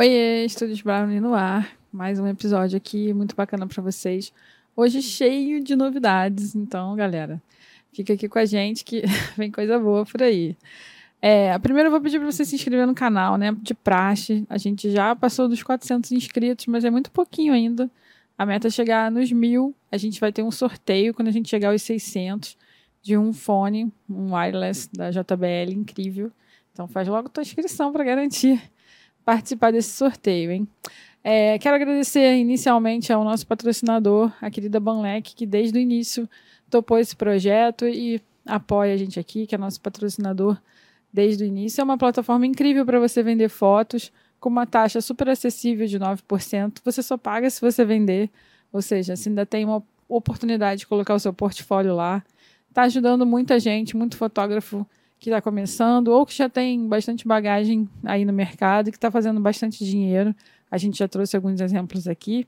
Oiê, Estúdios Brownie no ar. Mais um episódio aqui muito bacana para vocês. Hoje cheio de novidades, então, galera, fica aqui com a gente que vem coisa boa por aí. É, primeiro eu vou pedir para você se inscrever no canal, né? De praxe. A gente já passou dos 400 inscritos, mas é muito pouquinho ainda. A meta é chegar nos mil. A gente vai ter um sorteio quando a gente chegar aos 600 de um fone, um wireless da JBL incrível. Então faz logo tua inscrição para garantir participar desse sorteio, hein? É, quero agradecer inicialmente ao nosso patrocinador, a querida Banlec, que desde o início topou esse projeto e apoia a gente aqui, que é nosso patrocinador desde o início. É uma plataforma incrível para você vender fotos com uma taxa super acessível de 9%. Você só paga se você vender, ou seja, você ainda tem uma oportunidade de colocar o seu portfólio lá. Está ajudando muita gente, muito fotógrafo que está começando ou que já tem bastante bagagem aí no mercado e que está fazendo bastante dinheiro. A gente já trouxe alguns exemplos aqui.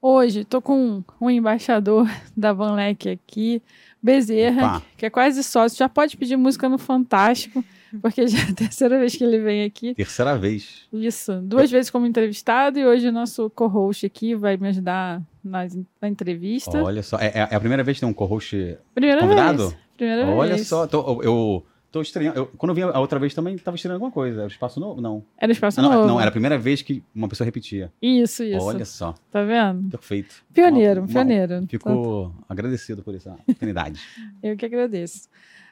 Hoje estou com um embaixador da Vanlec aqui, Bezerra, Opa. que é quase sócio. Já pode pedir música no Fantástico, porque já é a terceira vez que ele vem aqui. Terceira vez. Isso. Duas vezes como entrevistado e hoje o nosso co-host aqui vai me ajudar na, na entrevista. Olha só, é, é, a primeira vez que tem um co-host convidado? Vez. Primeira Olha vez. só, tô, eu Tô estranhando. Eu, quando eu vi a outra vez também, tava estranhando alguma coisa. Era o espaço novo? Não. Era o espaço não, novo. Não, era a primeira vez que uma pessoa repetia. Isso, isso. Olha só. Tá vendo? Perfeito. Pioneiro, uma, pioneiro. Uma, fico tá. agradecido por essa oportunidade. eu que agradeço.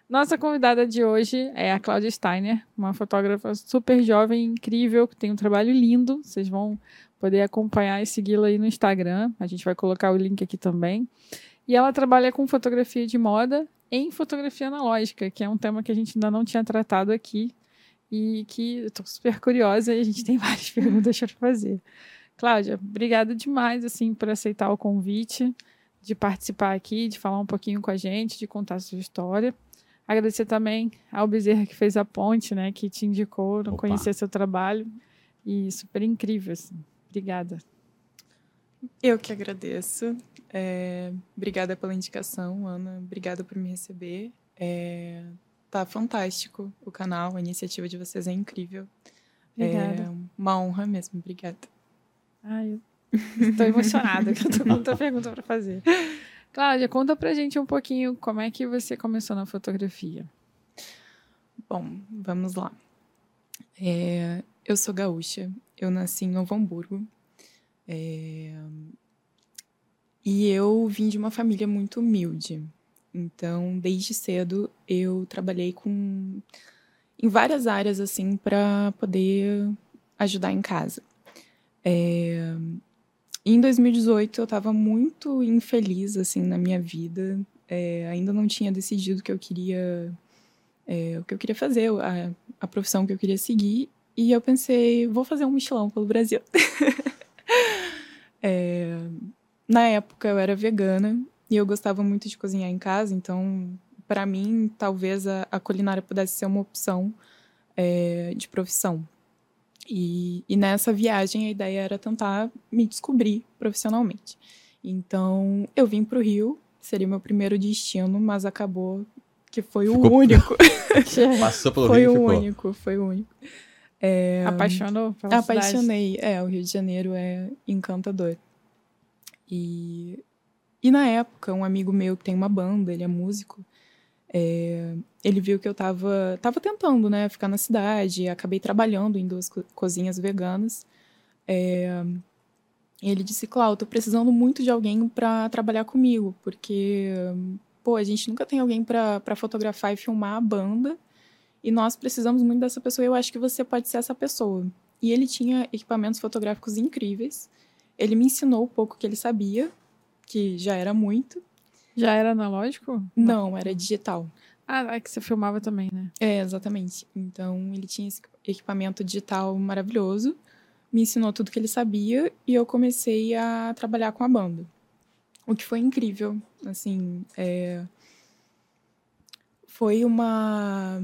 Nossa convidada de hoje é a Cláudia Steiner, uma fotógrafa super jovem, incrível, que tem um trabalho lindo. Vocês vão poder acompanhar e segui-la aí no Instagram. A gente vai colocar o link aqui também. E ela trabalha com fotografia de moda em fotografia analógica, que é um tema que a gente ainda não tinha tratado aqui e que estou super curiosa e a gente tem várias perguntas para fazer. Cláudia, obrigada demais assim por aceitar o convite, de participar aqui, de falar um pouquinho com a gente, de contar a sua história. Agradecer também ao Bezerra que fez a ponte, né, que te indicou, não Opa. conhecia seu trabalho e super incrível, assim. Obrigada. Eu que agradeço. É, obrigada pela indicação, Ana. Obrigada por me receber. É, tá fantástico o canal, a iniciativa de vocês é incrível. Obrigada. É uma honra mesmo. Obrigada. Ai, estou emocionada, que eu tô com muita pergunta para fazer. Cláudia, conta pra gente um pouquinho como é que você começou na fotografia. Bom, vamos lá. É, eu sou gaúcha, eu nasci em Novo Hamburgo, é... E eu vim de uma família muito humilde. Então, desde cedo, eu trabalhei com em várias áreas assim para poder ajudar em casa. É... Em 2018, eu estava muito infeliz assim na minha vida. É... ainda não tinha decidido o que eu queria é, o que eu queria fazer, a, a profissão que eu queria seguir. E eu pensei, vou fazer um mochilão pelo Brasil. É, na época eu era vegana e eu gostava muito de cozinhar em casa, então para mim talvez a, a, culinária pudesse ser uma opção é, de profissão. E, e, nessa viagem a ideia era tentar me descobrir profissionalmente. Então eu vim para o Rio, seria meu primeiro destino, mas acabou que foi o ficou... único. Passou pelo foi Rio. Foi o único, foi o único. É, Apaixonou pela Apaixonei. Cidade. É, o Rio de Janeiro é encantador. E, e na época, um amigo meu que tem uma banda, ele é músico, é, ele viu que eu tava, tava tentando, né, ficar na cidade, acabei trabalhando em duas co cozinhas veganas. É, ele disse, Cláudio, tô precisando muito de alguém para trabalhar comigo, porque, pô, a gente nunca tem alguém para fotografar e filmar a banda, e nós precisamos muito dessa pessoa, eu acho que você pode ser essa pessoa. E ele tinha equipamentos fotográficos incríveis. Ele me ensinou o pouco que ele sabia, que já era muito. Já era analógico? Não, era digital. Ah, é que você filmava também, né? É, exatamente. Então, ele tinha esse equipamento digital maravilhoso, me ensinou tudo que ele sabia e eu comecei a trabalhar com a banda. O que foi incrível, assim, é... foi uma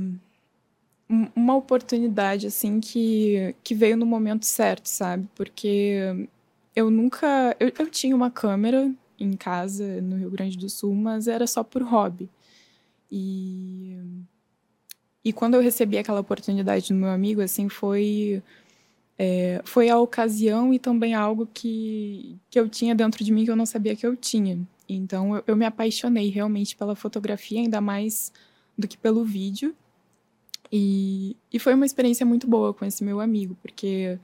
uma oportunidade assim que, que veio no momento certo, sabe? Porque eu nunca eu, eu tinha uma câmera em casa no Rio Grande do Sul, mas era só por hobby. E e quando eu recebi aquela oportunidade do meu amigo, assim, foi é, foi a ocasião e também algo que, que eu tinha dentro de mim que eu não sabia que eu tinha. Então eu, eu me apaixonei realmente pela fotografia, ainda mais do que pelo vídeo. E, e foi uma experiência muito boa com esse meu amigo, porque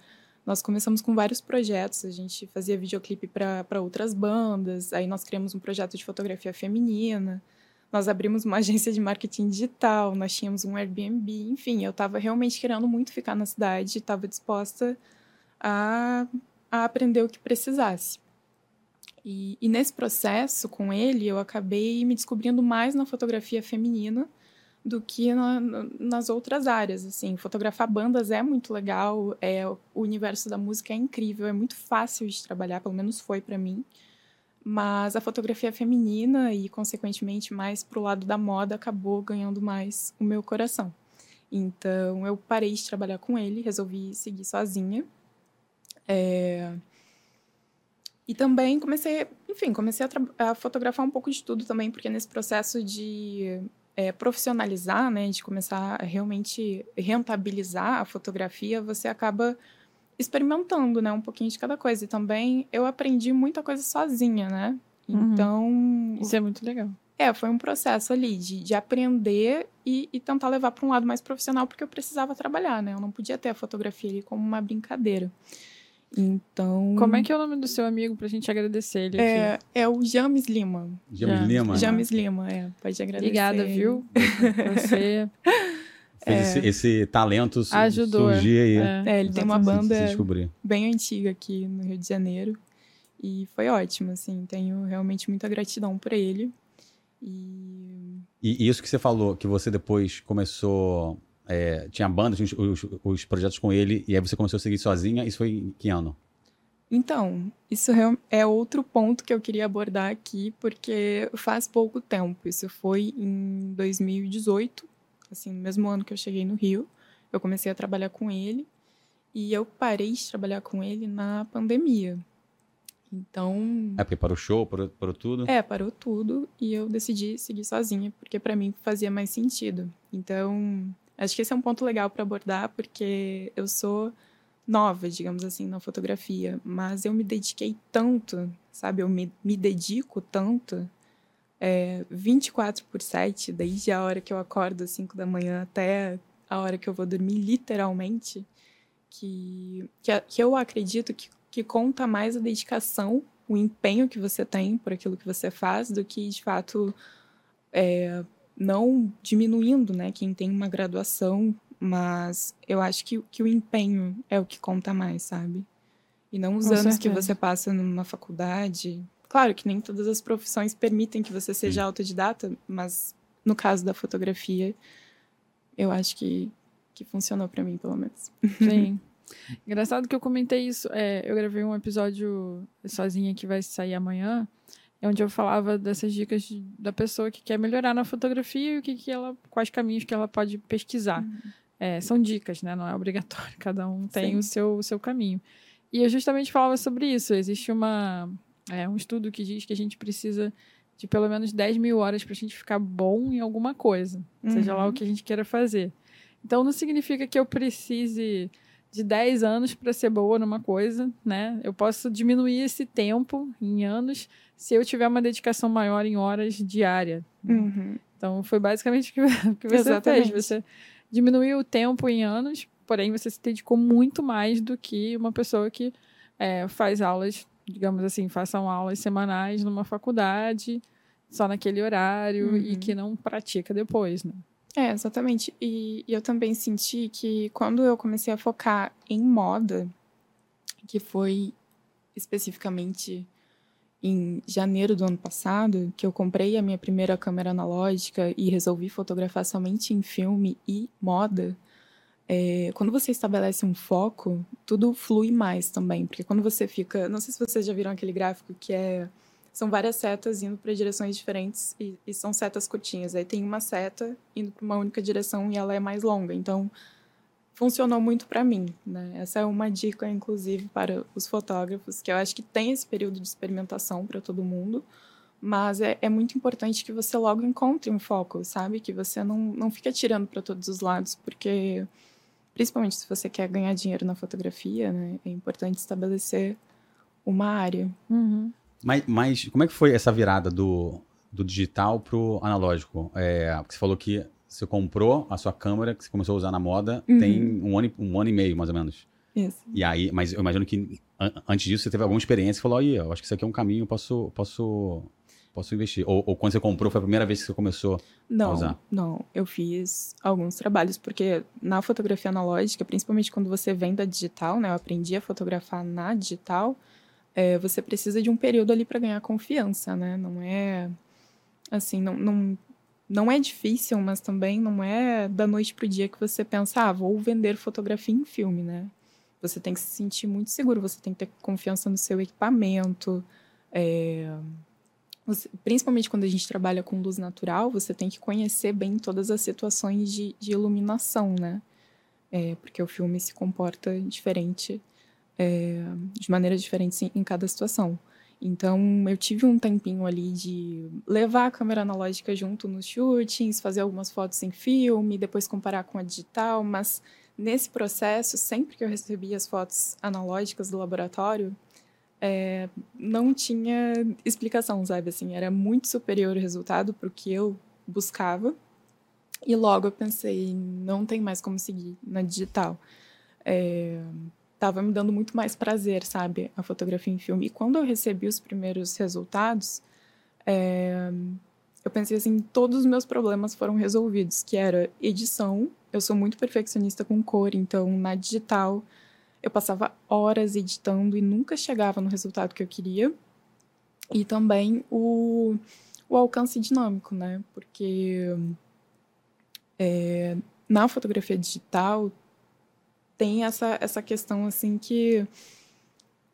nós começamos com vários projetos. A gente fazia videoclipe para outras bandas, aí nós criamos um projeto de fotografia feminina, nós abrimos uma agência de marketing digital, nós tínhamos um Airbnb, enfim, eu estava realmente querendo muito ficar na cidade, estava disposta a, a aprender o que precisasse. E, e nesse processo com ele, eu acabei me descobrindo mais na fotografia feminina do que na, nas outras áreas. Assim, fotografar bandas é muito legal, é o universo da música é incrível, é muito fácil de trabalhar, pelo menos foi para mim. Mas a fotografia feminina e, consequentemente, mais pro lado da moda acabou ganhando mais o meu coração. Então, eu parei de trabalhar com ele, resolvi seguir sozinha. É... E também comecei, enfim, comecei a, a, fotografar um pouco de tudo também, porque nesse processo de é, profissionalizar, né, de começar a realmente rentabilizar a fotografia, você acaba experimentando, né, um pouquinho de cada coisa. E também eu aprendi muita coisa sozinha, né? Uhum. Então. Isso é muito legal. É, foi um processo ali de, de aprender e, e tentar levar para um lado mais profissional, porque eu precisava trabalhar, né? Eu não podia ter a fotografia ali como uma brincadeira. Então. Como é que é o nome do seu amigo pra gente agradecer ele aqui? É, é o James Lima. James. Lima? James Lima, é. Pode agradecer. Obrigada, viu? Você. Fez é, esse, esse, talento Ajudou, surgir aí. É, é ele tem uma banda bem antiga aqui no Rio de Janeiro. E foi ótimo, assim. Tenho realmente muita gratidão por ele. E... e isso que você falou, que você depois começou é, tinha banda, tinha os, os, os, projetos com ele, e aí você começou a seguir sozinha. Isso foi em que ano? Então, isso é outro ponto que eu queria abordar aqui, porque faz pouco tempo. Isso foi em 2018, assim, no mesmo ano que eu cheguei no Rio. Eu comecei a trabalhar com ele, e eu parei de trabalhar com ele na pandemia. Então. É porque parou o show, parou, parou tudo? É, parou tudo, e eu decidi seguir sozinha, porque para mim fazia mais sentido. Então, Acho que esse é um ponto legal para abordar, porque eu sou nova, digamos assim, na fotografia, mas eu me dediquei tanto, sabe? Eu me, me dedico tanto, é, 24 por 7, desde a hora que eu acordo às 5 da manhã até a hora que eu vou dormir, literalmente, que, que, que eu acredito que, que conta mais a dedicação, o empenho que você tem por aquilo que você faz, do que, de fato, é, não diminuindo, né, quem tem uma graduação, mas eu acho que, que o empenho é o que conta mais, sabe? E não os Com anos certeza. que você passa numa faculdade. Claro que nem todas as profissões permitem que você seja Sim. autodidata, mas no caso da fotografia, eu acho que, que funcionou para mim, pelo menos. Sim. Engraçado que eu comentei isso. É, eu gravei um episódio sozinha que vai sair amanhã onde eu falava dessas dicas de, da pessoa que quer melhorar na fotografia e o que, que ela, quais caminhos que ela pode pesquisar. Uhum. É, são dicas, né? Não é obrigatório, cada um tem o seu, o seu caminho. E eu justamente falava sobre isso. Existe uma, é, um estudo que diz que a gente precisa de pelo menos 10 mil horas para a gente ficar bom em alguma coisa, uhum. seja lá o uhum. que a gente queira fazer. Então não significa que eu precise de 10 anos para ser boa numa coisa, né? Eu posso diminuir esse tempo em anos se eu tiver uma dedicação maior em horas diária. Uhum. Então, foi basicamente o que, que você Exatamente. fez. Você diminuiu o tempo em anos, porém você se dedicou muito mais do que uma pessoa que é, faz aulas, digamos assim, façam aulas semanais numa faculdade, só naquele horário uhum. e que não pratica depois, né? É, exatamente. E, e, eu também senti que quando eu comecei a focar em moda, que foi especificamente em janeiro do ano passado, que eu comprei a minha primeira câmera analógica e resolvi fotografar somente em filme e moda, é, quando você estabelece um foco, tudo flui mais também. Porque quando você fica. Não sei se vocês já viram aquele gráfico que é são várias setas indo para direções diferentes e, e, são setas curtinhas. Aí tem uma seta indo para uma única direção e ela é mais longa. Então, funcionou muito para mim. Né? Essa é uma dica, inclusive, para os fotógrafos, que eu acho que tem esse período de experimentação para todo mundo. Mas é, é, muito importante que você logo encontre um foco, sabe? Que você não, não fique atirando para todos os lados, porque principalmente se você quer ganhar dinheiro na fotografia, né, é importante estabelecer uma área. Uhum. Mas, mas como é que foi essa virada do, do digital pro analógico? É, porque você falou que você comprou a sua câmera, que você começou a usar na moda, Uhum. tem um ano, e- um ano e meio, mais ou menos. Isso. E aí, mas eu imagino que an- antes disso você teve alguma experiência e falou, aí, eu acho que isso aqui é um caminho, eu posso, posso, posso investir. Ou, ou quando você comprou, foi a primeira vez que você começou. Não, usar. não. Eu fiz alguns trabalhos, porque na fotografia analógica, principalmente quando você vem da digital, né? Eu aprendi a fotografar na digital, é, você precisa de um período ali para ganhar confiança, né? Não é assim, não, não, não é difícil, mas também não é da noite pro dia que você pensa, ah, vou vender fotografia em filme, né? Você tem que se sentir muito seguro, você tem que ter confiança no seu equipamento. é, você- principalmente quando a gente trabalha com luz natural, você tem que conhecer bem todas as situações de, de iluminação, né? É, porque o filme se comporta diferente, é, de maneiras diferentes em, cada situação. Então, eu tive um tempinho ali de levar a câmera analógica junto nos shootings, fazer algumas fotos em filme, depois comparar com a digital, mas nesse processo, sempre que eu recebia as fotos analógicas do laboratório, é, não tinha explicação, sabe? Assim, era muito superior o resultado para o que eu buscava. E logo eu pensei, não tem mais como seguir na digital. É, tava me dando muito mais prazer, sabe? A fotografia em filme. E quando eu recebi os primeiros resultados, é, eu pensei assim, todos os meus problemas foram resolvidos, que era edição. Eu sou muito perfeccionista com cor, então na digital eu passava horas editando e nunca chegava no resultado que eu queria. E também o, o alcance dinâmico, né? Porque é, na fotografia digital tem essa, essa questão assim que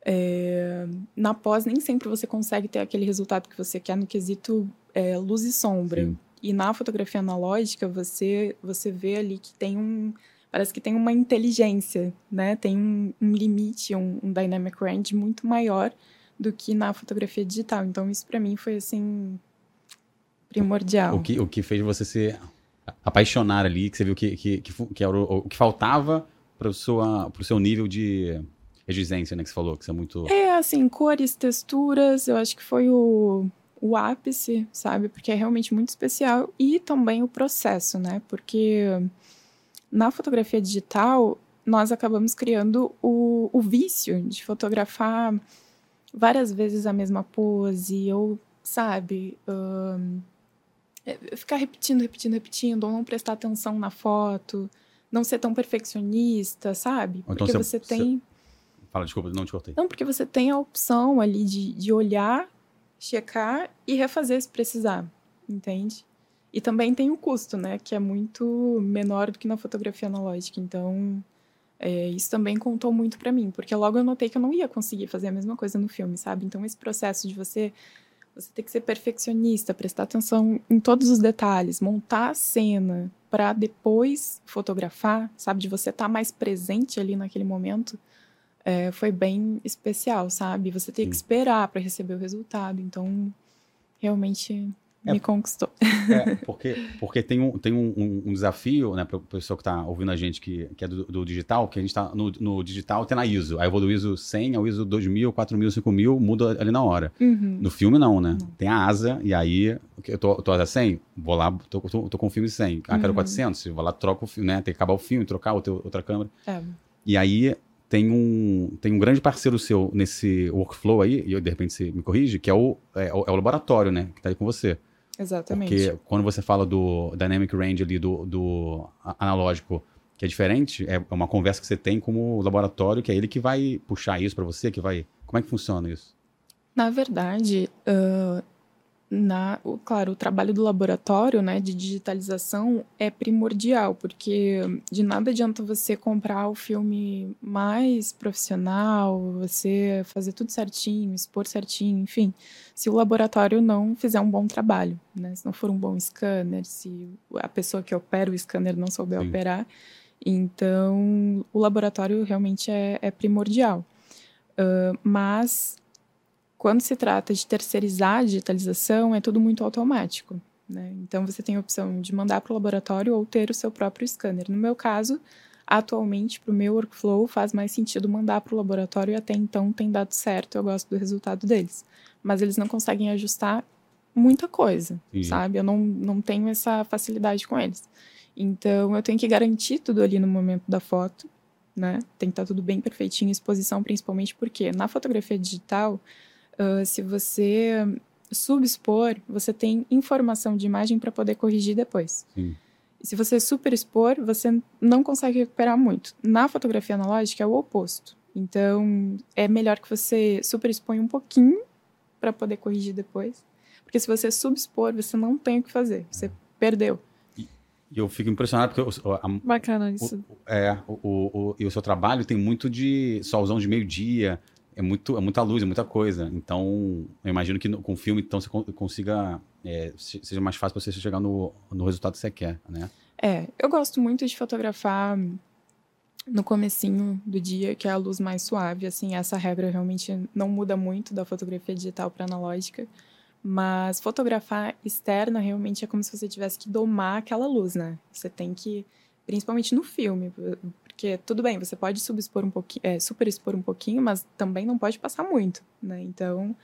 é, na pós nem sempre você consegue ter aquele resultado que você quer no quesito é, luz e sombra. Sim. E na fotografia analógica você você vê ali que tem um parece que tem uma inteligência, né? Tem um, um limite, um, um dynamic range muito maior do que na fotografia digital. Então isso para mim foi assim primordial. O que, o que fez você se apaixonar ali, que você viu que, que, que, que era o, o que faltava para o seu nível de exigência, né? Que você falou, que você é muito. É, assim, cores, texturas, eu acho que foi o, o ápice, sabe? Porque é realmente muito especial. E também o processo, né? Porque na fotografia digital, nós acabamos criando o, o vício de fotografar várias vezes a mesma pose, ou, sabe, ahn, é, ficar repetindo, repetindo, repetindo, ou não prestar atenção na foto, não ser tão perfeccionista, sabe? Então Porque você- você você- tem. Fala, desculpa, não te cortei. Não, porque você tem a opção ali de, de olhar, checar e refazer se precisar, entende? E também tem o custo, né? Que é muito menor do que na fotografia analógica. Então, é, isso também contou muito pra mim, porque logo eu notei que eu não ia conseguir fazer a mesma coisa no filme, sabe? Então, esse processo de você você ter que ser perfeccionista, prestar atenção em todos os detalhes, montar a cena para depois fotografar, sabe? De você estar mais presente ali naquele momento, é, foi bem especial, sabe? Você ter que esperar para receber o resultado. Então, realmente É. me conquistou. É, porque, porque tem, um, tem um, um- um desafio, né, para o pessoal que está ouvindo a gente, que, que é do, do digital, que a gente está no, no digital, tem na ISO. Aí eu vou do ISO 100 ao ISO 2000, 4000, 5000, muda ali na hora. Uhum. No filme, não, né? Tem a asa, e aí, eu tô, tô asa 100, vou lá, tô, tô, tô com o filme 100. Ah, quero Uhum. 400, vou lá, troco o filme, né? Tem que acabar o filme, trocar outra, outra câmera. É. E aí, tem um, tem um grande parceiro seu nesse workflow aí, e eu, de repente você me corrige, que é o, é, é o laboratório, né? Que tá aí com você. Exatamente. Porque quando você fala do dynamic range ali, do, do analógico, que é diferente, é uma conversa que você tem com o laboratório, que é ele que vai puxar isso para você, que vai... Como é que funciona isso? Na verdade, ah, na, claro, o trabalho do laboratório, né, de digitalização é primordial, porque de nada adianta você comprar o filme mais profissional, você fazer tudo certinho, expor certinho, enfim, se o laboratório não fizer um bom trabalho, né, se não for um bom scanner, se a pessoa que opera o scanner não souber Sim. operar, então o laboratório realmente é, é primordial. Ah, mas quando se trata de terceirizar a digitalização, é tudo muito automático. Né? Então, você tem a opção de mandar para o laboratório ou ter o seu próprio scanner. No meu caso, atualmente, para o meu workflow, faz mais sentido mandar para o laboratório e até então tem dado certo, eu gosto do resultado deles. Mas eles não conseguem ajustar muita coisa, Entendi. sabe? Eu não, não tenho essa facilidade com eles. Então, eu tenho que garantir tudo ali no momento da foto, né? Tem que estar tá tudo bem perfeitinho exposição, principalmente porque na fotografia digital, uh, se você subexpor, você tem informação de imagem para poder corrigir depois. Sim. Se você superexpor, você não consegue recuperar muito. Na fotografia analógica é o oposto. Então, é melhor que você superexponha um pouquinho para poder corrigir depois. Porque se você subexpor, você não tem o que fazer. Você perdeu. E eu fico impressionado porque... A, Bacana isso. O, é, o, o, e o seu trabalho tem muito de solzão de meio-dia, é, muito, é muita luz, é muita coisa. Então, eu imagino que no, com o filme, então, você consiga... É, seja mais fácil para você chegar no, no resultado que você quer, né? É, eu gosto muito de fotografar no comecinho do dia, que é a luz mais suave, assim, essa regra realmente não muda muito da fotografia digital para analógica. Mas fotografar externa realmente é como se você tivesse que domar aquela luz, né? Você tem que, principalmente no filme, porque tudo bem, você pode subexpor um pouquinho, é, superexpor um pouquinho, mas também não pode passar muito, né? Então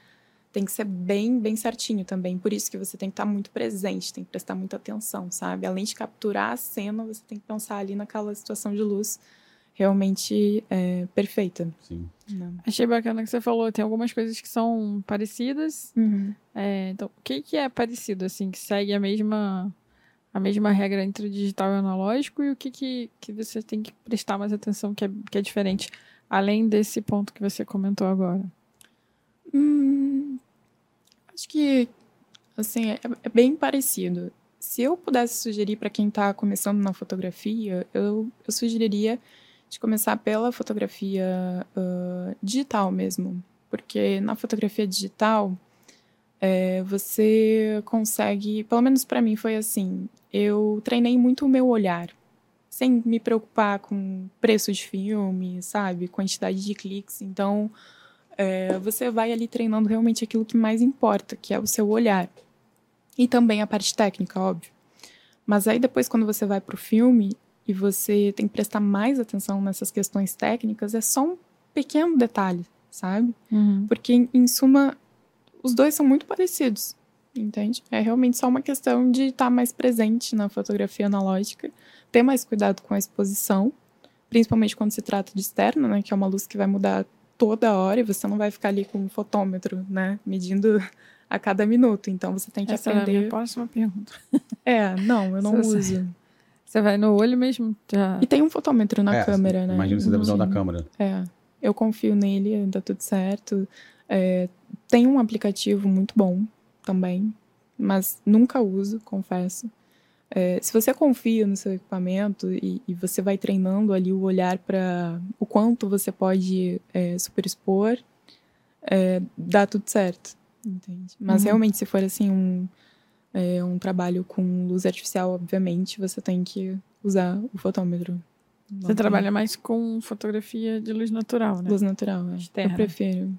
tem que ser bem, bem certinho também. Por isso que você tem que estar muito presente, tem que prestar muita atenção, sabe? Além de capturar a cena, você tem que pensar ali naquela situação de luz realmente é, perfeita. Sim. Não. Achei bacana que você falou, tem algumas coisas que são parecidas. Uhum. É, então, o que, que é parecido, assim, que segue a mesma a mesma regra entre o digital e o analógico e o que, que, que você tem que prestar mais atenção que é, que é diferente, além desse ponto que você comentou agora? Hum, acho que, assim, é, é bem parecido. Se eu pudesse sugerir para quem está começando na fotografia, eu, eu sugeriria de começar pela fotografia uh, digital mesmo, porque na fotografia digital é, você consegue, pelo menos para mim foi assim, eu treinei muito o meu olhar, sem me preocupar com preço de filme, sabe, quantidade de cliques, então é, você vai ali treinando realmente aquilo que mais importa, que é o seu olhar. E também a parte técnica, óbvio. Mas aí depois, quando você vai para o filme, e você tem que prestar mais atenção nessas questões técnicas, é só um pequeno detalhe, sabe? Uhum. Porque, em suma, os dois são muito parecidos, entende? É realmente só uma questão de estar mais presente na fotografia analógica, ter mais cuidado com a exposição, principalmente quando se trata de externa, né? Que é uma luz que vai mudar toda hora e você não vai ficar ali com um fotômetro, né? Medindo a cada minuto. Então você tem que Essa aprender. É a minha próxima pergunta. É, não, eu não uso. Você vai no olho mesmo? Já... E tem um fotômetro na é, câmera, né? Imagina você deve usar o da câmera. É. Eu confio nele, dá tudo certo. É, tem um aplicativo muito bom também, mas nunca uso, confesso. É, se você confia no seu equipamento e, e, você vai treinando ali o olhar para o quanto você pode é, superexpor, é, dá tudo certo, entende? Mas uhum. realmente, se for assim um é um trabalho com luz artificial, obviamente, você tem que usar o fotômetro. Você trabalha mais com fotografia de luz natural, né? Luz natural, é. Externa. Eu prefiro.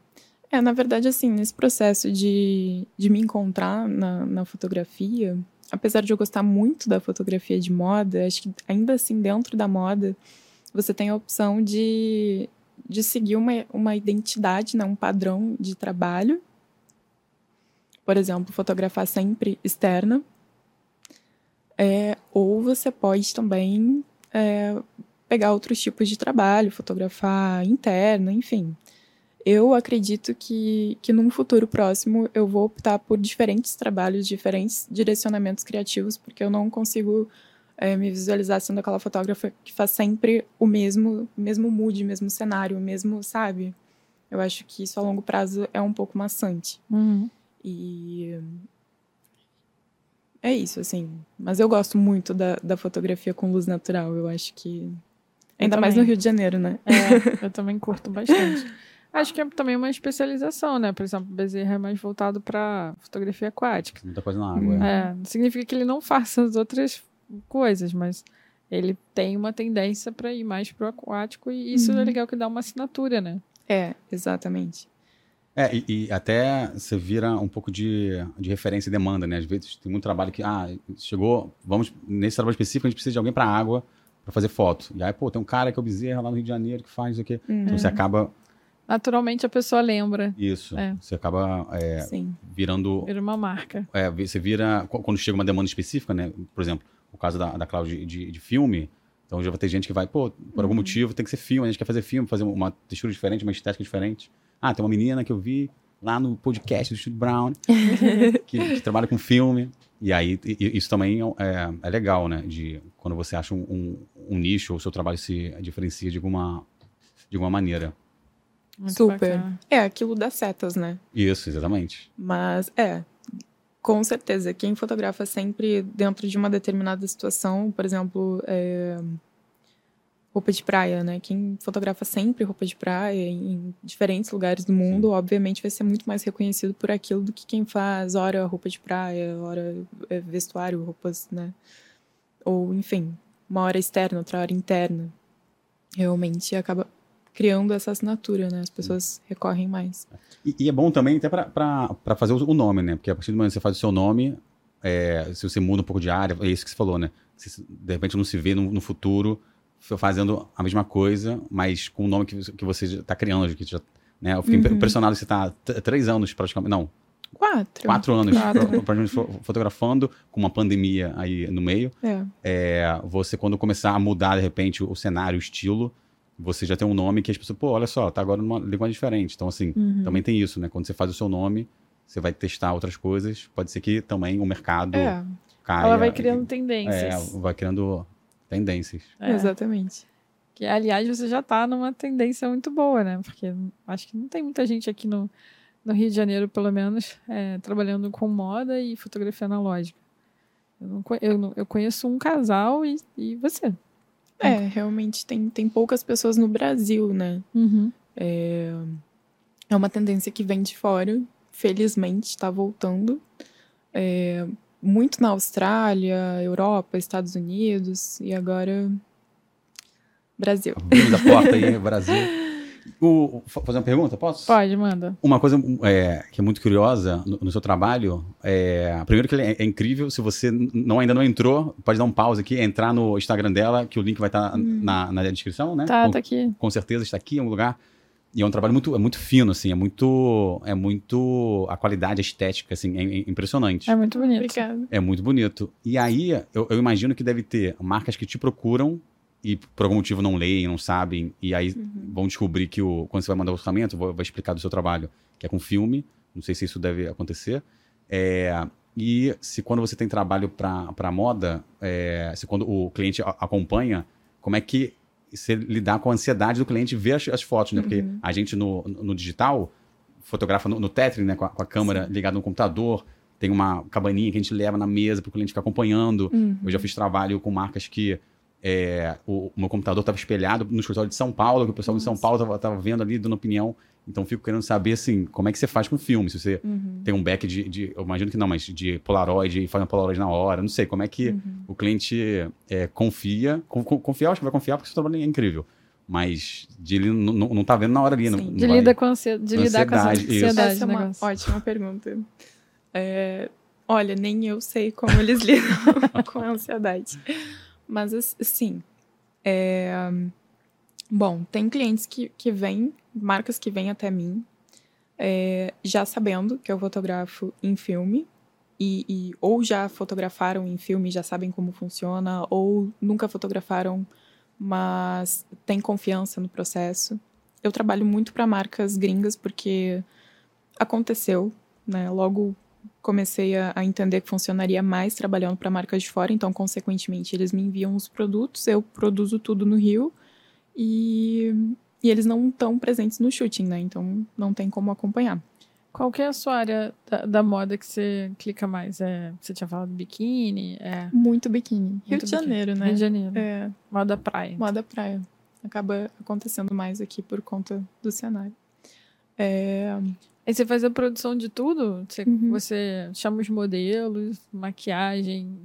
É, na verdade, assim, nesse processo de, de me encontrar na, na fotografia, apesar de eu gostar muito da fotografia de moda, acho que ainda assim, dentro da moda, você tem a opção de, de seguir uma, uma identidade, né, um padrão de trabalho por exemplo, fotografar sempre externa. É, ou você pode também é, pegar outros tipos de trabalho, fotografar interna, enfim. Eu acredito que, que num futuro próximo eu vou optar por diferentes trabalhos, diferentes direcionamentos criativos, porque eu não consigo é, me visualizar sendo aquela fotógrafa que faz sempre o mesmo, mesmo mood, mesmo cenário, o mesmo, sabe? Eu acho que isso a longo prazo é um pouco maçante. Uhum. E é isso, assim. Mas eu gosto muito da, da fotografia com luz natural. Eu acho que. Ainda mais no Rio de Janeiro, né? É, eu também curto bastante. Acho que é também uma especialização, né? Por exemplo, o Bezerra é mais voltado para fotografia aquática. Muita coisa na água. É. é, não significa que ele não faça as outras coisas, mas ele tem uma tendência para ir mais pro aquático e isso uhum. é legal que dá uma assinatura, né? É, exatamente. É, e, e, até você vira um pouco de, de referência e demanda, né? Às vezes tem muito trabalho que, ah, chegou, vamos, nesse trabalho específico a gente precisa de alguém para água, pra fazer foto. E aí, pô, tem um cara que é o Bezerra lá no Rio de Janeiro que faz isso aqui. Uhum. Então você acaba. Naturalmente a pessoa lembra. Isso. É. Você acaba é, virando. Vira uma marca. é, você vira. qu- Quando chega uma demanda específica, né? Por exemplo, o caso da, da Cláudia de, de, de filme. Então já vai ter gente que vai, pô, por algum motivo tem que ser filme, a gente quer fazer filme, fazer uma textura diferente, uma estética diferente. Ah, tem uma menina que eu vi lá no podcast do Studio Brown, que, que trabalha com filme. E aí, isso também é, é legal, né? De quando você acha um, um, um nicho, ou o seu trabalho se diferencia de alguma, de alguma maneira. Muito Super. bacana. É aquilo das setas, né? Isso, exatamente. Mas é, com certeza, quem fotografa sempre dentro de uma determinada situação, por exemplo, é, roupa de praia, né? Quem fotografa sempre roupa de praia em diferentes lugares do mundo, obviamente vai ser muito mais reconhecido por aquilo do que quem faz hora roupa de praia, hora é, vestuário, roupas, né? Ou, enfim, uma hora externa, outra hora interna. Realmente acaba criando essa assinatura, né? As pessoas recorrem mais. E, e é bom também até para fazer o nome, né? Porque a partir do momento que você faz o seu nome, é, se você muda um pouco de área, é isso que você falou, né? Se, de repente não se vê no, no futuro fazendo a mesma coisa, mas com o nome que, você- que você está criando. Que já, né? Eu fiquei Uhum. impressionado que você está três anos praticamente, não, Quatro. quatro anos Quatro. fotografando, com uma pandemia aí no meio. É. É, você, quando começar a mudar, de repente, o cenário, o estilo, você já tem um nome que as pessoas, pô, olha só, tá agora numa linguagem diferente. Então, assim, Uhum. também tem isso, né? Quando você faz o seu nome, você vai testar outras coisas. Pode ser que também o mercado É, caia. Ela vai criando e- tendências. É, vai criando tendências. É. exatamente. Que, aliás, você já tá numa tendência muito boa, né? Porque acho que não tem muita gente aqui no, no Rio de Janeiro, pelo menos, é, trabalhando com moda e fotografia analógica. Eu, não, eu, não- eu conheço um casal e, e você. É, realmente tem, tem poucas pessoas no Brasil, né? Uhum. É, é uma tendência que vem de fora, felizmente está voltando. É, muito na Austrália, Europa, Estados Unidos e agora Brasil. Abrindo a porta aí, Brasil. O, fa- fazer uma pergunta, posso? Pode, manda. Uma coisa é, que é muito curiosa no, no seu trabalho, é, primeiro que ele é, é incrível, se você não, ainda não entrou, pode dar um pause aqui, entrar no Instagram dela, que o link vai estar na, na descrição, né? Tá, Com- tá aqui. com certeza está aqui em um lugar. E é um trabalho muito, é muito fino, assim, é muito, é muito a qualidade estética, assim, é, é impressionante. É muito bonito. Obrigada. É muito bonito. E aí, eu, eu imagino que deve ter marcas que te procuram e por algum motivo não leem, não sabem, e aí vão descobrir que o, quando você vai mandar o orçamento, vai, explicar do seu trabalho, que é com filme, não sei se isso deve acontecer. É, e se quando você tem trabalho para moda, é, se quando o cliente a- acompanha, como é que você lidar com a ansiedade do cliente ver as, as fotos, né? Porque a gente no, no digital fotografa no, no Tetris, né? Com a, com a câmera ligada no computador, tem uma cabaninha que a gente leva na mesa para o cliente ficar acompanhando. Uhum. Eu já fiz trabalho com marcas que é, o, o meu computador estava espelhado no escritório de São Paulo, que o pessoal de São Paulo estava vendo ali, dando opinião. Então, fico querendo saber, assim, como é que você faz com filme? Se você Uhum. tem um back de, de- eu imagino que não, mas de Polaroid e faz uma Polaroid na hora, não sei, como é que Uhum. o cliente é, confia, con- con- confiar, acho que vai confiar porque o seu trabalho é incrível, mas de ele não, não não tá vendo na hora ali, não, Sim. não De, vai- lida com ansie... de lidar com essa Ansiedade, isso. Essa é uma negócio. ótima pergunta. É, olha, nem eu sei como eles lidam com a ansiedade. Mas, assim, é, bom, tem clientes que, que vêm, marcas que vêm até mim, é, já sabendo que eu fotografo em filme, e, e- ou já fotografaram em filme, já sabem como funciona, ou nunca fotografaram, mas têm confiança no processo. Eu trabalho muito para marcas gringas porque aconteceu, né? Logo comecei a, a entender que funcionaria mais trabalhando para marcas de fora, então consequentemente eles me enviam os produtos, eu produzo tudo no Rio e, e eles não estão presentes no shooting, né? Então não tem como acompanhar. Qual que é a sua área da, da moda que você clica mais? É, você tinha falado biquíni? É, Muito biquíni. Rio Muito de biquíni. Janeiro, né? Rio de Janeiro. É, Moda praia. moda praia. Acaba acontecendo mais aqui por conta do cenário. É, Aí você faz a produção de tudo? Você, Uhum. você chama os modelos, maquiagem,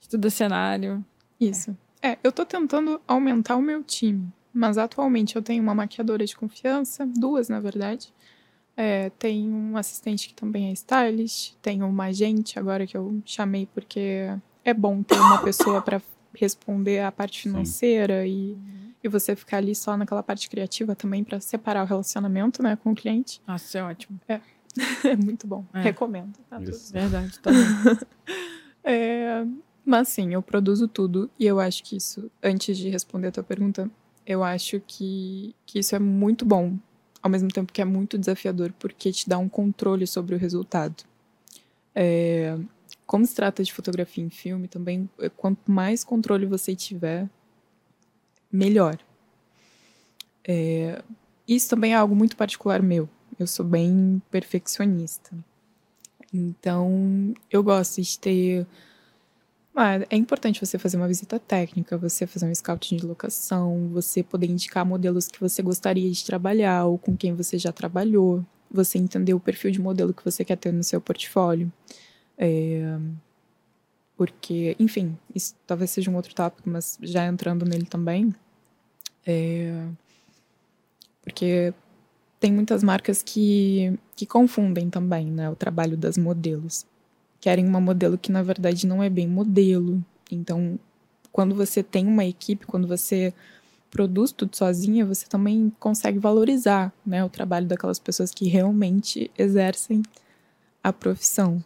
estuda cenário. Isso. É, eu tô tentando aumentar o meu time, mas atualmente eu tenho uma maquiadora de confiança, duas na verdade. É, tem um assistente que também é stylist, tenho uma agente agora que eu chamei porque é bom ter uma pessoa para responder a parte financeira e, e você ficar ali só naquela parte criativa também para separar o relacionamento, né, com o cliente. Nossa, isso é ótimo. é muito bom. É. Recomendo. Tá tudo Isso. Verdade, também. É, mas sim, eu produzo tudo e eu acho que isso, antes de responder a tua pergunta, eu acho que, que isso é muito bom, ao mesmo tempo que é muito desafiador, porque te dá um controle sobre o resultado. É, como se trata de fotografia em filme, também, é, quanto mais controle você tiver, melhor. É, isso também é algo muito particular meu. Eu sou bem perfeccionista. Então, eu gosto de ter. Ah, é importante você fazer uma visita técnica, você fazer um scouting de locação, você poder indicar modelos que você gostaria de trabalhar ou com quem você já trabalhou, você entender o perfil de modelo que você quer ter no seu portfólio. É, Porque, enfim, isso talvez seja um outro tópico, mas já entrando nele também. É, Porque tem muitas marcas que, que confundem também né, o trabalho das modelos. Querem uma modelo que, na verdade, não é bem modelo. Então, quando você tem uma equipe, quando você produz tudo sozinha, você também consegue valorizar né, o trabalho daquelas pessoas que realmente exercem a profissão.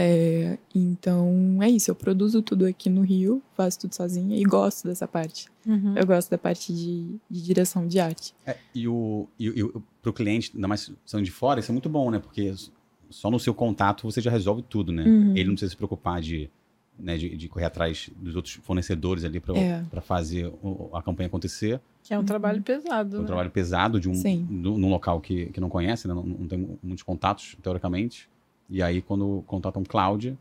É, então, é isso. Eu produzo tudo aqui no Rio, faço tudo sozinha e gosto dessa parte. Uhum. Eu gosto da parte de, de direção de arte. É, e o, e, e o- pro cliente, ainda mais sendo de fora, isso é muito bom, né? Porque só no seu contato você já resolve tudo, né? Uhum. Ele não precisa se preocupar de, né, de, de correr atrás dos outros fornecedores ali para É. fazer o- a campanha acontecer. Que é um trabalho pesado, É um né? trabalho pesado de um, num local que, que não conhece, né? não, não tem muitos contatos, teoricamente. E aí, quando contratam Cláudia,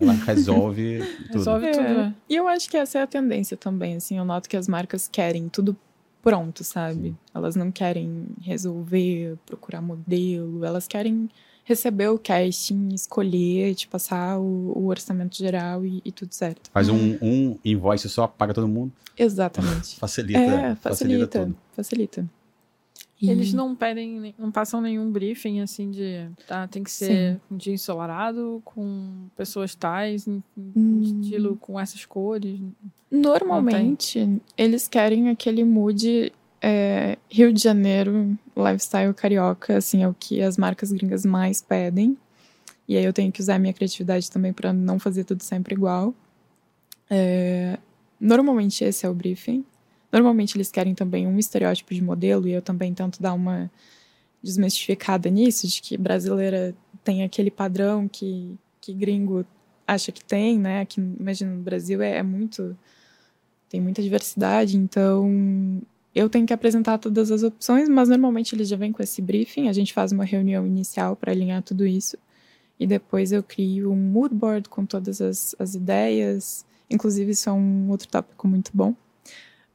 ela resolve tudo. Resolve É. tudo. é. E eu acho que essa é a tendência também, assim, eu noto que as marcas querem tudo pronto, sabe? Sim. Elas não querem resolver, procurar modelo, elas querem receber o casting, escolher, te passar o, o orçamento geral e, e tudo certo. Faz um, um invoice só, paga todo mundo, Exatamente. facilita, é, facilita, tudo. facilita. E- Eles não pedem, não passam nenhum briefing assim de, tá, tem que ser um dia ensolarado, com pessoas tais, em Hum. estilo com essas cores. Normalmente, eles querem aquele mood é, Rio de Janeiro, lifestyle carioca, assim, é o que as marcas gringas mais pedem. E aí eu tenho que usar a minha criatividade também para não fazer tudo sempre igual. É, normalmente esse é o briefing. Normalmente eles querem também um estereótipo de modelo e eu também tento dar uma desmistificada nisso, de que brasileira tem aquele padrão que, que gringo acha que tem, né? Que imagina no Brasil é, é muito tem muita diversidade, então eu tenho que apresentar todas as opções, mas normalmente eles já vêm com esse briefing, a gente faz uma reunião inicial para alinhar tudo isso e depois eu crio um mood board com todas as, as ideias, inclusive isso é um outro tópico muito bom.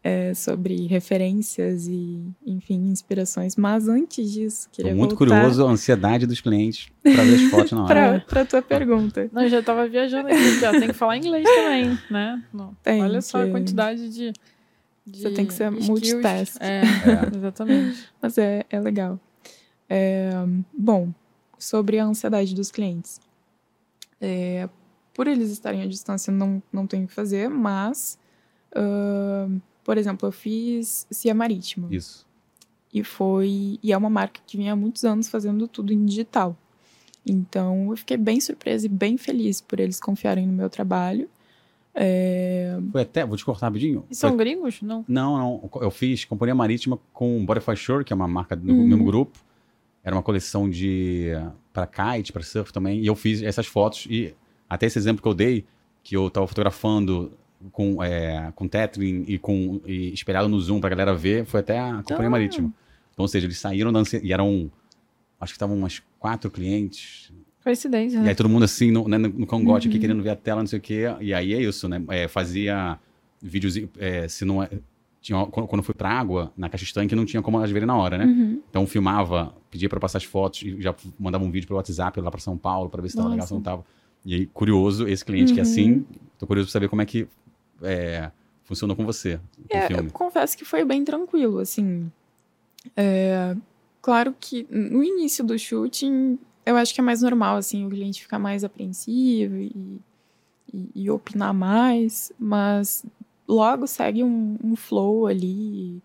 É, sobre referências e, enfim, inspirações. Mas antes disso, queria Tô muito voltar curioso, a ansiedade dos clientes para ver as fotos na hora. para tua pergunta. Não, eu já tava viajando aqui, ó, tem que falar inglês também, né? Não. Tem Olha só a quantidade de, de Você tem que ser skills. multitask. É, É. exatamente. Mas é, é legal. É, bom, sobre a ansiedade dos clientes. É, por eles estarem à distância, não, não tenho o que fazer, mas, ah, por exemplo, eu fiz Cia Marítima. Isso. E foi. E é uma marca que vinha há muitos anos fazendo tudo em digital. Então eu fiquei bem surpresa e bem feliz por eles confiarem no meu trabalho. É, Foi até, vou te cortar rapidinho. E Foi- são gringos? Não. Não, não. Eu fiz Companhia Marítima com Butterfly Shore, que é uma marca do Uhum. mesmo grupo. Era uma coleção de para kite, para surf também. E eu fiz essas fotos e até esse exemplo que eu dei, que eu tava fotografando com é, com tethering e com e espelhado no zoom pra galera ver, foi até a Companhia Ah. Marítima. Então, ou seja, eles saíram da e eram acho que estavam umas quatro clientes. Coincidência, E né? aí todo mundo assim, no, né, no cangote aqui, Uhum. querendo ver a tela, não sei o quê. E aí é isso, né? É, fazia vídeos, é, se não é... Tinha, quando quando eu fui pra água, na caixa estanque, não tinha como elas verem na hora, né? uhum. Então filmava, pedia pra passar as fotos e já mandava um vídeo pelo WhatsApp lá pra São Paulo pra ver se tava legal, se não Nossa. tava. E aí, curioso, esse cliente que é Uhum. assim, tô curioso pra saber como é que é, funcionou com você É, eu filme. confesso que foi bem tranquilo, assim. É, claro que no início do shooting, eu acho que é mais normal, assim, o cliente ficar mais apreensivo e, e, e opinar mais, mas logo segue um, um flow ali.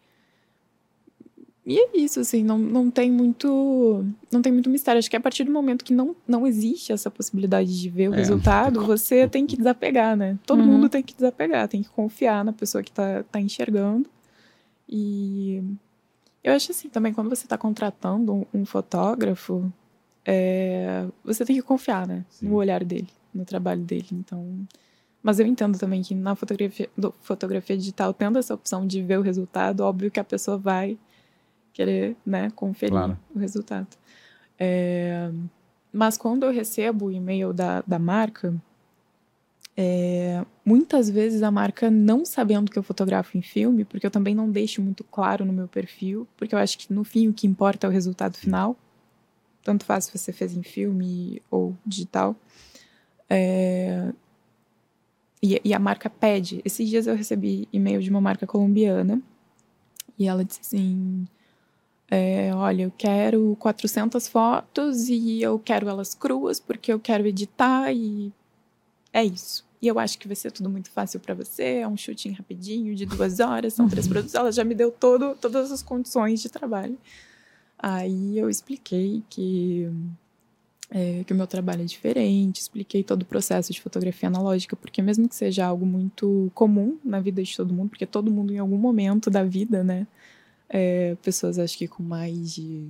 E é isso, assim, não, não tem muito. Não tem muito mistério. Acho que a partir do momento que não, não existe essa possibilidade de ver o É. resultado, você tem que desapegar, né? Todo Uhum. mundo tem que desapegar, tem que confiar na pessoa que tá, tá enxergando. E eu acho assim, também, quando você tá contratando um, um fotógrafo, é, você tem que confiar, né? Sim. No olhar dele, no trabalho dele. Então. Mas eu entendo também que na fotografia, fotografia digital, tendo essa opção de ver o resultado, óbvio que a pessoa vai querer, né, conferir Claro. o resultado. É, mas quando eu recebo o e-mail da, da marca, é, muitas vezes a marca não sabendo que eu fotografo em filme, porque eu também não deixo muito claro no meu perfil, porque eu acho que no fim o que importa é o resultado final. Tanto faz se você fez em filme ou digital. É, e, e a marca pede. Esses dias eu recebi e-mail de uma marca colombiana e ela disse assim: é, Olha, eu quero 400 fotos e eu quero elas cruas porque eu quero editar e é isso. E eu acho que vai ser tudo muito fácil para você. É um shooting rapidinho de duas horas, são três produtos. Ela já me deu todo, todas as condições de trabalho. Aí eu expliquei que é, que o meu trabalho é diferente, expliquei todo o processo de fotografia analógica, porque mesmo que seja algo muito comum na vida de todo mundo, porque todo mundo em algum momento da vida, né, é, pessoas acho que com mais de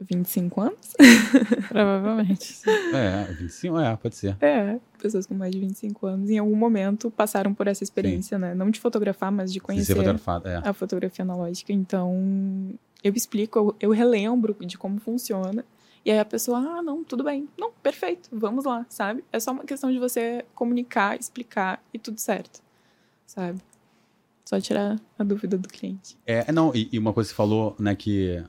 25 anos, Provavelmente. sim. É, 25, é, pode ser. é, pessoas com mais de 25 anos, em algum momento passaram por essa experiência, né, não de fotografar, mas de conhecer fotografado, é. a fotografia analógica. Então, eu explico, eu, eu relembro de como funciona. E aí a pessoa, ah, não, tudo bem. Não, perfeito, vamos lá, sabe? É só uma questão de você comunicar, explicar e tudo certo, sabe? Só tirar a dúvida do cliente. É, não, e, e uma coisa que você falou, né, que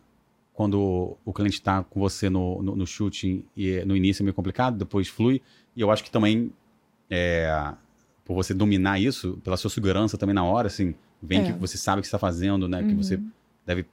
quando o cliente está com você no, no, no shooting e no início é meio complicado, depois flui. E eu acho que também, é, por você dominar isso, pela sua segurança também na hora, assim, vem É. que você sabe o que está fazendo, né, que Uhum. você deve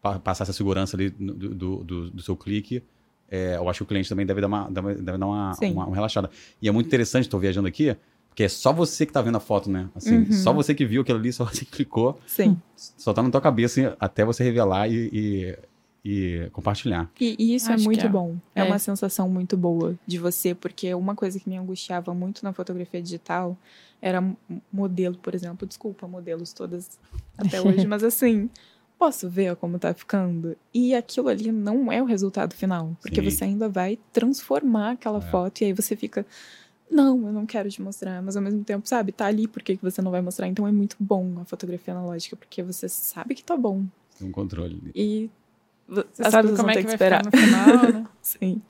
pa- passar essa segurança ali do, do, do- do seu clique. É, eu acho que o cliente também deve dar uma, deve deve dar uma, uma, uma relaxada. E é muito interessante, estou viajando aqui, porque é só você que está vendo a foto, né? Assim, Uhum. só você que viu aquilo ali, só você que clicou Sim. só tá na tua cabeça assim, até você revelar e, e- e compartilhar. E, e isso é Acho que muito é. bom. É. É. uma sensação muito boa de você, porque uma coisa que me angustiava muito na fotografia digital era modelo, por exemplo. Desculpa, modelos todas até hoje, mas assim, posso ver como tá ficando? E aquilo ali não é o resultado final, porque Sim. você ainda vai transformar aquela É. foto e aí você fica. Não, eu não quero te mostrar, mas ao mesmo tempo, sabe, tá ali, por que que você não vai mostrar? Então é muito bom a fotografia analógica, porque você sabe que tá bom. Tem um controle. ali. E Você as sabe como é que que vai esperar. ficar no final, né? Sim.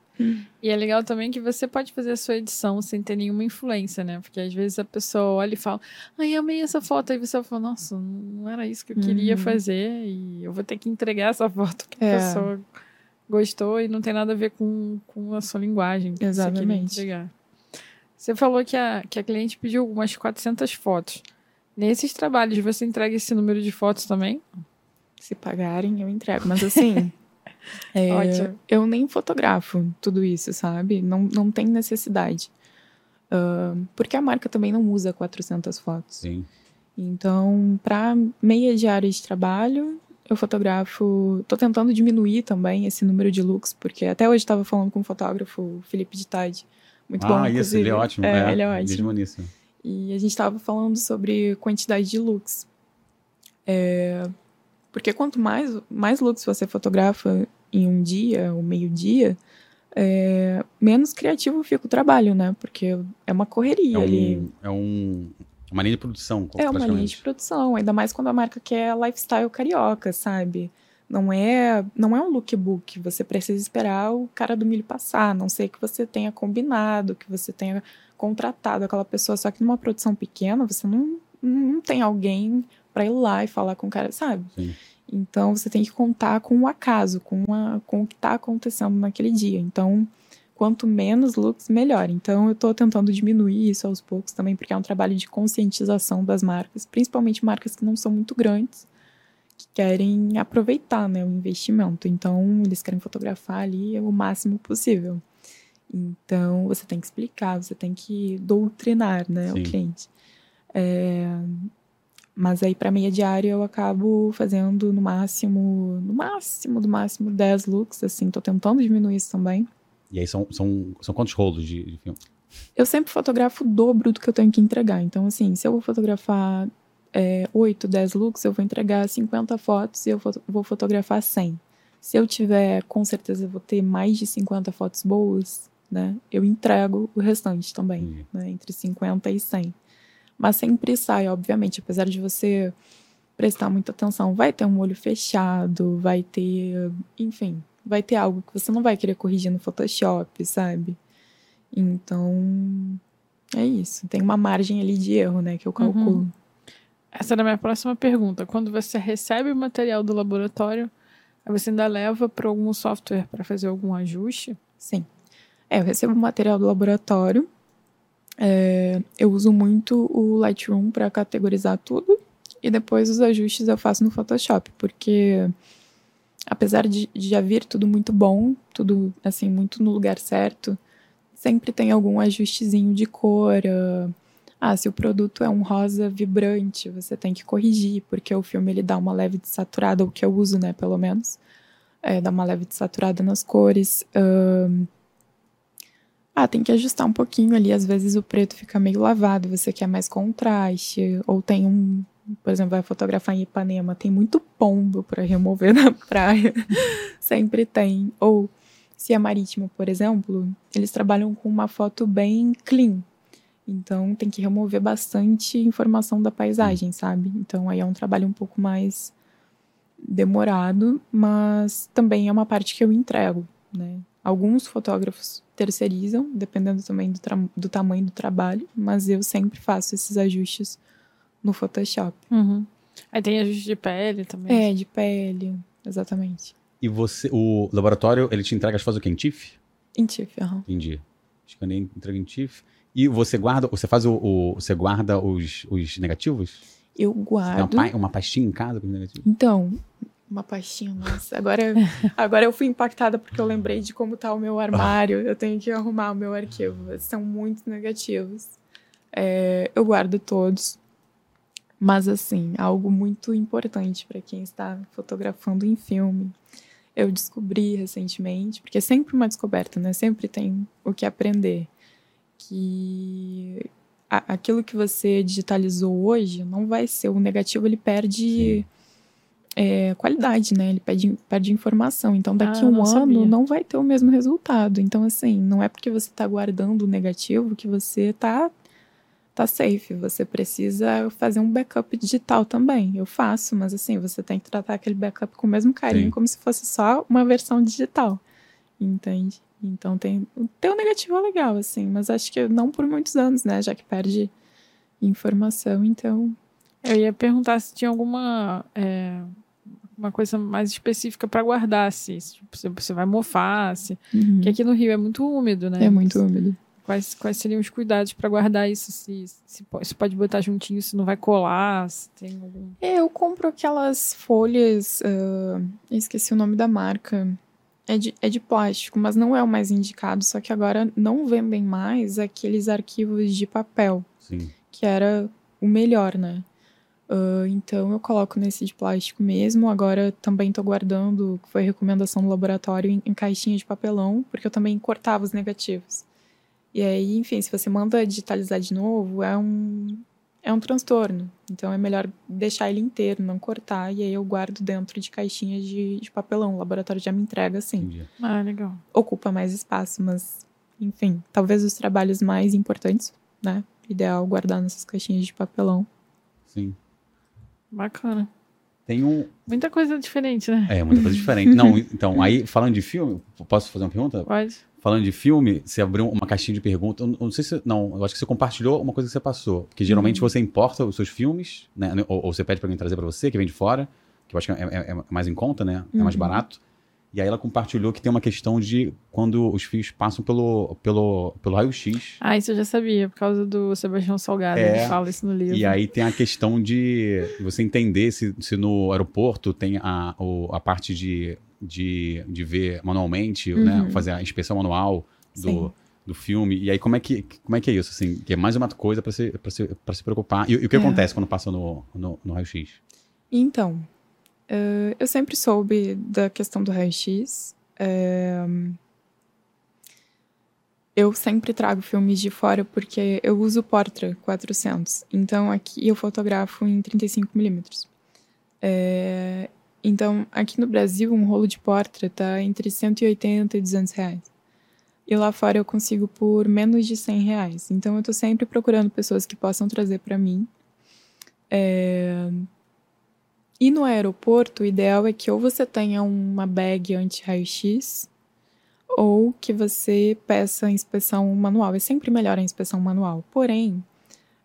E é legal também que você pode fazer a sua edição sem ter nenhuma influência, né? Porque às vezes a pessoa olha e fala, ai, amei essa foto. Aí você fala, nossa, não era isso que eu queria Uhum. fazer. E eu vou ter que entregar essa foto que a É. pessoa gostou e não tem nada a ver com, com a sua linguagem. que Você Exatamente. entregar. Você falou que a, que a cliente pediu umas 400 fotos. Nesses trabalhos, você entrega esse número de fotos também? Se pagarem, eu entrego. Mas assim, é, Ótimo. eu nem fotografo tudo isso, sabe? Não, não tem necessidade. Ah, porque a marca também não usa 400 fotos. Sim. Então, para meia diária de trabalho, eu fotografo. Tô tentando diminuir também esse número de looks, porque até hoje estava falando com o fotógrafo Felipe de Tade. Muito bom. ah, isso, ele é ótimo. É, ele é ótimo. Mesmo. E a gente estava falando sobre quantidade de looks. É, porque quanto mais, mais looks você fotografa em um dia, ou meio-dia, é, menos criativo fica o trabalho, né? Porque é uma correria É ali. um, é um, uma linha de produção, É uma linha de produção, ainda mais quando a marca quer lifestyle carioca, sabe? Não é, não é um lookbook, você precisa esperar o cara do milho passar, a não sei que você tenha combinado, que você tenha contratado aquela pessoa, só que numa produção pequena você não, não tem alguém para ir lá e falar com o cara, sabe? Sim. Então você tem que contar com o acaso, com, a, com o que está acontecendo naquele dia. Então, quanto menos looks, melhor. Então eu estou tentando diminuir isso aos poucos também, porque é um trabalho de conscientização das marcas, principalmente marcas que não são muito grandes, querem aproveitar né, o investimento. Então, eles querem fotografar ali o máximo possível. Então, você tem que explicar, você tem que doutrinar, né, Sim. o cliente. É, mas aí, para meia diária, eu acabo fazendo no máximo, no máximo, do máximo 10 looks, assim, tô tentando diminuir isso também. E aí são, são, são quantos rolos de, de filme? Eu sempre fotografo o dobro do que eu tenho que entregar. Então, assim, se eu vou fotografar é, 8, 10 looks, eu vou entregar 50 fotos e eu vou fotografar 100. Se eu tiver, com certeza, eu vou ter mais de 50 fotos boas, né? Eu entrego o restante também, Entendi. né? Entre 50 e 100. Mas sempre sai, obviamente, apesar de você prestar muita atenção. Vai ter um olho fechado, vai ter, enfim, vai ter algo que você não vai querer corrigir no Photoshop, sabe? Então, é isso. Tem uma margem ali de erro, né, que eu calculo. Essa era a minha próxima pergunta. Quando você recebe o material do laboratório, você ainda leva para algum software para fazer algum ajuste? Sim. É, eu recebo o material do laboratório. É, eu uso muito o Lightroom para categorizar tudo. E depois os ajustes eu faço no Photoshop, porque apesar de, de já vir tudo muito bom, tudo assim, muito no lugar certo, sempre tem algum ajustezinho de cor. ah, Ah, se o produto é um rosa vibrante, você tem que corrigir, porque o filme ele dá uma leve desaturada, o que eu uso, né, pelo menos. É, dá uma leve desaturada nas cores. ahn. Ah, tem que ajustar um pouquinho ali. Às vezes o preto fica meio lavado, você quer mais contraste. Ou tem um, por exemplo, vai fotografar em Ipanema, tem muito pombo para remover na praia. Sempre tem. Ou se é marítimo, por exemplo, eles trabalham com uma foto bem clean. Então tem que remover bastante informação da paisagem, sabe? Então aí é um trabalho um pouco mais demorado, mas também é uma parte que eu entrego, né? Alguns fotógrafos terceirizam, dependendo também do, do tamanho do trabalho, mas eu sempre faço esses ajustes no Photoshop. Aí tem ajuste de pele também. É, de pele, exatamente. E você, o laboratório, ele te entrega as fotos o quê? Em TIFF? Em TIFF, aham. Entendi. Escaneia, entrega em TIFF. E você guarda, você faz o, o- você guarda os, os negativos? Eu Você tem uma, guardo. pa- uma pastinha em casa com os negativos? Então, uma pastinha, nossa. Agora, agora eu fui impactada porque eu lembrei de como tá o meu armário. Eu tenho que arrumar o meu arquivo. São muito negativos. É, eu guardo todos. Mas, assim, algo muito importante para quem está fotografando em filme. Eu descobri recentemente, porque é sempre uma descoberta, né? Sempre tem o que aprender. Que a- aquilo que você digitalizou hoje não vai ser. O negativo, ele perde é, qualidade, né? Ele perde, perde informação. Então, daqui Ah, um ano sabia. não vai ter o mesmo resultado. Então, assim, não é porque você está guardando o negativo que você tá, tá safe. Você precisa fazer um backup digital também. Eu faço, mas assim, você tem que tratar aquele backup com o mesmo carinho, Sim. como se fosse só uma versão digital. Entende? Então tem. O teu negativo é legal, assim, mas acho que não por muitos anos, né? Já que perde informação, então. Eu ia perguntar se tinha alguma é, uma coisa mais específica para guardar, se, se você vai mofar, se... uhum. Porque aqui no Rio é muito úmido, né? É muito úmido. Quais, quais seriam os cuidados para guardar isso? Se, se, se pode botar juntinho, se não vai colar, se tem algum... É, eu compro aquelas folhas. eu esqueci o nome da marca. É de, é de plástico, mas não é o mais indicado. Só que agora não vendem mais aqueles arquivos de papel, Sim. que era o melhor, né? Ah, então eu coloco nesse de plástico mesmo. Agora também tô guardando, que foi recomendação do laboratório, em, em caixinha de papelão, porque eu também cortava os negativos. E aí, enfim, se você manda digitalizar de novo, é um, é um transtorno. Então é melhor deixar ele inteiro, não cortar. E aí eu guardo dentro de caixinhas de, de papelão. O laboratório já me entrega assim. Entendi. Ah, legal. Ocupa mais espaço, mas enfim, talvez os trabalhos mais importantes, né? Ideal guardar nessas caixinhas de papelão. Sim. Bacana. Tem um. Muita coisa diferente, né? É, muita coisa diferente. Não, então, aí, falando de filme, posso fazer uma pergunta? Pode. Falando de filme, você abriu uma caixinha de perguntas. Eu não sei se. Não, eu acho que você compartilhou uma coisa que você passou. Porque geralmente você importa os seus filmes, né? Ou, ou você pede pra alguém trazer pra você, que vem de fora, que eu acho que é, é- é mais em conta, né? É mais Uhum. barato. E aí ela compartilhou que tem uma questão de quando os fios passam pelo, pelo, pelo raio-x. Ah, isso eu já sabia, por causa do Sebastião Salgado. É. Ele fala isso no livro. E aí tem a questão de você entender se, se no aeroporto tem a, a parte de, de, de ver manualmente, né? Uhum. Fazer a inspeção manual do, Sim. do filme. E aí, como é que, como é, que é isso? Assim, que é mais uma coisa para se, pra se, pra se preocupar. E, e o que É. acontece quando passa no, no, no raio-x? Então, eh, eu sempre soube da questão do raio-x. eh, eu sempre trago filmes de fora porque eu uso Portra 400. Então, aqui eu fotografo em 35mm. Eh, então, aqui no Brasil, um rolo de Portra tá entre 180 e 200 reais. E lá fora eu consigo por menos de 100 reais. Então, eu tô sempre procurando pessoas que possam trazer para mim. Eh, e no aeroporto, o ideal é que ou você tenha uma bag anti-raio-x ou que você peça inspeção manual. É sempre melhor a inspeção manual. Porém,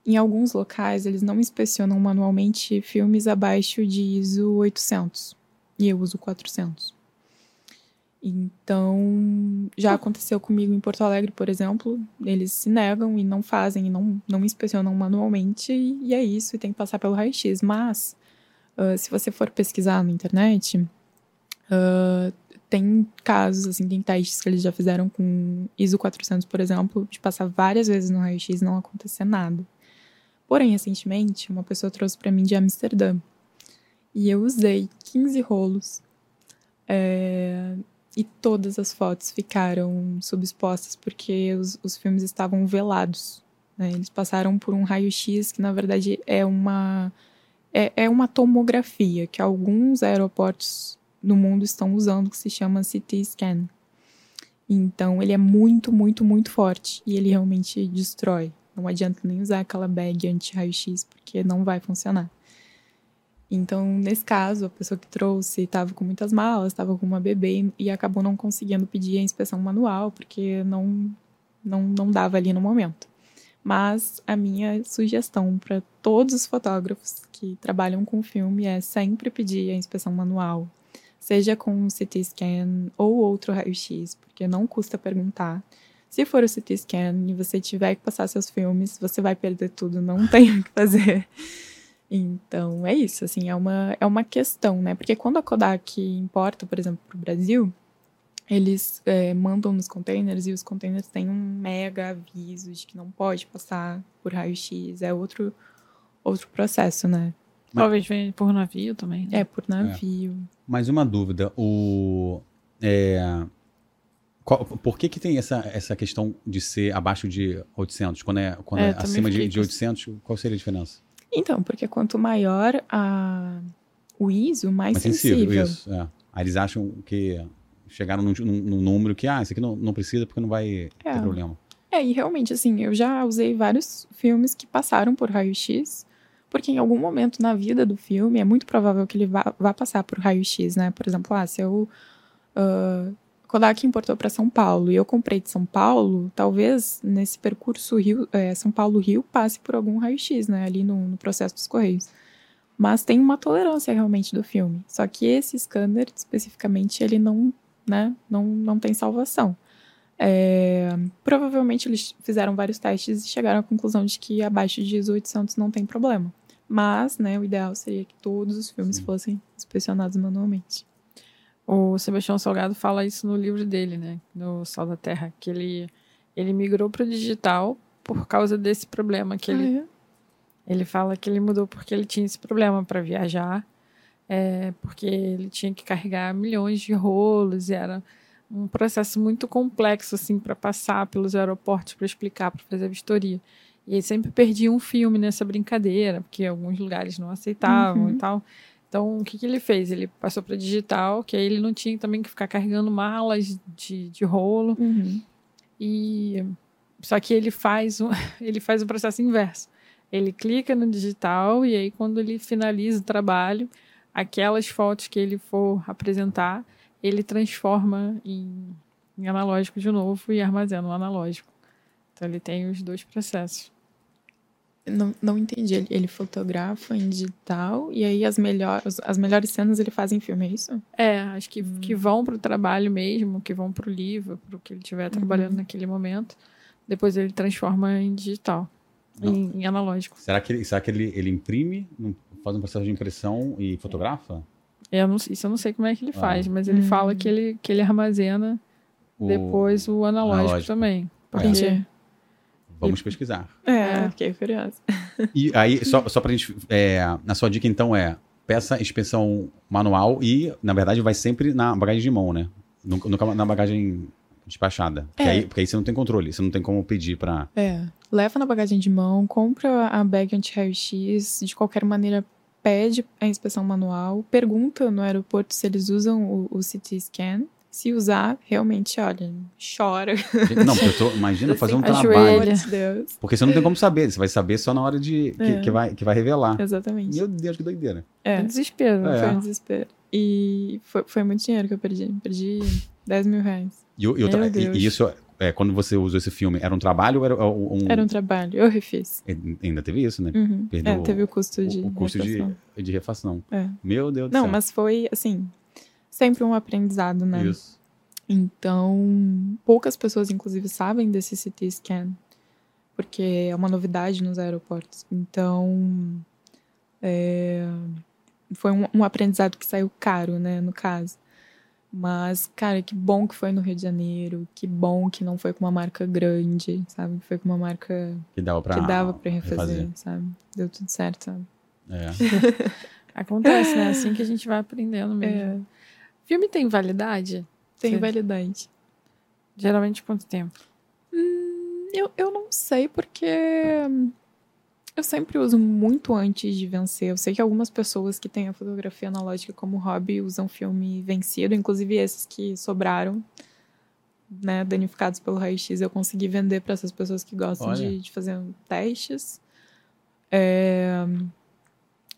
em alguns locais, eles não inspecionam manualmente filmes abaixo de ISO 800. E eu uso 400. Então, já aconteceu comigo em Porto Alegre, por exemplo. Eles se negam e não fazem, e não, não inspecionam manualmente, e, e é isso, e tem que passar pelo raio-x. Mas, ah, se você for pesquisar na internet, ah, tem casos, assim, tem testes que eles já fizeram com ISO 400, por exemplo, de passar várias vezes no raio-x e não acontecer nada. Porém, recentemente, uma pessoa trouxe para mim de Amsterdã. E eu usei 15 rolos. é, e todas as fotos ficaram subexpostas porque os, os filmes estavam velados. né? Eles passaram por um raio-x que, na verdade, é uma, é, é uma tomografia que alguns aeroportos no mundo estão usando, que se chama CT scan. Então, ele é muito, muito, muito forte e ele realmente destrói. Não adianta nem usar aquela bag anti-raio-x, porque não vai funcionar. Então, nesse caso, a pessoa que trouxe estava com muitas malas, estava com uma bebê e acabou não conseguindo pedir a inspeção manual, porque não, não, não dava ali no momento. Mas a minha sugestão para todos os fotógrafos que trabalham com filme é sempre pedir a inspeção manual, seja com CT scan ou outro raio-x, porque não custa perguntar. Se for o CT scan e você tiver que passar seus filmes, você vai perder tudo, não tem o que fazer. Então, é isso, assim, é uma, é uma questão, né? Porque quando a Kodak importa, por exemplo, para o Brasil, eles é, mandam nos containers e os containers têm um mega aviso de que não pode passar por raio-x, é outro, outro processo, né? Mas- Talvez venha por navio também. né? É por navio. Mais uma dúvida. O, é, qual- por que, que tem essa, essa questão de ser abaixo de 800? Quando é, quando É, é, acima de, de com 800, qual seria a diferença? Então, porque quanto maior a, o ISO, mais, Mais sensível. sensível, isso. É. Aí eles acham que chegaram num, num- num número que, ah, isso aqui não, não precisa porque não vai É. ter problema. É, e realmente, assim, eu já usei vários filmes que passaram por raio-x, porque em algum momento na vida do filme é muito provável que ele vá, vá passar por raio-x, né? Por exemplo, ah, se eu. Uh, Kodak importou para São Paulo e eu comprei de São Paulo, talvez nesse percurso Rio, é, São Paulo-Rio passe por algum raio-x, né? Ali no, no processo dos Correios. Mas tem uma tolerância realmente do filme. Só que esse scanner, especificamente, ele não, né, não, não tem salvação. É, provavelmente eles fizeram vários testes e chegaram à conclusão de que abaixo de ISO 800 não tem problema. Mas, né, o ideal seria que todos os filmes Sim. fossem inspecionados manualmente. O Sebastião Salgado fala isso no livro dele, né? No Sal da Terra, que ele, ele migrou para o digital por causa desse problema que ele Ah, Ele fala que ele mudou porque ele tinha esse problema para viajar, é, porque ele tinha que carregar milhões de rolos e era um processo muito complexo assim para passar pelos aeroportos para explicar, para fazer a vistoria. E ele sempre perdia um filme nessa brincadeira, porque alguns lugares não aceitavam Uhum. e tal. Então, o que, que ele fez? Ele passou para digital, que aí ele não tinha também que ficar carregando malas de, de rolo. Uhum. E só que ele faz um, ele faz o processo inverso. Ele clica no digital e aí quando ele finaliza o trabalho, aquelas fotos que ele for apresentar, ele transforma em, em analógico de novo e armazena o analógico. Então ele tem os dois processos. Não, não entendi. Ele, ele fotografa em digital e aí as, melhor, as melhores cenas ele faz em filme, é isso? É, acho que, que vão para o trabalho mesmo, que vão para o livro, para o que ele estiver trabalhando naquele momento. Depois ele transforma em digital, em, em analógico. Será que ele, será que ele, ele imprime, faz um processo de impressão e fotografa? Eu não, isso eu não sei como é que ele Ah. faz, mas ele Hum. fala que ele, que ele armazena O- depois o analógico, analógico. também. Porque- Entendi. Vamos pesquisar. É, É. fiquei curiosa. E aí, só, só pra gente. É, na sua dica, então, é peça inspeção manual e, na verdade, vai sempre na bagagem de mão, né? Nunca, nunca na bagagem despachada. Porque, É. aí, porque aí você não tem controle, você não tem como pedir pra. É. Leva na bagagem de mão, compra a bag anti-raio-x, de qualquer maneira pede a inspeção manual, pergunta no aeroporto se eles usam o, o CT scan. Se usar, realmente, olha, chora. Não, porque eu tô, imagina fazer um trabalho. De. Porque você não tem como saber, você vai saber só na hora de. que, É. que vai, que vai revelar. Exatamente. Meu Deus, que doideira. É desespero. É. foi um desespero. E foi, foi muito dinheiro que eu perdi. Perdi 10 mil reais. E, eu- e- e isso, é, quando você usou esse filme, era um trabalho ou era um. Era um trabalho. Eu refiz. Ainda teve isso, né? Uhum. Perdeu É, teve o custo de. o, o custo de, refação. de refação. É. Meu Deus do Não, céu. mas foi, assim, sempre um aprendizado, né? Isso. Então, poucas pessoas, inclusive, sabem desse CT scan, porque é uma novidade nos aeroportos. Então, é, foi um, um aprendizado que saiu caro, né, no caso. Mas, cara, que bom que foi no Rio de Janeiro, que bom que não foi com uma marca grande, sabe? Que foi com uma marca Que dava pra, que dava pra refazer, sabe? Deu tudo certo, sabe? É. Acontece, né? Assim que a gente vai aprendendo mesmo. É, Filme tem validade? tem Sim. validade. Geralmente quanto tempo? Eu, eu não sei porque hum, eu sempre uso muito antes de vencer. Eu sei que algumas pessoas que têm a fotografia analógica como hobby usam filme vencido, inclusive esses que sobraram, né, danificados pelo raio-x, eu consegui vender para essas pessoas que gostam de, de fazer testes. É,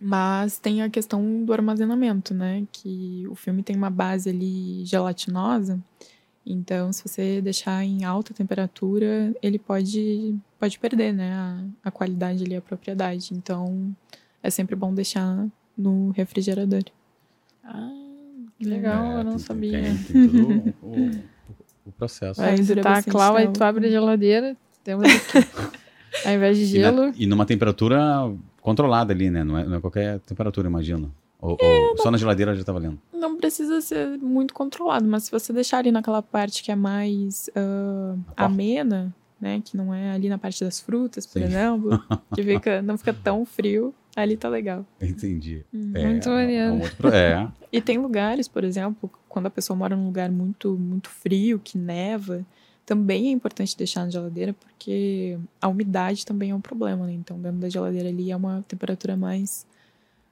mas tem a questão do armazenamento, né? Que o filme tem uma base ali gelatinosa. Então, se você deixar em alta temperatura, ele pode, pode perder, né? A, a qualidade ali, a propriedade. Então, é sempre bom deixar no refrigerador. Ah, que legal, É, eu não tem- sabia. Tem, tem o, o- o processo. Vai visitar a bastante Clau, aí tu abre a geladeira, temos aqui. Ao invés de E, na- gelo, e numa temperatura controlada ali, né? Não é, não é qualquer temperatura, imagino. Ou, ou só na geladeira já tá valendo. Não precisa ser muito controlado, mas se você deixar ali naquela parte que é mais porta. amena, né? Que não é ali na parte das frutas, por Sim. exemplo, que fica, não fica tão frio, ali tá legal. Entendi. Uhum. É, Muito é maneiro. pro- É, E tem lugares, por exemplo, quando a pessoa mora num lugar muito, muito frio, que neva, também é importante deixar na geladeira, porque a umidade também é um problema, né? Então, dentro da geladeira ali é uma temperatura mais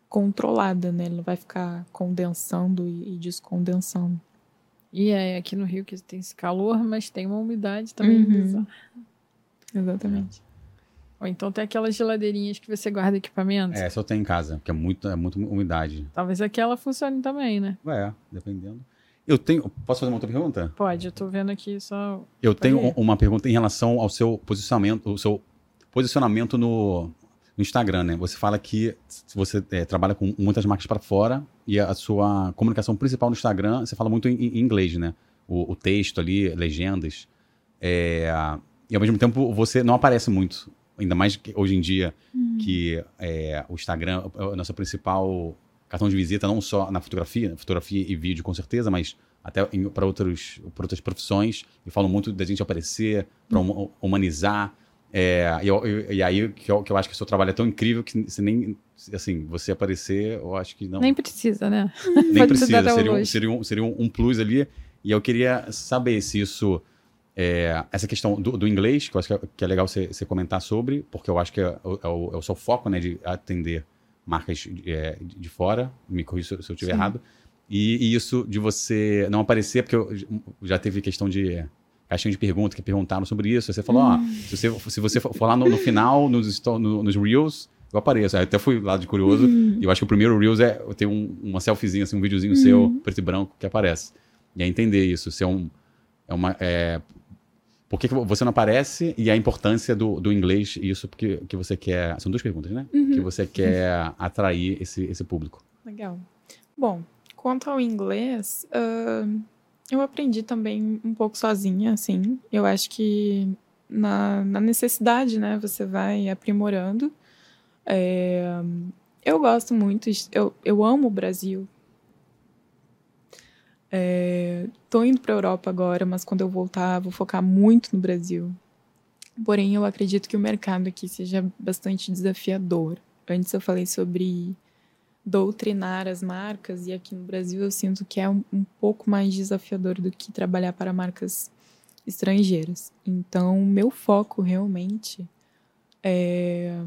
controlada, né? Ele não vai ficar condensando e, e descondensando. E é aqui no Rio que tem esse calor, mas tem uma umidade também Uhum. bizarra. Exatamente. Ou então tem aquelas geladeirinhas que você guarda equipamentos. é, só tem em casa, porque é muito, é muito umidade. Talvez aquela funcione também, né? É, dependendo. Eu tenho. Posso fazer uma outra pergunta? Pode, eu tô vendo aqui só. Eu tenho ir. um- uma pergunta em relação ao seu posicionamento, o seu posicionamento no, no Instagram, né? Você fala que você é, trabalha com muitas marcas para fora e a sua comunicação principal no Instagram, você fala muito em, em inglês, né? O, o texto ali, legendas. É, e ao mesmo tempo você não aparece muito, ainda mais hoje em dia que é, o Instagram é o nosso principal cartão de visita, não só na fotografia, fotografia e vídeo com certeza, mas até para outras profissões. E falam muito da gente aparecer, para humanizar. É, e, eu- eu- e aí que eu, que eu acho que o seu trabalho é tão incrível que você nem. Assim, você aparecer, eu acho que não. Nem precisa, né? Nem precisa, seria, um, seria, um, seria um, plus ali. E eu queria saber se isso. é, essa questão do, do inglês, que eu acho que é, que é legal você, comentar sobre, porque eu acho que é, é o, é o seu foco, né, de atender marcas é, de de fora, me corrija se eu- se eu estiver errado. E, e isso de você não aparecer, porque eu, já teve questão de caixinha de perguntas que perguntaram sobre isso. Aí você falou, ó, se você, se você for lá no, no final, nos, no- nos Reels, eu apareço. Eu até fui lá de curioso. E eu acho que o primeiro Reels é ter um, uma selfiezinha, assim, um videozinho seu, preto e branco, que aparece. E aí entender isso, se é um. É uma, é, por que, que você não aparece e a importância do, do inglês, e isso porque que você quer. São duas perguntas, né? Que você quer atrair esse, esse público. Legal. Bom, quanto ao inglês, ahn, eu aprendi também um pouco sozinha, assim. Eu acho que na, na necessidade, né, você vai aprimorando. É, eu gosto muito, eu, eu amo o Brasil. É, tô indo pra Europa agora, mas quando eu voltar, vou focar muito no Brasil. Porém, eu acredito que o mercado aqui seja bastante desafiador. Antes eu falei sobre doutrinar as marcas, e aqui no Brasil eu sinto que é um, um pouco mais desafiador do que trabalhar para marcas estrangeiras. Então, meu foco realmente é,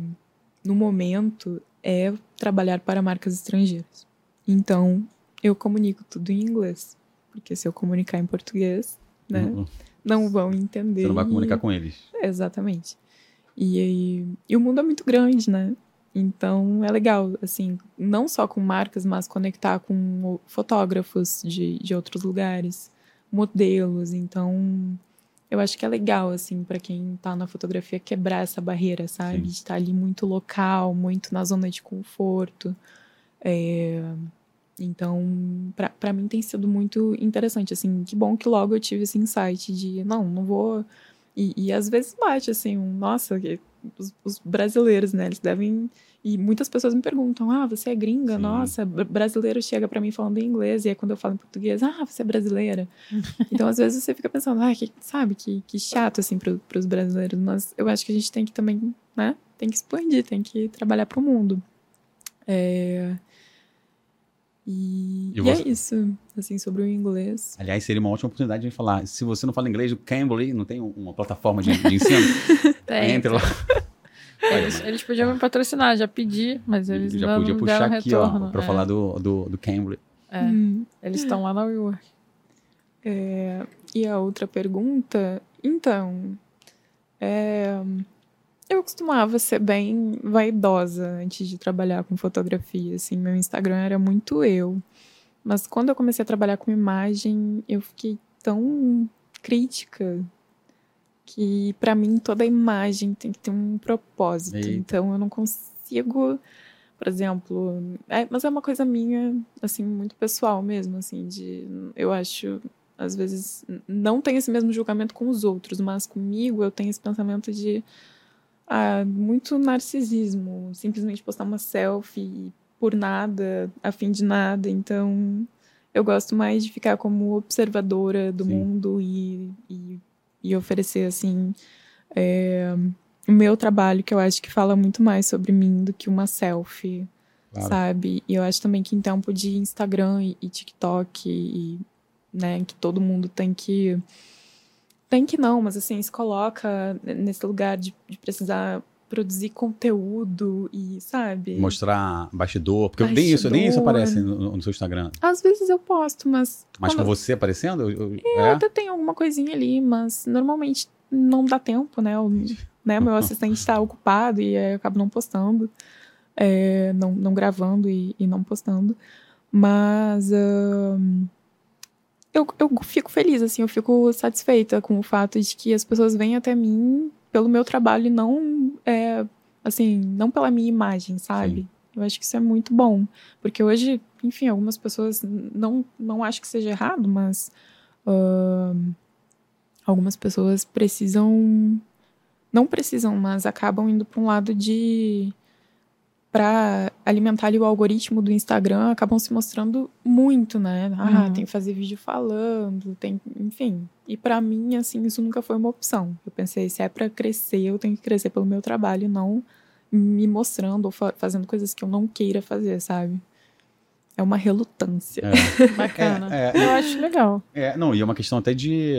no momento é trabalhar para marcas estrangeiras. Então, eu comunico tudo em inglês, porque se eu comunicar em português, né, Uhum. não vão entender. Você não vai comunicar e- com eles. Exatamente. E, aí- e o mundo é muito grande, né? Então é legal, assim, não só com marcas, mas conectar com fotógrafos de, de outros lugares, modelos. Então eu acho que é legal, assim, para quem tá na fotografia quebrar essa barreira, sabe? Sim. De estar ali muito local, muito na zona de conforto. É, Então, pra mim tem sido muito interessante, assim, que bom que logo eu tive esse insight de, não, não vou e, e às vezes bate, assim, um, nossa, os, os brasileiros, né? Eles devem. E muitas pessoas me perguntam: ah, você é gringa? Sim. Nossa, br- brasileiro chega pra mim falando em inglês, e aí quando eu falo em português, ah, você é brasileira. então, às vezes você fica pensando, ah, que, sabe, que, que chato, assim, pro, pros brasileiros. Mas eu acho que a gente tem que também, né? Tem que expandir, tem que trabalhar pro mundo. É. E, E e você- é isso, assim, sobre o inglês. Aliás, seria uma ótima oportunidade de falar. Se você não fala inglês, o Cambly não tem um- uma plataforma de, de ensino? Tem, Entre lá. Eles, eles podiam me patrocinar, já pedi, mas eles Já ainda podia não puxar aqui, retorno. ó, pra é, falar do, do, do Cambly. é. Hum. Eles estão lá na WeWork. É, e a outra pergunta, então, é, eu costumava ser bem vaidosa antes de trabalhar com fotografia, assim, meu Instagram era muito eu. Mas quando eu comecei a trabalhar com imagem, eu fiquei tão crítica que pra mim toda imagem tem que ter um propósito. Eita. Então eu não consigo, por exemplo, é, mas é uma coisa minha, assim, muito pessoal mesmo, assim, de eu acho às vezes não tenho esse mesmo julgamento com os outros, mas comigo eu tenho esse pensamento de ah, muito narcisismo, simplesmente postar uma selfie por nada, a fim de nada. Então, eu gosto mais de ficar como observadora do Sim. mundo e, e, e oferecer assim é, o meu trabalho, que eu acho que fala muito mais sobre mim do que uma selfie Claro. sabe? E eu acho também que em tempo de Instagram e, e TikTok, e, né, que todo mundo tem que. Tem que não, mas assim, se coloca nesse lugar de, de precisar produzir conteúdo e, sabe? Mostrar bastidor. Porque nem isso, nem isso Bastidor. aparece no, no seu Instagram. Às vezes eu posto, mas. Mas com você aparecendo? eu- eu- Eu é? até tenho alguma coisinha ali, mas normalmente não dá tempo, né? O, né meu assistente está ocupado e eu acabo não postando, é, não, não gravando e, e não postando. Mas ahn, eu, eu fico feliz, assim, eu fico satisfeita com o fato de que as pessoas vêm até mim pelo meu trabalho e não, é, assim, não pela minha imagem, sabe? Sim. Eu acho que isso é muito bom. Porque hoje, enfim, algumas pessoas não, não acho que seja errado, mas ahn, algumas pessoas precisam. Não precisam, mas acabam indo para um lado de. Para alimentar ali o algoritmo do Instagram, acabam se mostrando muito, né? Ah, Uhum. tem que fazer vídeo falando, tem. Enfim. E para mim, assim, isso nunca foi uma opção. Eu pensei, se é para crescer, eu tenho que crescer pelo meu trabalho, não me mostrando ou fa- fazendo coisas que eu não queira fazer, sabe? É uma relutância. É. Bacana. É, é, Eu acho legal. É, não, e é uma questão até de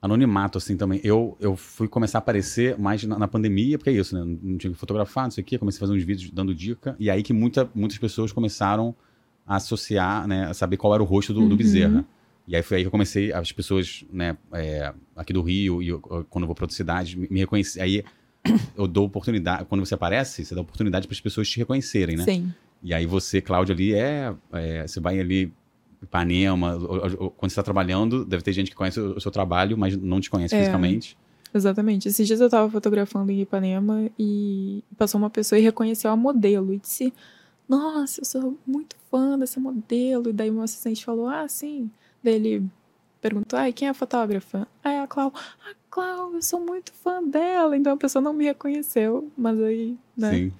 anonimato, assim, também. Eu, eu fui começar a aparecer mais na, na pandemia, porque é isso, né? Não tinha que fotografar, não sei o quê. Comecei a fazer uns vídeos dando dica. E aí que muita, muitas pessoas começaram a associar, né? A saber qual era o rosto do, do Uhum. Bezerra. E aí foi aí que eu comecei, as pessoas, né, é, aqui do Rio, e eu, quando eu vou para outras cidades, me, me reconhecer. Aí eu dou oportunidade, quando você aparece, você dá oportunidade para as pessoas te reconhecerem, né? Sim. E aí você, Cláudia, ali é, é, Você vai ali, Ipanema, quando você está trabalhando, deve ter gente que conhece o, o seu trabalho, mas não te conhece É. fisicamente. Exatamente. Esses dias eu tava fotografando em Ipanema e passou uma pessoa e reconheceu a modelo e disse: Nossa, eu sou muito fã dessa modelo. E daí meu assistente falou: Ah, sim. Daí ele perguntou: Ai, quem é a fotógrafa? Aí a Clau: Ah, Clau, eu sou muito fã dela. Então a pessoa não me reconheceu, mas aí, né? Sim.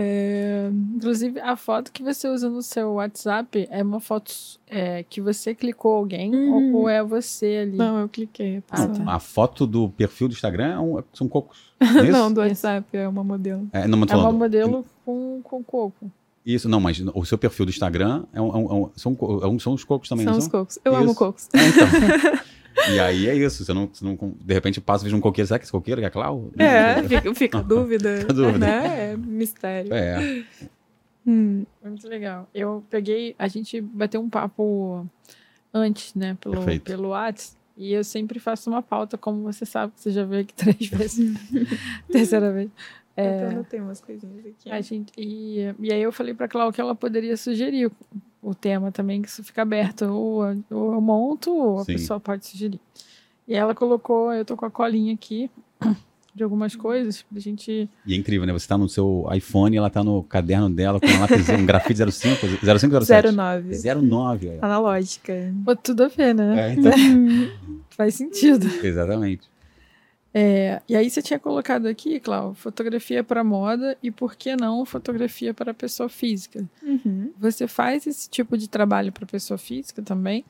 É, Inclusive, a foto que você usa no seu WhatsApp é uma foto é, que você clicou alguém Uhum. ou, ou é você ali? Não, eu cliquei. a Ah, tá. A foto do perfil do Instagram é um- são cocos. Não é? Não, do WhatsApp é uma modelo. É, não, É uma modelo com, com coco. Isso, não, mas o seu perfil do Instagram é um, é um- é são, é um- são os cocos também, São não os são? cocos. Eu amo Isso. cocos. É, então. e aí é isso. Você não, você não- de repente passa e vejo um coqueiro. Será que esse coqueiro que é Clau? É, fica, fica a dúvida. Fica a dúvida. Né? É mistério. É. Hum, Muito legal. Eu peguei, a gente bateu um papo antes, né, pelo, Perfeito. pelo WhatsApp. E eu sempre faço uma pauta, como você sabe, que você já veio aqui três vezes. Terceira vez. Eu É, até anotei umas coisinhas aqui. a gente, e, e aí eu falei pra Cláudia que ela poderia sugerir o, o tema também, que isso fica aberto. Ou, ou eu monto, ou a Sim. pessoa pode sugerir. E ela colocou, eu tô com a colinha aqui de algumas coisas pra gente. E é incrível, né? Você tá no seu iPhone e ela tá no caderno dela com um lápis, um grafite 05, 05 ou 07? 09. 09, olha. Analógica. Pô, tudo a ver, né? É, então. Faz sentido. Exatamente. É, e aí você tinha colocado aqui, Cláudio, fotografia para moda e por que não fotografia para pessoa física? Uhum. Você faz esse tipo de trabalho para pessoa física também?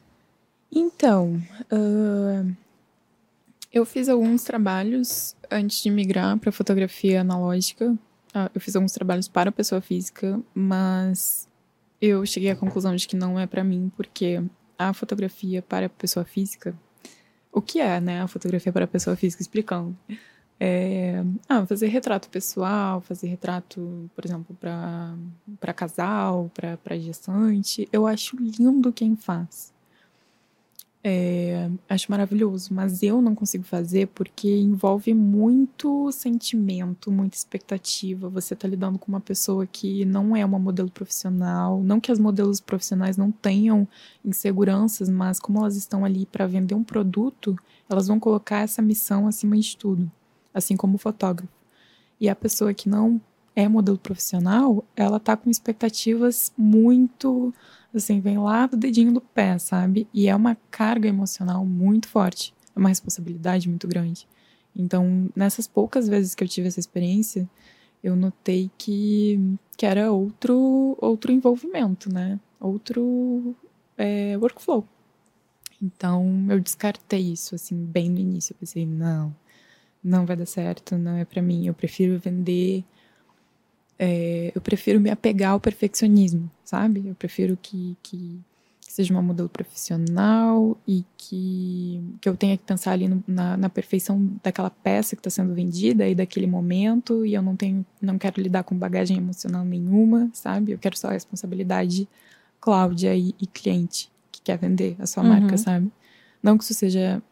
Então, ah, eu fiz alguns trabalhos antes de migrar para fotografia analógica. Ah, eu fiz alguns trabalhos para pessoa física, mas eu cheguei à conclusão de que não é para mim, porque a fotografia para pessoa física, o que é, né, a fotografia para pessoa física, explicando. É, ah, fazer retrato pessoal, fazer retrato, por exemplo, para casal, para gestante. Eu acho lindo quem faz. É, acho maravilhoso, mas eu não consigo fazer porque envolve muito sentimento, muita expectativa. Você tá lidando com uma pessoa que não é uma modelo profissional, não que as modelos profissionais não tenham inseguranças, mas como elas estão ali para vender um produto, elas vão colocar essa missão acima de tudo, assim como o fotógrafo. E a pessoa que não é modelo profissional, ela tá com expectativas muito assim, vem lá do dedinho do pé, sabe? E é uma carga emocional muito forte, é uma responsabilidade muito grande. Então, nessas poucas vezes que eu tive essa experiência, eu notei que, que era outro, outro envolvimento, né? Outro é, workflow. Então, eu descartei isso, assim, bem no início. Eu pensei, não, não vai dar certo, não é para mim. Eu prefiro vender é, eu prefiro me apegar ao perfeccionismo, sabe? Eu prefiro que, que, que seja uma modelo profissional e que, que eu tenha que pensar ali no, na, na perfeição daquela peça que está sendo vendida e daquele momento e eu não tenho, não quero lidar com bagagem emocional nenhuma, sabe? Eu quero só a responsabilidade Cláudia e, e cliente que quer vender a sua Uhum. marca, sabe? Não que isso seja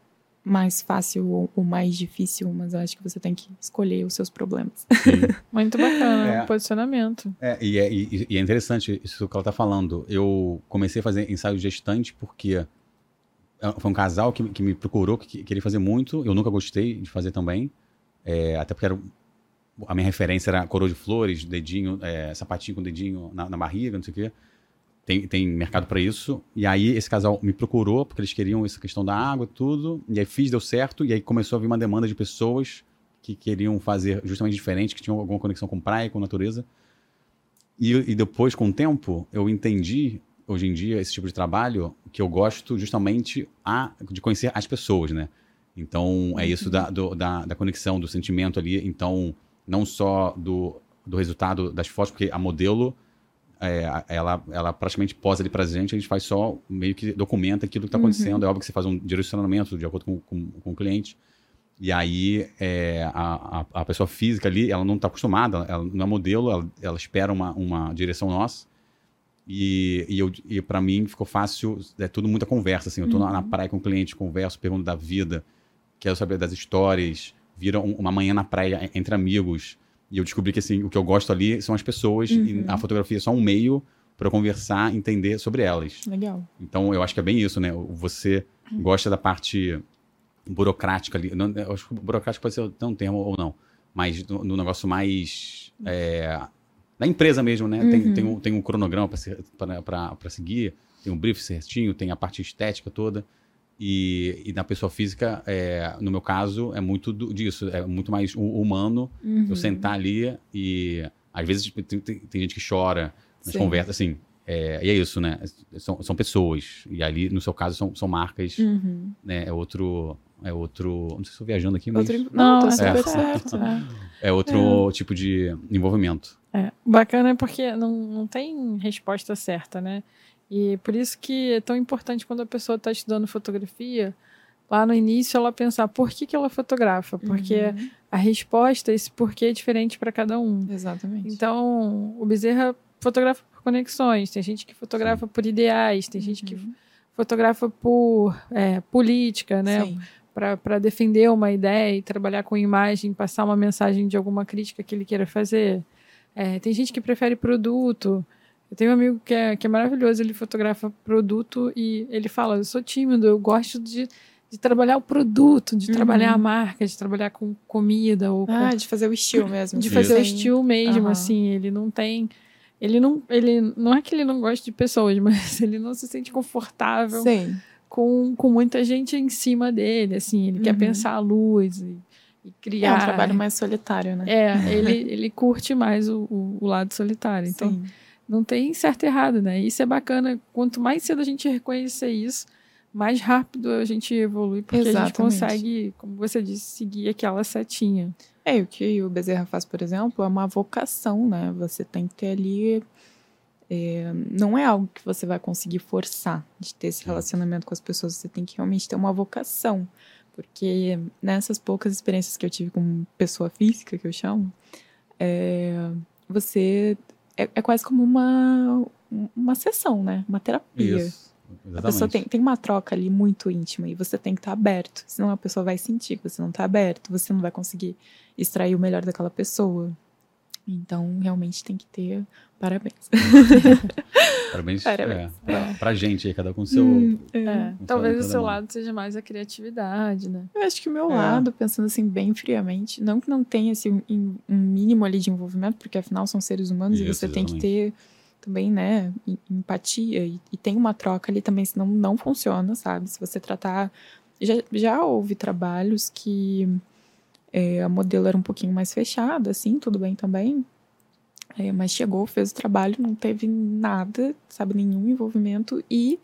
mais fácil ou, ou mais difícil, mas eu acho que você tem que escolher os seus problemas. Muito bacana, É. um posicionamento. É, e, é, e- e é interessante isso que ela tá falando. Eu comecei a fazer ensaio gestante porque é, foi um casal que, que me procurou, que que queria fazer muito. Eu nunca gostei de fazer também. É, até porque era, a minha referência era coroa de flores, dedinho, é, sapatinho com dedinho na, na barriga, não sei o quê. Tem, tem mercado para isso. E aí esse casal me procurou porque eles queriam essa questão da água tudo. E aí fiz, deu certo. E aí começou a vir uma demanda de pessoas que queriam fazer justamente diferente, que tinham alguma conexão com praia, com natureza. E, e depois, com o tempo, eu entendi, hoje em dia, esse tipo de trabalho, que eu gosto justamente a, de conhecer as pessoas, né? Então, é isso da, do- da, da conexão, do sentimento ali. Então, não só do, do resultado das fotos, porque a modelo, é, ela, ela praticamente posa ali pra gente, a gente faz só, meio que documenta aquilo que está acontecendo. É óbvio que você faz um direcionamento de acordo com, com, com o cliente. E aí, é, a, a, a pessoa física ali, ela não está acostumada, ela não é modelo, ela, ela espera uma, uma direção nossa. E, e, eu, e para mim ficou fácil, é tudo muita conversa, assim. Eu tô na, na praia com o cliente, converso, pergunto da vida, quero saber das histórias, vira um- uma manhã na praia entre amigos. E eu descobri que, assim, o que eu gosto ali são as pessoas, e a fotografia é só um meio para conversar, entender sobre elas. Legal. Então, eu acho que é bem isso, né? Você gosta da parte burocrática ali. Não, eu acho que burocrático pode ser até um termo ou não. Mas no, no negócio mais... É, da empresa mesmo, né? Tem, tem, um, tem um cronograma para seguir, tem um brief certinho, tem a parte estética toda. E, e na pessoa física, é, no meu caso, é muito do- disso. É muito mais hu- humano Uhum. eu sentar ali e Às vezes tipo, tem, tem, tem gente que chora nas Sim. conversas, assim. é, e é isso, né? São, são pessoas. E ali, no seu caso, são, são marcas, Uhum. né? É outro. É outro. Não sei se estou viajando aqui, mas. Outro... Não, Não, tá é. super É. certo. É outro tipo de envolvimento. É, bacana é porque não, não tem resposta certa, né? E por isso que é tão importante quando a pessoa está estudando fotografia, lá no início ela pensar por que, que ela fotografa, porque Uhum. a resposta, esse porquê é diferente para cada um. Exatamente. Então, o Bezerra fotografa por conexões, tem gente que fotografa por ideais, tem gente que Uhum. fotografa por é, política, né? Sim. para defender uma ideia e trabalhar com imagem, passar uma mensagem de alguma crítica que ele queira fazer. É, tem gente que prefere produto. Eu tenho um amigo que é, que é maravilhoso, ele fotografa produto e ele fala: Eu sou tímido, eu gosto de, de trabalhar o produto, de Uhum. trabalhar a marca, de trabalhar com comida ou com Ah, de fazer o estilo mesmo. de fazer o Sim. estilo mesmo, Aham. assim, ele não tem. Ele não, ele não é que ele não gosta de pessoas, mas ele não se sente confortável Sim. com, com muita gente em cima dele, assim, ele quer Uhum. pensar a luz e, e É criar. um trabalho mais solitário, né? É, ele, ele curte mais o, o, o lado solitário. Então, Sim. Não tem certo e errado, né? Isso é bacana. Quanto mais cedo a gente reconhecer isso, mais rápido a gente evolui, porque a gente Exatamente. consegue, como você disse, seguir aquela setinha. É, o que o Bezerra faz, por exemplo, é uma vocação, né? Você tem que ter ali. é, não é algo que você vai conseguir forçar de ter esse relacionamento com as pessoas. Você tem que realmente ter uma vocação. Porque nessas poucas experiências que eu tive com pessoa física, que eu chamo, é, você. É, é quase como uma, uma sessão, né? Uma terapia. Isso. A pessoa tem, tem uma troca ali muito íntima e você tem que estar aberto. Senão a pessoa vai sentir que você não está aberto, você não vai conseguir extrair o melhor daquela pessoa. Então, realmente tem que ter parabéns. Parabéns, Parabéns. É, pra, pra gente aí, cada um com o seu. Hum, é. É, Funciona talvez o seu lado seja mais a criatividade, né? Eu acho que o meu É. lado, pensando assim bem friamente, não que não tenha esse, um, um mínimo ali de envolvimento, porque afinal são seres humanos e Isso, você tem que exatamente. ter também, né, em- empatia e, e tem uma troca ali também, senão não funciona, sabe? Se você tratar. Já, já houve trabalhos que é, a modelo era um pouquinho mais fechada, assim, tudo bem também. É, mas chegou, fez o trabalho, não teve nada, sabe, nenhum envolvimento e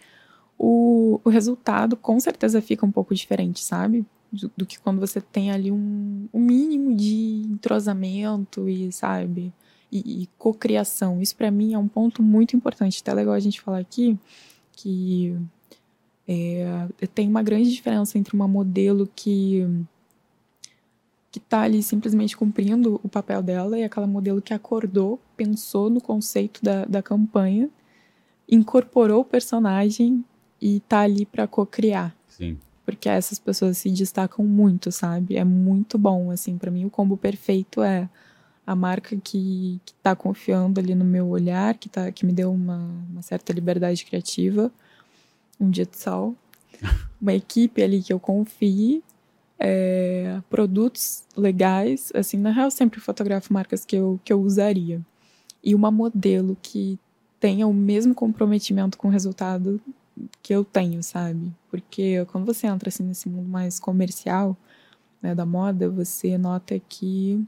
o, o resultado com certeza fica um pouco diferente, sabe? Do, do que quando você tem ali um, um mínimo de entrosamento e, sabe, e, e cocriação. Isso para mim é um ponto muito importante. Até legal a gente falar aqui que é, tem uma grande diferença entre uma modelo que que tá ali simplesmente cumprindo o papel dela e aquela modelo que acordou, pensou no conceito da, da campanha, incorporou o personagem e tá ali para co-criar. Sim. Porque essas pessoas se destacam muito, sabe? É muito bom, assim, para mim o combo perfeito é a marca que, que tá confiando ali no meu olhar, que, tá, que me deu uma, uma certa liberdade criativa, um dia de sol, uma equipe ali que eu confie, é, produtos legais, assim, na real sempre fotografo marcas que eu, que eu usaria. E uma modelo que tenha o mesmo comprometimento com o resultado que eu tenho, sabe? Porque quando você entra assim nesse mundo mais comercial, né, da moda, você nota que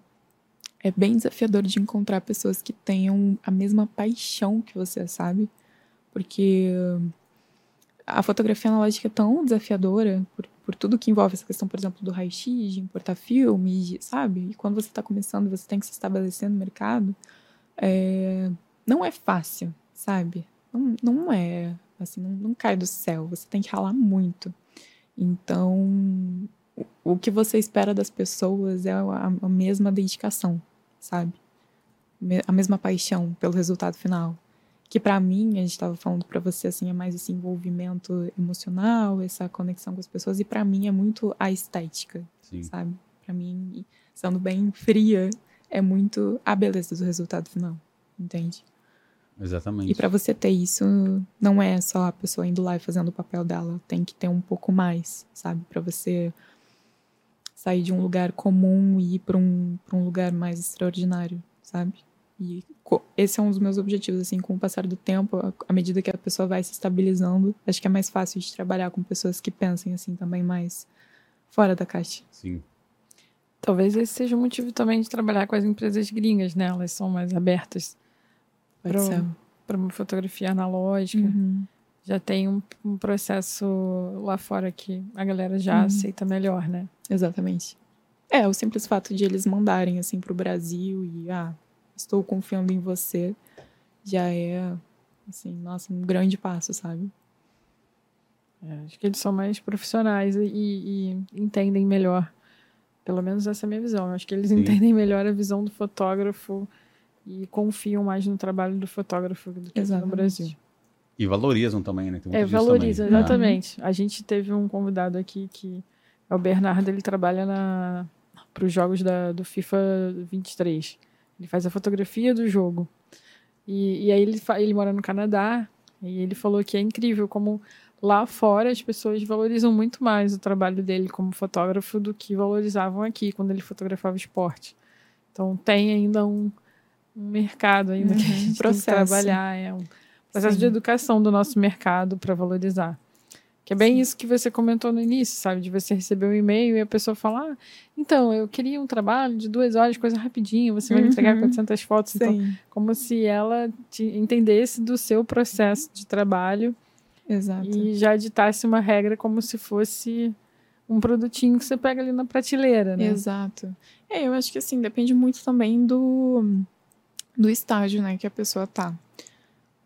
é bem desafiador de encontrar pessoas que tenham a mesma paixão que você, sabe? Porque a fotografia analógica é tão desafiadora por, por tudo que envolve essa questão, por exemplo, do raio-x, de importar filmes, de- sabe? E quando você está começando, você tem que se estabelecer no mercado, é, não é fácil, sabe? Não, não é, assim, não, não cai do céu, você tem que ralar muito. Então, o, o que você espera das pessoas é a, a mesma dedicação, sabe? A mesma paixão pelo resultado final. Que pra mim, a gente estava falando pra você assim, é mais esse envolvimento emocional, essa conexão com as pessoas e pra mim é muito a estética, Sim. sabe? Pra mim, sendo bem fria, é muito a beleza do resultado final, entende? Exatamente. E pra você ter isso, não é só a pessoa indo lá e fazendo o papel dela, tem que ter um pouco mais, sabe? Pra você sair de um lugar comum e ir pra um, pra um lugar mais extraordinário, sabe? E esse é um dos meus objetivos, assim, com o passar do tempo, à- medida que a pessoa vai se estabilizando, acho que é mais fácil de trabalhar com pessoas que pensem, assim, também mais fora da caixa. Sim. Talvez esse seja o motivo também de trabalhar com as empresas gringas, né? Elas são mais abertas para uma fotografia analógica. Uhum. Já tem um, um processo lá fora que a galera já Uhum. aceita melhor, né? Exatamente. É, o simples fato de eles mandarem assim pro Brasil e ah, estou confiando em você, já é assim, nossa, um grande passo, sabe? É, acho que eles são mais profissionais e, e entendem melhor. Pelo menos essa é a minha visão. Eu acho que eles Sim. entendem melhor a visão do fotógrafo e confiam mais no trabalho do fotógrafo do que no. Brasil. E valorizam também, né? É, disso valoriza, também. exatamente. A gente teve um convidado aqui que é o Bernardo, ele trabalha na para os jogos da, do FIFA 23. Ele faz a fotografia do jogo. E, e aí ele, ele mora no Canadá e ele falou que é incrível como lá fora as pessoas valorizam muito mais o trabalho dele como fotógrafo do que valorizavam aqui quando ele fotografava esporte. Então tem ainda um, um mercado ainda que a Uhum, gente tem que processo. trabalhar, é um processo Sim. de educação do nosso mercado para valorizar. Que é bem isso que você comentou no início, sabe? De você receber um e-mail e a pessoa falar: ah, então, eu queria um trabalho de duas horas, coisa rapidinho, você vai me entregar Uhum. 400 fotos. Então, Sim, como se ela te entendesse do seu processo de trabalho exato. e já ditasse uma regra como se fosse um produtinho que você pega ali na prateleira, né? Exato. É, eu acho que assim, depende muito também do, do estágio, né, que a pessoa tá.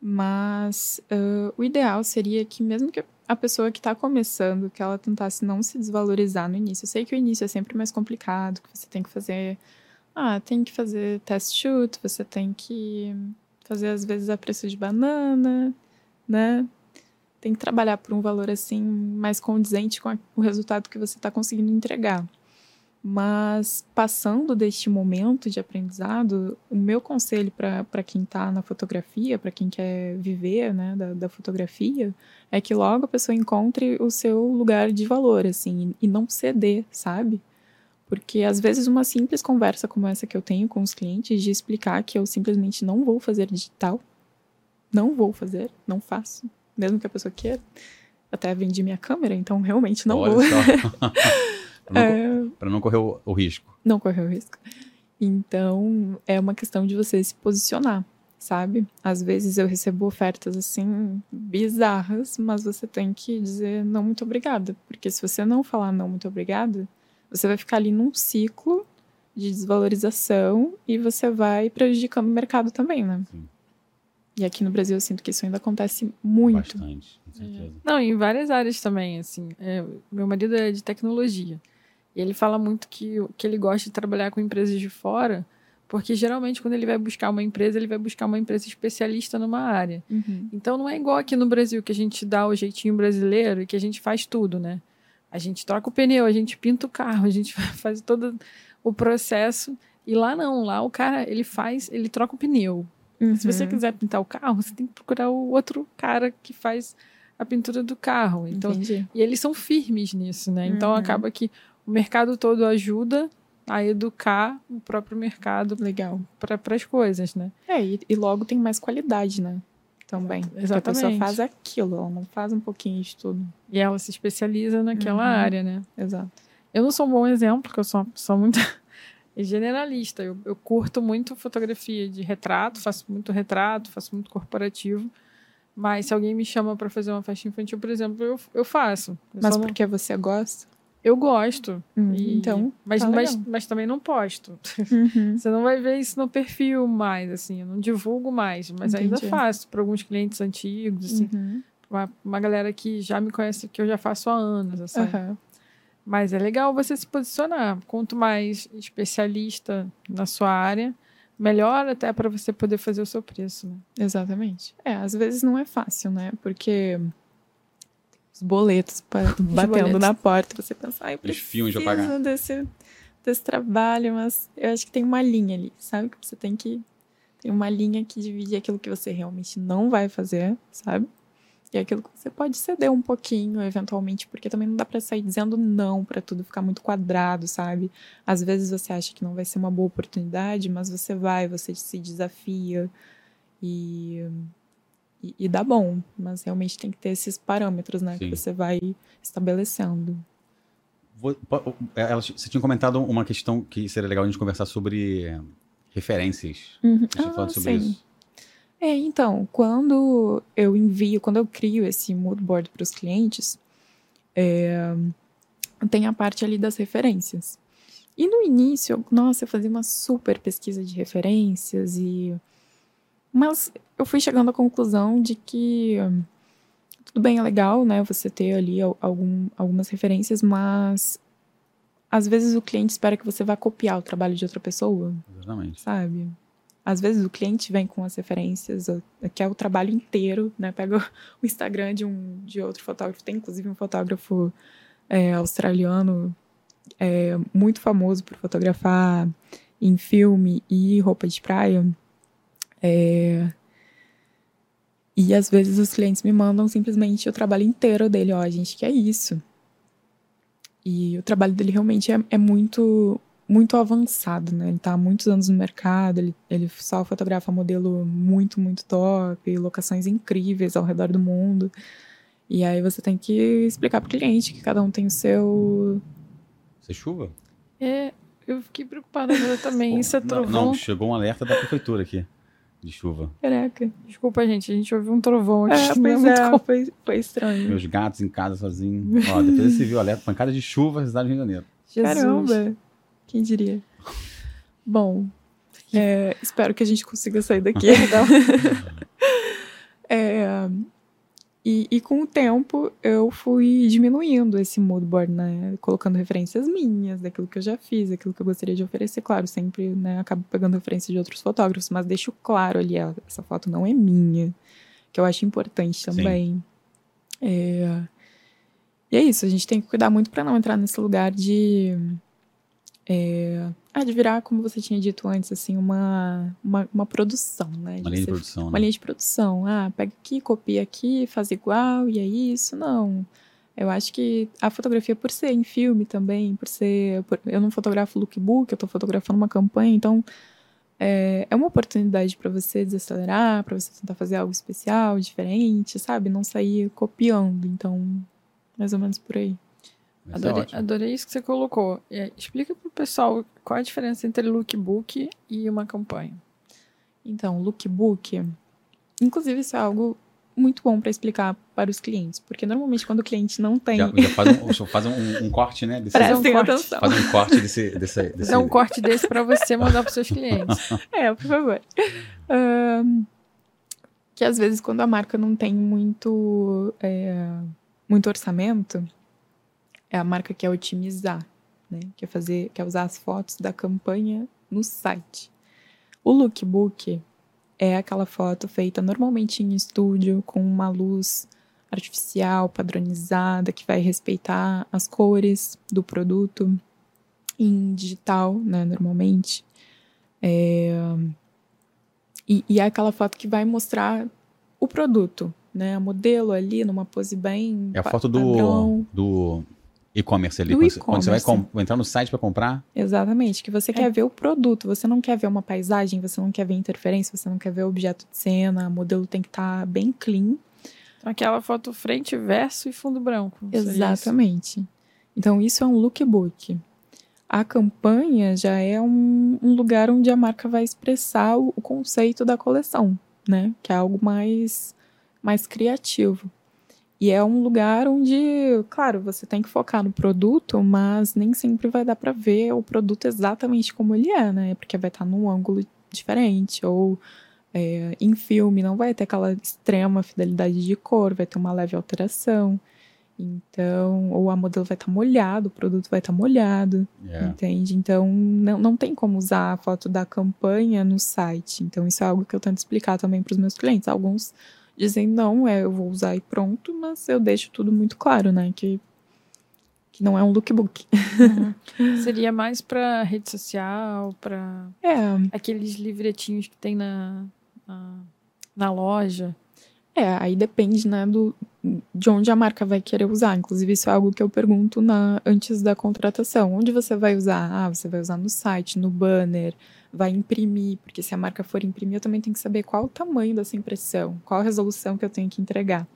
Mas ah, o ideal seria que mesmo que a pessoa que tá começando, que ela tentasse não se desvalorizar no início. Eu sei que o início é sempre mais complicado, que você tem que fazer... Ah, tem que fazer test shoot, você tem que fazer às vezes a preço de banana, né? Tem que trabalhar por um valor assim mais condizente com a- o resultado que você está conseguindo entregar. Mas passando deste momento de aprendizado, o meu conselho para quem está na fotografia, para quem quer viver né, da, da fotografia, é que logo a pessoa encontre o seu lugar de valor, assim, e não ceder, sabe? Porque às vezes uma simples conversa como essa que eu tenho com os clientes de explicar que eu simplesmente não vou fazer digital, não vou fazer, não faço, mesmo que a pessoa queira. Até vendi minha câmera, então realmente não Olha vou. não, É, não correr o, o risco. não correu risco. Então, é uma questão de você se posicionar, sabe? Às vezes eu recebo ofertas assim bizarras, mas você tem que dizer não muito obrigada, porque se você não falar não muito obrigada, você vai ficar ali num ciclo de desvalorização e você vai prejudicando o mercado também, né? Sim. E aqui no Brasil eu sinto que isso ainda acontece muito. Bastante, com certeza. Não, em várias áreas também, assim. É, meu marido é de tecnologia. E ele fala muito que, que ele gosta de trabalhar com empresas de fora, porque geralmente quando ele vai buscar uma empresa, ele vai buscar uma empresa especialista numa área. Uhum. Então não é igual aqui no Brasil, que a gente dá o jeitinho brasileiro e que a gente faz tudo, né? A gente troca o pneu, a gente pinta o carro, a gente faz todo o processo. E lá não, lá o cara, ele faz, ele troca o pneu. Se você Uhum. quiser pintar o carro, você tem que procurar o outro cara que faz a pintura do carro. Então, Entendi. e eles são firmes nisso, né? Então Uhum. acaba que o mercado todo ajuda a educar o próprio mercado Legal. para as coisas, né? É, e, e logo tem mais qualidade, né? Também. Porque a pessoa Exatamente. faz aquilo, ela não faz um pouquinho de tudo. E ela se especializa naquela Uhum. área, né? Exato. Eu não sou um bom exemplo, porque eu sou, sou muito generalista. Eu, eu curto muito fotografia de retrato, faço muito retrato, faço muito corporativo. Mas se alguém me chama para fazer uma festa infantil, por exemplo, eu, eu faço. Eu, Mas não- porque você gosta? Eu gosto. Hum, E- Então. mas, tá mas, mas também não posto. Uhum. Você não vai ver isso no perfil mais, assim. Eu não divulgo mais, mas ainda Entendi. faço para alguns clientes antigos, assim. Uhum. Uma, uma galera que já me conhece, que eu já faço há anos, assim. Aham. Mas é legal você se posicionar. Quanto mais especialista na sua área, melhor até para você poder fazer o seu preço, né? Exatamente. É, às vezes não é fácil, né? Porque os boletos pa- batendo boletos. na porta, você pensa, ai, eu pra preciso pagar. desse, desse trabalho, mas eu acho que tem uma linha ali, sabe? Que você tem que. Tem uma linha que divide aquilo que você realmente não vai fazer, sabe? E aquilo que você pode ceder um pouquinho, eventualmente, porque também não dá pra sair dizendo não pra tudo ficar muito quadrado, sabe? Às vezes você acha que não vai ser uma boa oportunidade, mas você vai, você se desafia e, e, e dá bom. Mas realmente tem que ter esses parâmetros, né? Sim. Que você vai estabelecendo. ela, você tinha comentado uma questão que seria legal a gente conversar sobre é, referências. Uhum. Você ah, sobre sim. isso. É, então, quando eu envio, quando eu crio esse mood board para os clientes, é, tem a parte ali das referências. E no início, nossa, eu fazia uma super pesquisa de referências e mas eu fui chegando à conclusão de que tudo bem, é legal, né, você ter ali algum, algumas referências, mas às vezes o cliente espera que você vá copiar o trabalho de outra pessoa. Exatamente. Sabe? Às vezes o cliente vem com as referências, que é o trabalho inteiro, né? Pega o Instagram de um de outro fotógrafo. Tem inclusive um fotógrafo é, australiano é, muito famoso por fotografar em filme e roupa de praia. É, e às vezes os clientes me mandam simplesmente o trabalho inteiro dele, ó, a gente quer isso. E o trabalho dele realmente é, é muito muito avançado, né? Ele tá há muitos anos no mercado, ele, ele só fotografa modelo muito, muito top, locações incríveis ao redor do mundo. E aí você tem que explicar pro cliente que cada um tem o seu. Você chuva? É, eu fiquei preocupada também. Isso é trovão. Não, não, chegou um alerta da prefeitura aqui de chuva. Caraca. Desculpa, gente. A gente ouviu um trovão aqui. É, pois é, é foi, foi, estranho. Meus gatos em casa sozinhos. Ó, depois você viu alerta, pancada de chuva, cidade do Rio de Janeiro. Jesus. Caramba. Quem diria? Bom, é, espero que a gente consiga sair daqui. é, e, e, com o tempo eu fui diminuindo esse mood board, né? Colocando referências minhas, daquilo que eu já fiz, daquilo que eu gostaria de oferecer. Claro, sempre né, acabo pegando referência de outros fotógrafos, mas deixo claro ali, essa foto não é minha, que eu acho importante também. É, e é isso, a gente tem que cuidar muito para não entrar nesse lugar de é, ah, de virar, como você tinha dito antes, assim, uma, uma, uma produção, né? Uma linha de produção. Uma né? linha de produção. Ah, pega aqui, copia aqui, faz igual, e é isso. Não. Eu acho que a fotografia, por ser em filme também, por ser. Por, eu não fotografo lookbook, eu estou fotografando uma campanha, então é, é uma oportunidade para você desacelerar, para você tentar fazer algo especial, diferente, sabe? Não sair copiando. Então, mais ou menos por aí. É adorei, é adorei isso que você colocou. É, explica para o pessoal qual a diferença entre lookbook e uma campanha. Então, lookbook, inclusive isso é algo muito bom para explicar para os clientes, porque normalmente quando o cliente não tem. Já, já faz, um, faz um, um, corte, né? Desse, Prestem um atenção. Faz um corte desse. desse, desse... É um corte desse para você mandar para os seus clientes. é, por favor. Um, que às vezes, quando a marca não tem muito, é, muito orçamento, é a marca que quer otimizar, né? Quer fazer, quer usar as fotos da campanha no site. O lookbook é aquela foto feita normalmente em estúdio com uma luz artificial, padronizada, que vai respeitar as cores do produto em digital, né, normalmente. É... E, e, é aquela foto que vai mostrar o produto, né, a modelo ali numa pose bem É a foto do, do e-commerce ali. Quando, quando, você vai entrar no site para comprar. Exatamente, que você é. quer ver o produto, você não quer ver uma paisagem, você não quer ver interferência, você não quer ver objeto de cena, o modelo tem que estar tá bem clean. Então, aquela foto frente, verso e fundo branco. Exatamente. Então, isso é um lookbook. A campanha já é um, um, lugar onde a marca vai expressar o, o conceito da coleção, né? Que é algo mais, mais criativo. E é um lugar onde, claro, você tem que focar no produto, mas nem sempre vai dar para ver o produto exatamente como ele é, né? Porque vai estar num ângulo diferente, ou é, em filme não vai ter aquela extrema fidelidade de cor, vai ter uma leve alteração. Então, ou a modelo vai estar molhado, o produto vai estar molhado, yeah. entende? Então, não, não tem como usar a foto da campanha no site. Então, isso é algo que eu tento explicar também para os meus clientes. Alguns dizem não, é, eu vou usar e pronto, mas eu deixo tudo muito claro, né? Que, que não é um lookbook. Uhum. Seria mais para rede social, para é. aqueles livretinhos que tem na, na, na, loja. É, aí depende, né, do, de onde a marca vai querer usar. Inclusive, isso é algo que eu pergunto na, antes da contratação. Onde você vai usar? Ah, você vai usar no site, no banner, vai imprimir, porque se a marca for imprimir, eu também tenho que saber qual o tamanho dessa impressão, qual a resolução que eu tenho que entregar.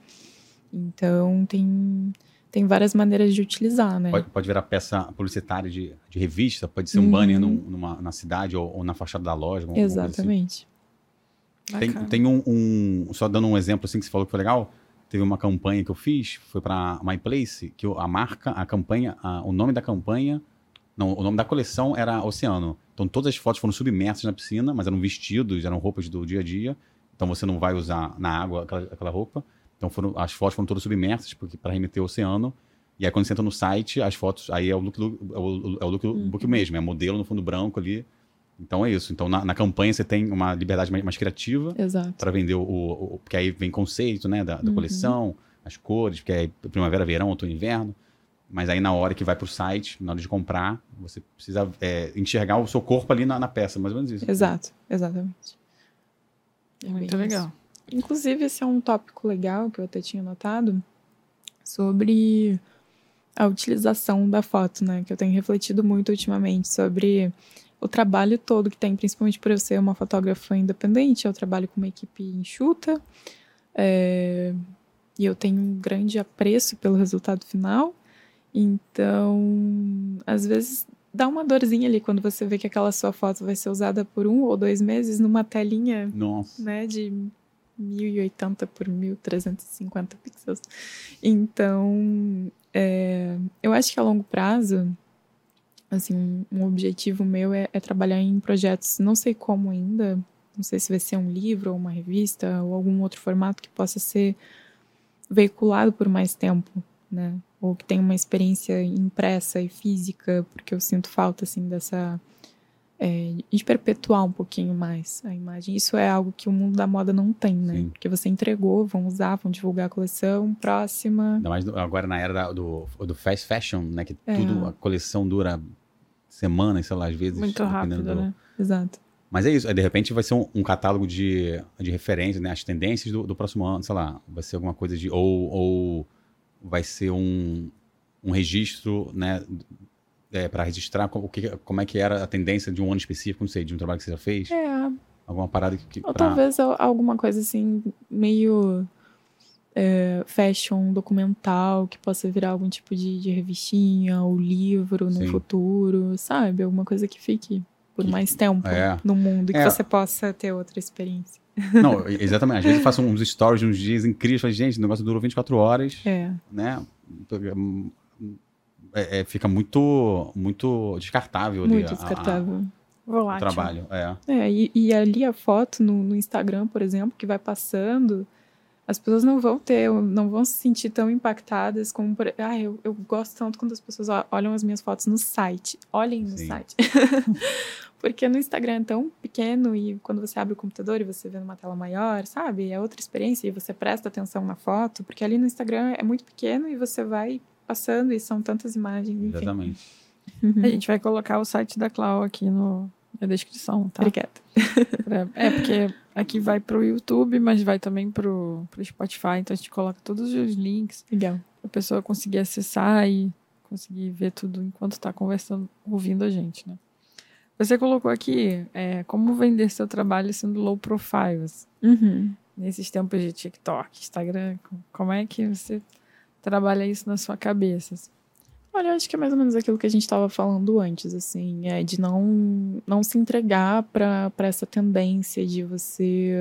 Então, tem, tem várias maneiras de utilizar, né? Pode, pode virar peça publicitária de, de revista, pode ser um banner num, numa, na cidade ou, ou, na fachada da loja. assim. Exatamente. Tem, tem um, um- Só dando um exemplo assim que você falou que foi legal. Teve uma campanha que eu fiz, foi para My Place, que eu- a marca, a campanha, a- o nome da campanha. Não, o nome da coleção era Oceano. Então todas as fotos foram submersas na piscina, mas eram vestidos, eram roupas do dia a dia. Então você não vai usar na água aquela, aquela roupa. Então foram, as fotos foram todas submersas, porque para remeter ao oceano. E aí quando você entra no site, as fotos, aí é o look, é o, é o look mesmo, é modelo no fundo branco ali. Então é isso. Então na, na campanha você tem uma liberdade mais, mais criativa para vender o, o- o- Porque aí vem conceito, né? Da, da Uhum. coleção, as cores, porque é primavera, verão, outono, inverno. Mas aí na hora que vai pro site, na hora de comprar, você precisa é, enxergar o seu corpo ali na, na peça, mais ou menos isso. Exato, exatamente. É Muito legal. isso. Inclusive, esse é um tópico legal que eu até tinha notado sobre a utilização da foto, né? Que eu tenho refletido muito ultimamente sobre o trabalho todo que tem, principalmente por eu ser uma fotógrafa independente. Eu trabalho com uma equipe enxuta é, e eu tenho um grande apreço pelo resultado final. Então, às vezes dá uma dorzinha ali quando você vê que aquela sua foto vai ser usada por um ou dois meses numa telinha Nossa. né, de 1080 por 1350 pixels. Então, é, eu acho que a longo prazo, assim, um, objetivo meu é, é trabalhar em projetos, não sei como ainda, não sei se vai ser um livro ou uma revista ou algum outro formato que possa ser veiculado por mais tempo, né? Ou que tenha uma experiência impressa e física, porque eu sinto falta, assim, dessa é, de perpetuar um pouquinho mais a imagem. Isso é algo que o mundo da moda não tem, né? Sim. Porque você entregou, vão usar, vão divulgar a coleção, próxima. Ainda mais agora na era do, do fast fashion, né? Que É. tudo, a coleção dura semanas, sei lá, às vezes. Muito rápido, do- né? Exato. Mas é isso, aí, de repente vai ser um, um catálogo de, de referências, né? As tendências do, do próximo ano, sei lá, vai ser alguma coisa de. Ou, ou vai ser um, um registro, né? para registrar o que, como é que era a tendência de um ano específico, não sei, de um trabalho que você já fez. É, Alguma parada que. que ou pra- talvez al- alguma coisa assim, meio é, fashion, documental, que possa virar algum tipo de, de revistinha ou livro no Sim. futuro, sabe? Alguma coisa que fique por Que- mais tempo É. no mundo e que É. você possa ter outra experiência. Não, exatamente. Às vezes eu faço uns stories de uns dias incríveis, falo, gente, o negócio durou 24 horas, É, né? É, é, fica muito, muito descartável ali muito a- a- descartável. o Volátil. trabalho. É. É, e, e ali a foto no, no Instagram, por exemplo, que vai passando, as pessoas não vão ter, não vão se sentir tão impactadas como, por, ah, eu, eu gosto tanto quando as pessoas olham as minhas fotos no site. Olhem no Sim. site. Porque no Instagram é tão pequeno e quando você abre o computador e você vê numa tela maior, sabe? É outra experiência e você presta atenção na foto, porque ali no Instagram é muito pequeno e você vai passando e são tantas imagens, enfim. Exatamente. Uhum. A gente vai colocar o site da Clau aqui no, na descrição, tá? Obrigada. Pra- É, porque aqui vai pro YouTube, mas vai também pro, pro Spotify, então a gente coloca todos os links Legal. pra pessoa conseguir acessar e conseguir ver tudo enquanto tá conversando, ouvindo a gente, né? Você colocou aqui é, como vender seu trabalho sendo low profile, assim, Uhum. nesses tempos de TikTok, Instagram, co- como é que você trabalha isso na sua cabeça? Olha, eu acho que é mais ou menos aquilo que a gente estava falando antes, assim, é de não, não se entregar para essa tendência de você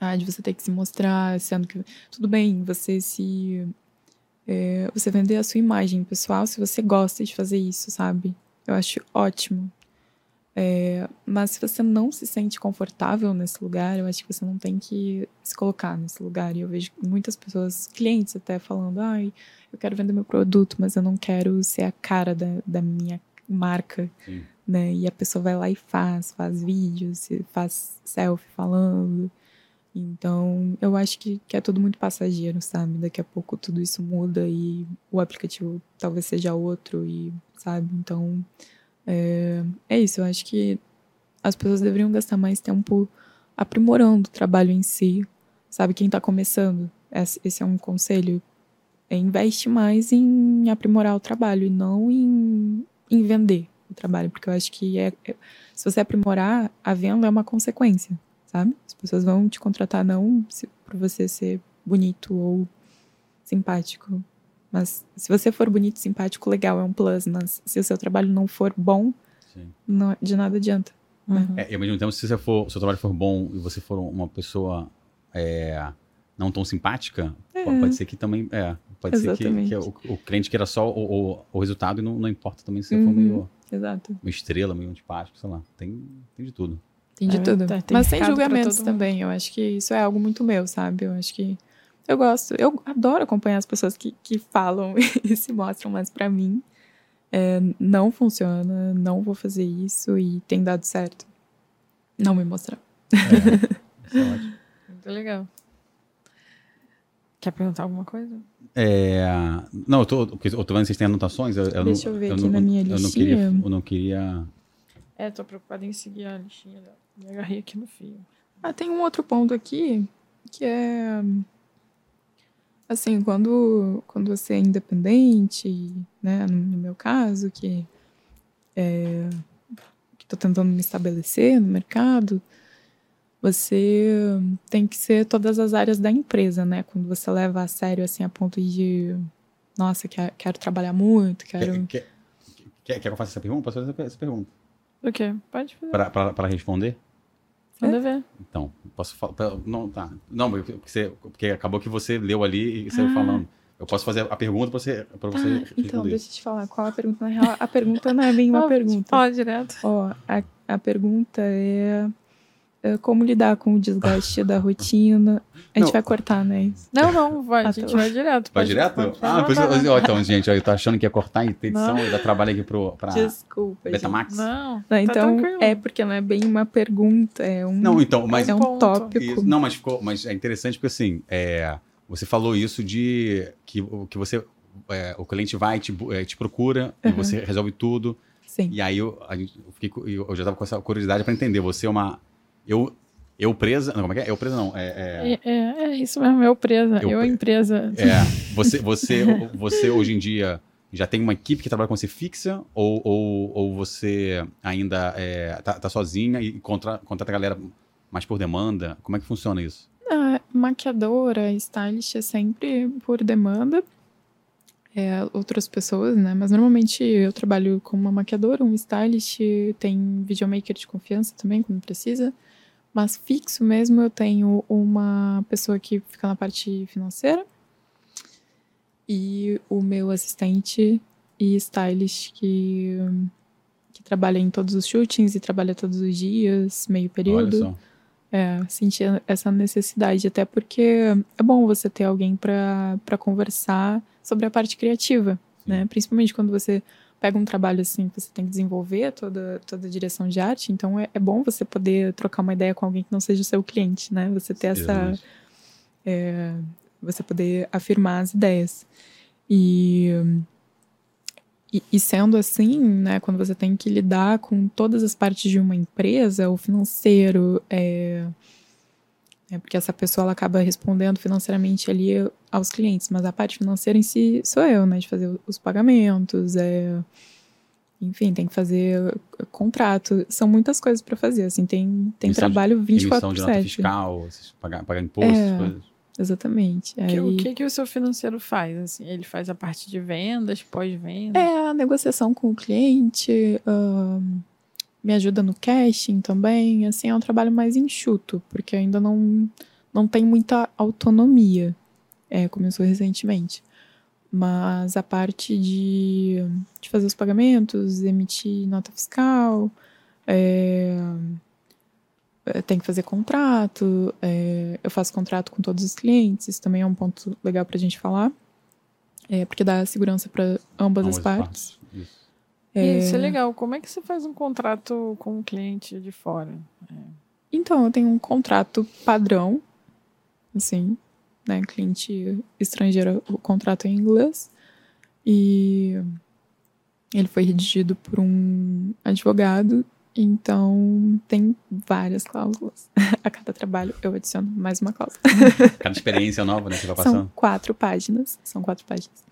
ah, de você ter que se mostrar, sendo que tudo bem, você se é, você vender a sua imagem pessoal, se você gosta de fazer isso, sabe? Eu acho ótimo. É, mas se você não se sente confortável nesse lugar, eu acho que você não tem que se colocar nesse lugar. E eu vejo muitas pessoas, clientes até, falando: ai, eu quero vender meu produto, mas eu não quero ser a cara da, da minha marca, Sim. né? E a pessoa vai lá e faz, faz vídeos, faz selfie falando. Então, eu acho que, que é tudo muito passageiro, sabe? Daqui a pouco tudo isso muda e o aplicativo talvez seja outro, e sabe? Então, é, é isso. Eu acho que as pessoas deveriam gastar mais tempo aprimorando o trabalho em si, sabe? Quem tá começando, esse esse é um conselho. É investe mais em aprimorar o trabalho e não em, em vender o trabalho, porque eu acho que é, é- se você aprimorar, a venda é uma consequência, sabe? As pessoas vão te contratar não se, por você ser bonito ou simpático, Mas se você for bonito, simpático, legal, é um plus. Mas se o seu trabalho não for bom, Sim. não, de nada adianta. Uhum. É, e ao mesmo tempo, se você for, o seu trabalho for bom e você for uma pessoa é, não tão simpática, É. pode ser que também. É, pode ser que, Exatamente. que o, o cliente queira só o, o, o resultado e não, não importa também se você for Uhum. meio, Exato. meio estrela, meio antipático, sei lá. Tem, tem de tudo. Tem de É, tudo. tá, tem Mas sem julgamentos também. Eu acho que isso é algo muito meu, sabe? Eu acho que. Eu gosto. Eu adoro acompanhar as pessoas que, que falam e se mostram, mas pra mim é, não funciona, não vou fazer isso e tem dado certo. Não me mostrar. É, isso é ótimo. Muito legal. Quer perguntar alguma coisa? É, não, eu tô, eu tô vendo que vocês têm anotações. Eu, eu Deixa não, eu ver eu aqui não, na minha eu não queria, listinha. eu não queria. É, tô preocupada em seguir a listinha dela. Me agarrei aqui no fio. Ah, tem um outro ponto aqui que é assim, quando, quando você é independente, né, no, no meu caso, que é, que tô tentando me estabelecer no mercado, você tem que ser todas as áreas da empresa, né? Quando você leva a sério assim a ponto de nossa, quero, quero trabalhar muito, quero Quer, quer, quer, quer que eu faça essa pergunta? Posso fazer essa- pergunta? O quê? Pode fazer. Para responder? Manda ver. Então, posso falar. Não, tá. Não, porque, você, porque acabou que você leu ali e saiu Ah. falando. Eu posso fazer a pergunta para você, pra você Ah, responder. então, deixa eu te falar qual a pergunta. Na real, a pergunta não é bem uma pergunta. Fala direto. Ó, a, a pergunta é, é como lidar com o desgaste da rotina. A gente Não. vai cortar, né? isso? Não, não, vai. Ah, A gente tá. vai direto. Vai direto? pode- ah, pois, mandar. ó, então, gente, ó, eu tô achando que ia cortar e ter edição Não. e dar trabalho aqui pro, pra Desculpa, gente. Betamax. Não, Não, tá então, tranquilo. é porque não é bem uma pergunta, é um, Não, então, mas é um ponto. tópico. Isso, não, mas ficou, mas é interessante porque assim, é, você falou isso de que, o- que você, é, o cliente vai te, é, te procura e Uhum. você resolve tudo. Sim. E aí eu, a gente, eu, fiquei, eu eu já tava com essa curiosidade para entender. Você é uma, eu, eu presa, não, como é que é? Eu presa não, é, é, É, é, é isso mesmo, eu presa. Eu Eu, pre- empresa. é, você, você, você hoje em dia já tem uma equipe que trabalha com você fixa ou, ou, ou você ainda é, tá, tá sozinha e contra, contrata a galera mais por demanda? Como é que funciona isso? A maquiadora, stylist é sempre por demanda. É, outras pessoas, né? Mas normalmente eu trabalho com uma maquiadora, um stylist, tem videomaker de confiança também, quando precisa. Mas fixo mesmo eu tenho uma pessoa que fica na parte financeira e o meu assistente e stylist que, que trabalha em todos os shootings e trabalha todos os dias, meio período. Olha só. É, sentir essa necessidade, até porque é bom você ter alguém para conversar sobre a parte criativa, né? Principalmente quando você pega um trabalho assim que você tem que desenvolver toda, toda a direção de arte, então é, é bom você poder trocar uma ideia com alguém que não seja o seu cliente, né? Você ter essa. Exatamente. é, você poder afirmar as ideias. E, e, e sendo assim, né, quando você tem que lidar com todas as partes de uma empresa, o financeiro, é, é porque essa pessoa ela acaba respondendo financeiramente ali aos clientes, mas a parte financeira em si sou eu, né, de fazer os pagamentos, é, enfim, tem que fazer contrato, são muitas coisas para fazer, assim, tem, tem Emissão de- trabalho 24 Emissão de por nota 7. fiscal, vocês pagar, pagar imposto, É. essas coisas. Exatamente. Que- Aí- O que, que o seu financeiro faz? Assim, ele faz a parte de vendas, pós-venda? É a negociação com o cliente, me ajuda no casting também. Assim, é um trabalho mais enxuto, porque ainda não, não tem muita autonomia. É, começou recentemente. Mas a parte de, de fazer os pagamentos, emitir nota fiscal, é, é, tem que fazer contrato, é, eu faço contrato com todos os clientes, isso também é um ponto legal pra gente falar. É, porque dá segurança para ambas as Ambas partes. Isso. E Isso é legal. Como é que você faz um contrato com um cliente de fora? Então, eu tenho um contrato padrão, assim, né? Cliente estrangeiro, o contrato é em inglês. E ele foi redigido por um advogado, então tem várias cláusulas. A cada trabalho eu adiciono mais uma cláusula. Cada experiência nova, né, que vai São passando. quatro páginas. São quatro páginas.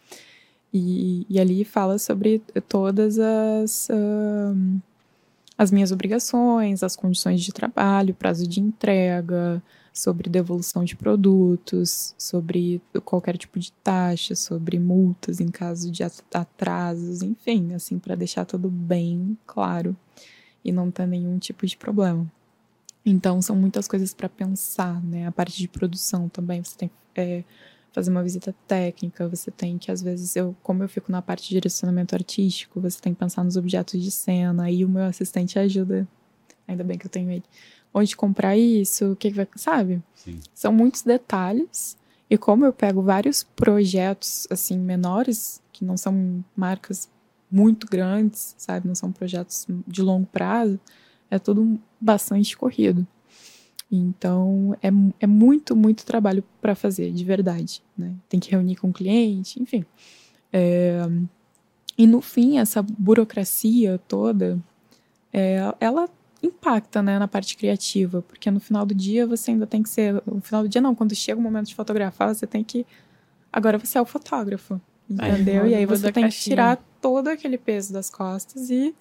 E, e ali fala sobre todas as, ahn, as minhas obrigações, as condições de trabalho, prazo de entrega, sobre devolução de produtos, sobre qualquer tipo de taxa, sobre multas em caso de atrasos, enfim, assim, para deixar tudo bem claro e não ter nenhum tipo de problema. Então, são muitas coisas para pensar, né? A parte de produção também, você tem é, fazer uma visita técnica, você tem que, às vezes, eu, como eu fico na parte de direcionamento artístico, você tem que pensar nos objetos de cena, e o meu assistente ajuda. Ainda bem que eu tenho ele onde comprar isso, o que, que vai. Sabe? Sim. São muitos detalhes. E como eu pego vários projetos, assim, menores, que não são marcas muito grandes, sabe? Não são projetos de longo prazo, é tudo bastante corrido. Então, é, é muito, muito trabalho para fazer, de verdade. Né? Tem que reunir com o cliente, enfim. É, e no fim, essa burocracia toda, é, ela impacta, né, na parte criativa, porque no final do dia você ainda tem que ser, no final do dia não, quando chega o momento de fotografar, você tem que agora você é o fotógrafo, entendeu? Aí, e aí você tem que tirar todo aquele peso das costas e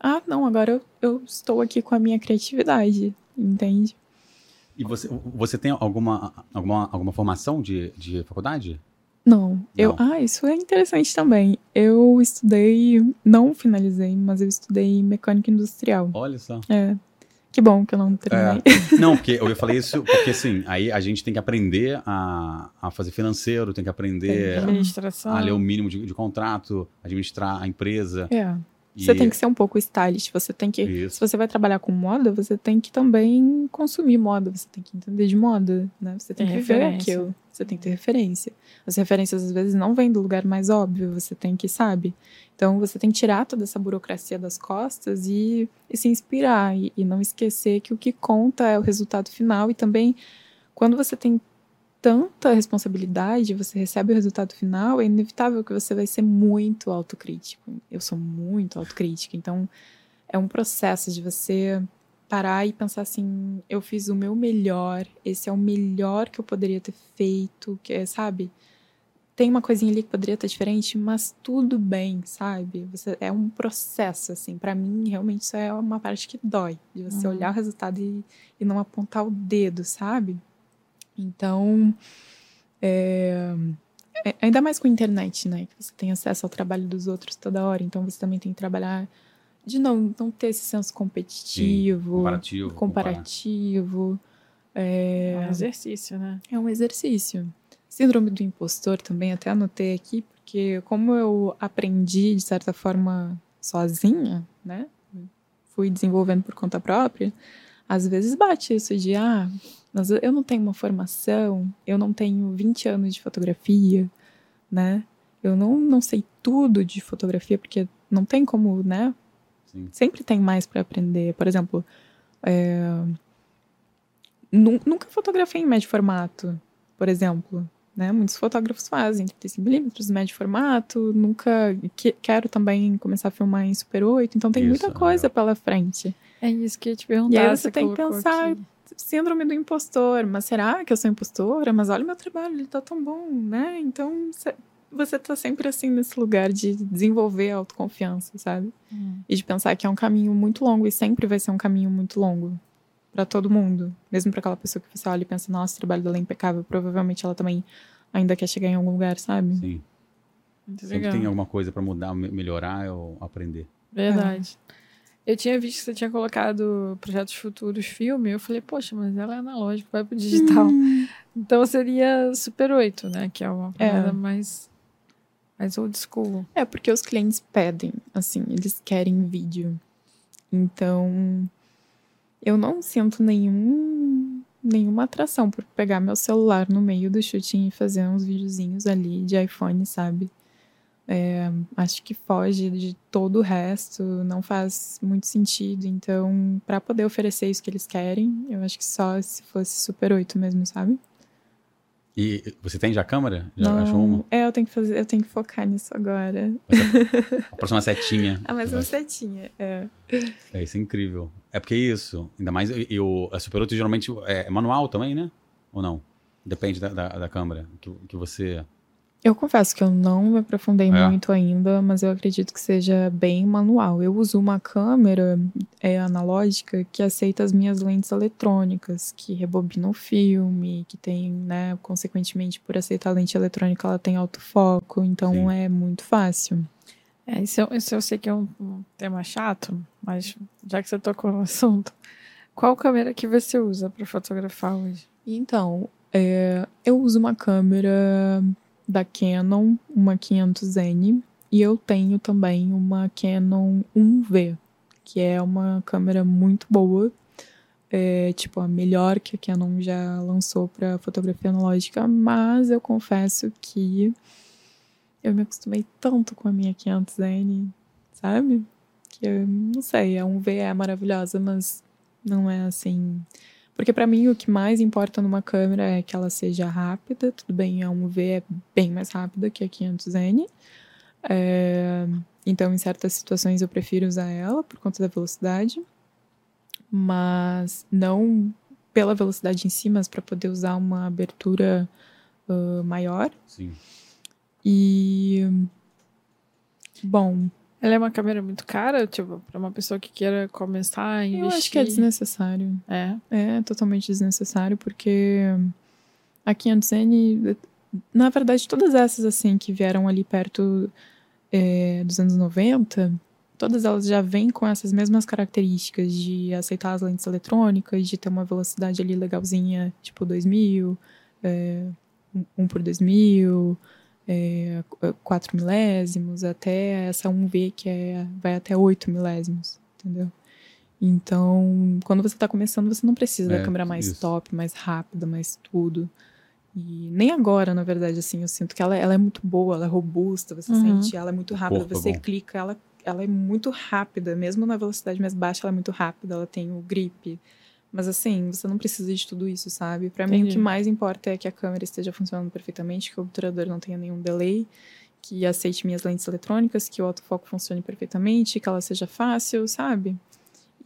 ah, não, agora eu, eu estou aqui com a minha criatividade, entende? E você, você tem alguma, alguma, alguma formação de, de faculdade? Não, eu. Ah, isso é interessante também. Eu estudei, não finalizei, mas eu estudei mecânica industrial. Olha só. É. Que bom que eu não terminei. É. Não, porque eu falei isso porque assim, aí a gente tem que aprender a, a fazer financeiro, tem que aprender administração. a ler o mínimo de, de contrato, administrar a empresa. É. Você tem que ser um pouco stylist, você tem que. Isso. Se você vai trabalhar com moda, você tem que também consumir moda, você tem que entender de moda, né? Você tem, tem que ver aquilo. Você tem que ter referência. As referências às vezes não vêm do lugar mais óbvio, você tem que, sabe? Então você tem que tirar toda essa burocracia das costas e, e se inspirar e, e não esquecer que o que conta é o resultado final e também quando você tem tanta responsabilidade, você recebe o resultado final, é inevitável que você vai ser muito autocrítico. Eu sou muito autocrítica, então é um processo de você parar e pensar assim, eu fiz o meu melhor, esse é o melhor que eu poderia ter feito, que é, sabe? Tem uma coisinha ali que poderia estar diferente, mas tudo bem, sabe? Você é um processo assim, para mim realmente isso é uma parte que dói, de você uhum. olhar o resultado e, e não apontar o dedo, sabe? Então, é, é, ainda mais com a internet, né? Que você tem acesso ao trabalho dos outros toda hora, então você também tem que trabalhar de não, não ter esse senso competitivo, Sim, comparativo. comparativo é, é um exercício, né? É um exercício. Síndrome do impostor também, até anotei aqui, porque como eu aprendi, de certa forma, sozinha, né? Fui desenvolvendo por conta própria, às vezes bate isso de, ah, eu não tenho uma formação, eu não tenho 20 anos de fotografia, né? Eu não, não sei tudo de fotografia, porque não tem como, né? Sim. Sempre tem mais para aprender. Por exemplo, é... nunca fotografei em médio formato, por exemplo. Né? Muitos fotógrafos fazem 35mm, médio formato. Nunca que, quero também começar a filmar em Super 8, então tem isso, muita coisa é. pela frente. É isso que eu te perguntar. E aí você, você tem que pensar, aqui síndrome do impostor, mas será que eu sou impostora? Mas olha o meu trabalho, ele tá tão bom, né? Então você tá sempre assim nesse lugar de desenvolver a autoconfiança, sabe? Hum. E de pensar que é um caminho muito longo e sempre vai ser um caminho muito longo para todo mundo, mesmo para aquela pessoa que você olha e pensa, nossa, o trabalho dela é impecável, provavelmente ela também ainda quer chegar em algum lugar, sabe? Sim. Muito Sempre legal. tem alguma coisa para mudar, melhorar ou aprender. Verdade. É. Eu tinha visto que você tinha colocado projetos futuros filme. Eu falei, poxa, mas ela é analógica, vai pro digital. Hum. Então seria Super 8, né? Que é uma coisa é. mais, mais old school. É, porque os clientes pedem, assim, eles querem vídeo. Então, eu não sinto nenhum, nenhuma atração por pegar meu celular no meio do shooting e fazer uns videozinhos ali de iPhone, sabe? É, acho que foge de todo o resto, não faz muito sentido. Então, para poder oferecer isso que eles querem, eu acho que só se fosse Super 8 mesmo, sabe? E você tem já a câmera? Já não, achou uma? É, eu tenho que fazer, eu tenho que focar nisso agora. A próxima setinha. Ah, mais uma setinha, é. É, isso é incrível. É porque é isso, ainda mais eu, a Super 8 geralmente é manual também, né? Ou não? Depende da, da, da câmera que, que você Eu confesso que eu não me aprofundei É. muito ainda, mas eu acredito que seja bem manual. Eu uso uma câmera é, analógica que aceita as minhas lentes eletrônicas, que rebobina o filme, que tem, né, consequentemente, por aceitar a lente eletrônica, ela tem autofoco, então Sim. é muito fácil. É, isso, eu- isso eu sei que é um, tema chato, mas já que você tocou no assunto, qual câmera que você usa para fotografar hoje? Então, é, eu uso uma câmera da Canon, uma 500N, e eu tenho também uma Canon 1V, que é uma câmera muito boa, é, tipo a melhor que a Canon já lançou para fotografia analógica, mas eu confesso que eu me acostumei tanto com a minha 500N, sabe? Que eu não sei, a 1V é maravilhosa, mas não é assim porque pra mim o que mais importa numa câmera é que ela seja rápida. Tudo bem, a 1V é bem mais rápida que a 500N. É, Então, em certas situações eu prefiro usar ela por conta da velocidade. Mas não pela velocidade em si, mas para poder usar uma abertura ah, maior. Sim. E. Bom, Ela é uma câmera muito cara, tipo, para uma pessoa que queira começar a investir. eu acho que é desnecessário. É. É totalmente desnecessário, porque a 500N, na verdade, todas essas assim que vieram ali perto é, dos anos 90, todas elas já vêm com essas mesmas características de aceitar as lentes eletrônicas, de ter uma velocidade ali legalzinha, tipo 2000, é, 1 por 2000, é, 4 milésimos, até essa 1V que é, vai até 8 milésimos, entendeu? Então, quando você está começando, você não precisa É, da câmera mais isso. top, mais rápida, mais tudo. E nem agora, na verdade, assim, eu sinto que ela, ela é muito boa, ela é robusta, você Uhum. sente ela é muito rápida, corpo é você bom. clica, ela, ela é muito rápida, mesmo na velocidade mais baixa, ela é muito rápida, ela tem o grip. Mas assim, você não precisa de tudo isso, sabe? Pra mim, o que mais importa é que a câmera esteja funcionando perfeitamente, que o obturador não tenha nenhum delay, que aceite minhas lentes eletrônicas, que o autofoco funcione perfeitamente, que ela seja fácil, sabe?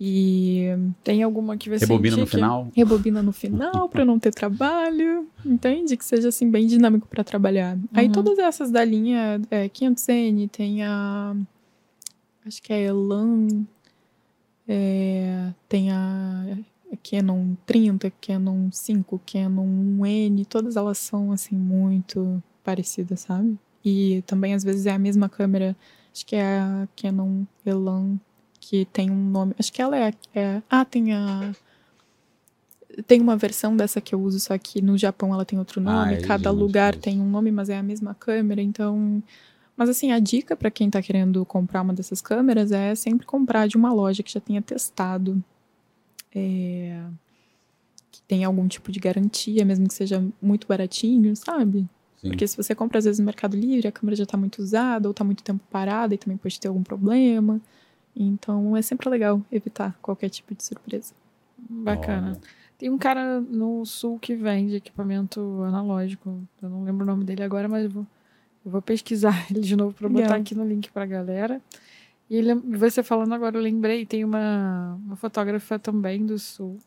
E Tem alguma que você Rebobina no final. rebobina no final para não ter trabalho, entende? Que seja assim bem dinâmico para trabalhar. Aí Uhum. todas essas da linha é, 500N tem a acho que é a Elan, é, tem a Canon 30, Canon 5, Canon 1N, todas elas são assim muito parecidas, sabe? E também às vezes é a mesma câmera, acho que é a Canon Elan que tem um nome, acho que ela é, é ah, tem a tem uma versão dessa que eu uso, só que no Japão ela tem outro Ah, nome. é, Cada lugar tem um nome, mas é a mesma câmera. Então, mas assim, a dica para quem tá querendo comprar uma dessas câmeras é sempre comprar de uma loja que já tenha testado, é, que tenha algum tipo de garantia, mesmo que seja muito baratinho, sabe? Sim. Porque se você compra às vezes no Mercado Livre, a câmera já tá muito usada ou tá muito tempo parada e também pode ter algum problema. Então, é sempre legal evitar qualquer tipo de surpresa. Bacana. Olha. Tem um cara no sul que vende equipamento analógico. Eu não lembro o nome dele agora, mas eu vou, eu vou pesquisar ele de novo para botar Legal. aqui no link pra galera. E você falando agora, eu lembrei, tem uma, uma fotógrafa também do sul.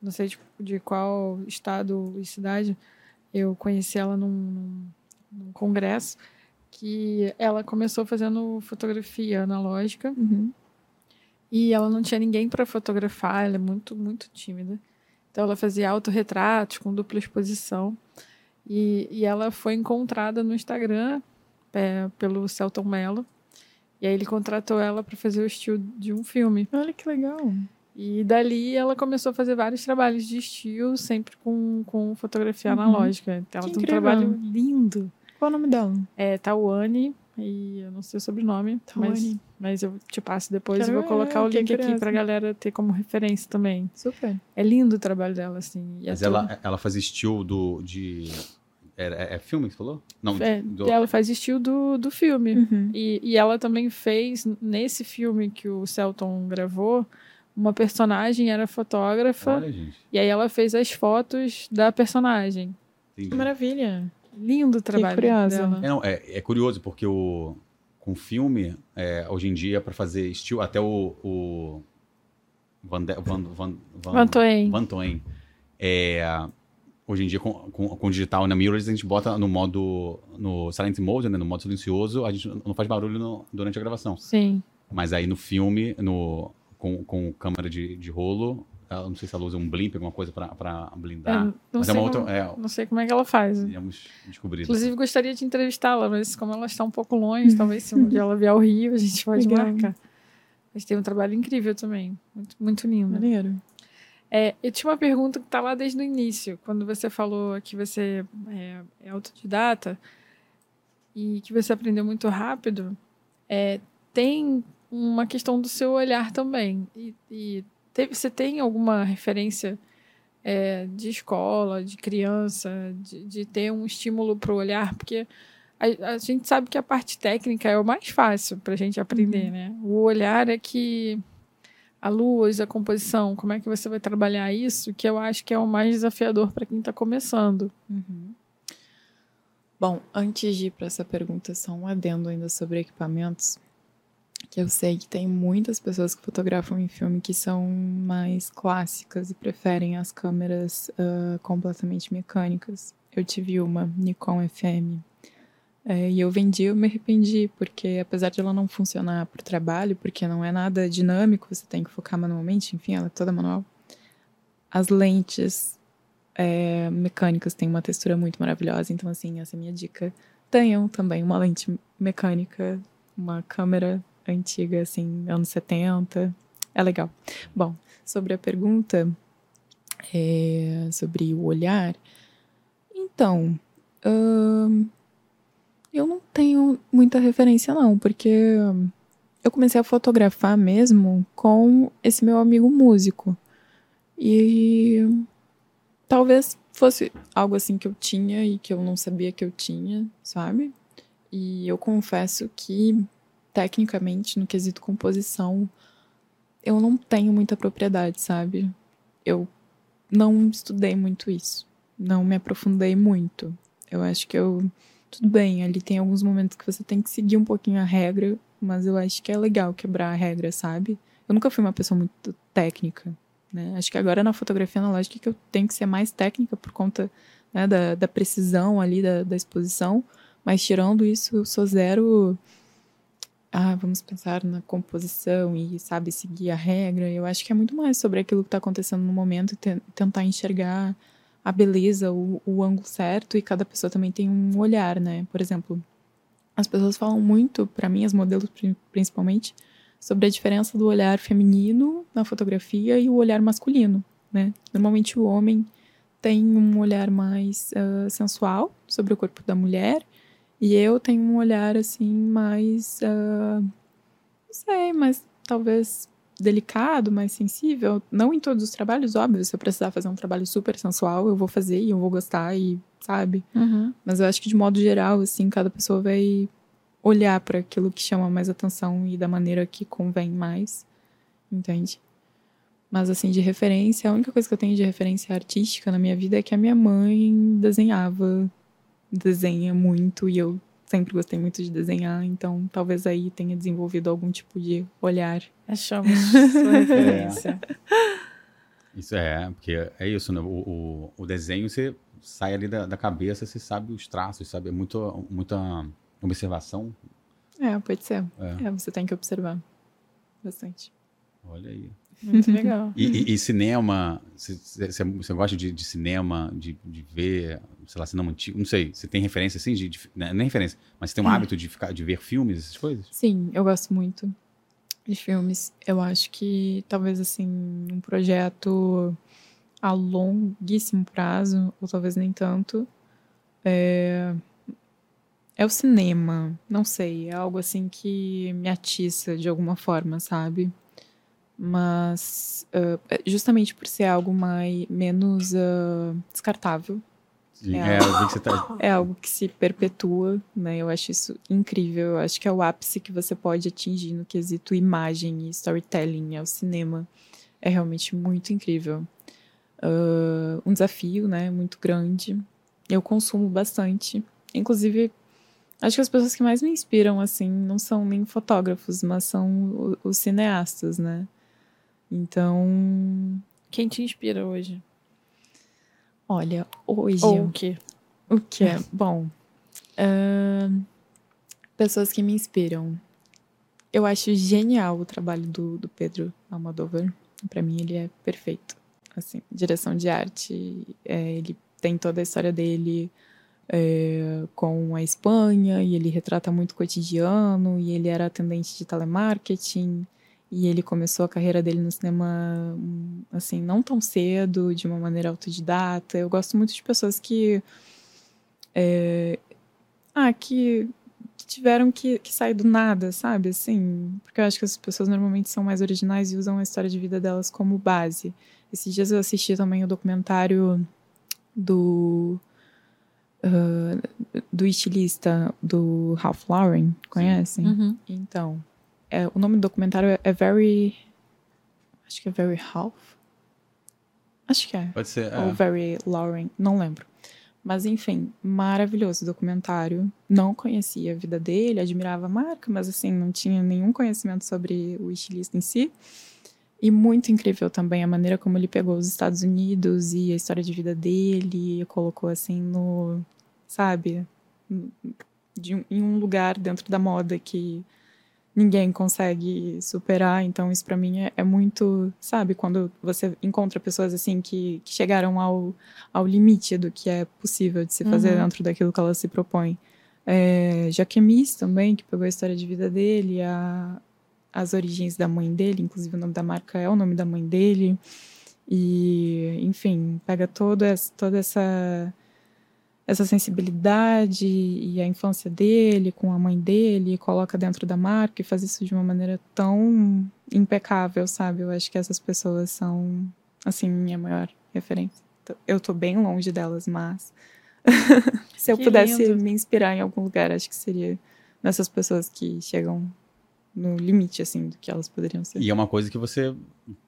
Não sei de, de qual estado e cidade. Eu conheci ela num, num, num congresso que ela começou fazendo fotografia analógica Uhum. e ela não tinha ninguém para fotografar, ela é muito, muito tímida. Então ela fazia autorretratos com dupla exposição. E, e ela foi encontrada no Instagram é, pelo Celton Mello. E aí ele contratou ela para fazer o estilo de um filme. Olha que legal. E dali ela começou a fazer vários trabalhos de estilo, sempre com, com fotografia Uhum. analógica. Então, ela Que tem um incrível. trabalho lindo. Qual o nome dela? É Tawane, e eu não sei o sobrenome, mas, Tawane. mas eu te passo depois e Quero vou ver, colocar o fiquei link aqui pra galera ter como referência também. Super. É lindo o trabalho dela, assim. E é Mas ela, ela faz estilo do, de... É, é filme que você falou? Não, é, do- ela faz estilo do, do filme. Uhum. E, e ela também fez, nesse filme que o Celton gravou, uma personagem era fotógrafa, Olha, gente. e aí ela fez as fotos da personagem. Entendi. Que maravilha. Lindo o trabalho dela. É, não, é, é curioso, porque o, com filme, é, hoje em dia, para fazer estilo, até o, o Van, De- Van, Van, Van, Van Toen. Van Toen, é, hoje em dia, com, com, com digital na Mirrorless, a gente bota no modo, no silent mode, né, no modo silencioso, a gente não faz barulho no, durante a gravação. Sim. Mas aí no filme, no, com, com câmera de, de rolo, ela, não sei se ela usa um blimp, alguma coisa para blindar. Eu não, mas sei é uma como, outra. É, não sei como é que ela faz. Íamos descobrir. Inclusive, gostaria de entrevistá-la, mas como ela está um pouco longe, talvez se um dia ela vier ao Rio, a gente pode Legal. marcar. Mas tem um trabalho incrível também. Muito, muito lindo. Maneiro. É, eu tinha uma pergunta que está lá desde o início, quando você falou que você é, é autodidata e que você aprendeu muito rápido. É, tem uma questão do seu olhar também. E, e teve, você tem alguma referência é, de escola, de criança, de, de ter um estímulo para o olhar? Porque a, a gente sabe que a parte técnica é o mais fácil para a gente aprender, né? O olhar é que a luz, a composição, como é que você vai trabalhar isso, que eu acho que é o mais desafiador para quem está começando. Uhum. Bom, antes de ir para essa pergunta, só um adendo ainda sobre equipamentos. Que eu sei que tem muitas pessoas que fotografam em filme que são mais clássicas e preferem as câmeras uh, completamente mecânicas. Eu tive uma Nikon FM é, e eu vendi, eu me arrependi, porque apesar de ela não funcionar para o trabalho, porque não é nada dinâmico, você tem que focar manualmente, enfim, ela é toda manual. As lentes é, mecânicas têm uma textura muito maravilhosa, então, assim, essa é a minha dica. Tenham também uma lente mecânica, uma câmera antiga, assim, anos 70. É legal. Bom, sobre a pergunta é, sobre o olhar, então. Hum, eu não tenho muita referência, não, porque eu comecei a fotografar mesmo com esse meu amigo músico. E talvez fosse algo assim que eu tinha e que eu não sabia que eu tinha, sabe? E eu confesso que, tecnicamente, no quesito composição, eu não tenho muita propriedade, sabe? Eu não estudei muito isso. Não me aprofundei muito. Eu acho que eu tudo bem, ali tem alguns momentos que você tem que seguir um pouquinho a regra, mas eu acho que é legal quebrar a regra, sabe? Eu nunca fui uma pessoa muito técnica, né? Acho que agora na fotografia analógica que eu tenho que ser mais técnica por conta né, da, da precisão ali da, da exposição, mas tirando isso, eu sou zero. Ah, vamos pensar na composição e, sabe, seguir a regra. Eu acho que é muito mais sobre aquilo que está acontecendo no momento e te tentar enxergar a beleza, o, o ângulo certo, e cada pessoa também tem um olhar, né? Por exemplo, as pessoas falam muito, para mim, as modelos principalmente, sobre a diferença do olhar feminino na fotografia e o olhar masculino, né? Normalmente o homem tem um olhar mais uh, sensual sobre o corpo da mulher, e eu tenho um olhar, assim, mais. Uh, não sei, mas talvez delicado, mais sensível. Não em todos os trabalhos, óbvio. Se eu precisar fazer um trabalho super sensual, eu vou fazer e eu vou gostar e, sabe? Uhum. Mas eu acho que de modo geral, assim, cada pessoa vai olhar para aquilo que chama mais atenção e da maneira que convém mais, entende? Mas assim, de referência, a única coisa que eu tenho de referência artística na minha vida é que a minha mãe desenhava, desenha muito e eu sempre gostei muito de desenhar, então talvez aí tenha desenvolvido algum tipo de olhar. Achamos sua referência. Isso é, porque é isso, né? O, o, o desenho você sai ali da, da, cabeça, você sabe os traços, sabe? É muito, muita observação. É, pode ser. É. é, você tem que observar bastante. Olha aí. Muito legal. E, e, e cinema, você gosta de, de cinema, de, de, ver, sei lá, cinema antigo? Não sei, você tem referência assim? De, de, né, nem referência, mas você tem um hum. hábito de, ficar, de ver filmes, essas coisas? Sim, eu gosto muito de filmes. Eu acho que talvez assim, um projeto a longuíssimo prazo, ou talvez nem tanto, é, é o cinema. Não sei, é algo assim que me atiça de alguma forma, sabe? Mas uh, justamente por ser algo mais, menos uh, descartável. Sim, é, algo, que tá... é algo que se perpetua, né? Eu acho isso incrível. Eu acho que é o ápice que você pode atingir no quesito imagem e storytelling, é o cinema. É realmente muito incrível. Uh, um desafio, né? Muito grande. Eu consumo bastante. Inclusive, acho que as pessoas que mais me inspiram, assim, não são nem fotógrafos, mas são os cineastas, né? Então. Quem te inspira hoje? Olha, hoje. Ou o quê? O que é? Bom. ahn, pessoas que me inspiram. Eu acho genial o trabalho do, do Pedro Almodóvar. Pra mim, ele é perfeito. Assim, direção de arte. é, ele tem toda a história dele é, com a Espanha, e ele retrata muito o cotidiano, e ele era atendente de telemarketing. E ele começou a carreira dele no cinema, assim, não tão cedo, de uma maneira autodidata. Eu gosto muito de pessoas que. é, ah, que, que tiveram que, que sair do nada, sabe? Assim, porque eu acho que as pessoas normalmente são mais originais e usam a história de vida delas como base. Esses dias eu assisti também o documentário do. ah, do estilista do Ralph Lauren, conhecem? Uhum. Então, é, o nome do documentário é, é Very. Acho que é Very Half. Acho que é. Pode ser. Ou É. Very Lauren, não lembro. Mas enfim, maravilhoso documentário. Não conhecia a vida dele, admirava a marca, mas assim, não tinha nenhum conhecimento sobre o estilista em si. E muito incrível também a maneira como ele pegou os Estados Unidos e a história de vida dele e colocou assim no, sabe, de em um lugar dentro da moda que ninguém consegue superar. Então isso pra mim é, é muito, sabe, quando você encontra pessoas assim que, que chegaram ao, ao limite do que é possível de se fazer Uhum. dentro daquilo que ela se propõe. É, Jaquemis também, que pegou a história de vida dele, a, as origens da mãe dele, inclusive o nome da marca é o nome da mãe dele. E, enfim, pega toda essa, toda essa essa sensibilidade e a infância dele com a mãe dele, e coloca dentro da marca e faz isso de uma maneira tão impecável, sabe? Eu acho que essas pessoas são, assim, minha maior referência. Eu tô bem longe delas, mas se eu Que pudesse lindo. me inspirar em algum lugar, acho que seria nessas pessoas que chegam no limite, assim, do que elas poderiam ser. E é uma coisa que você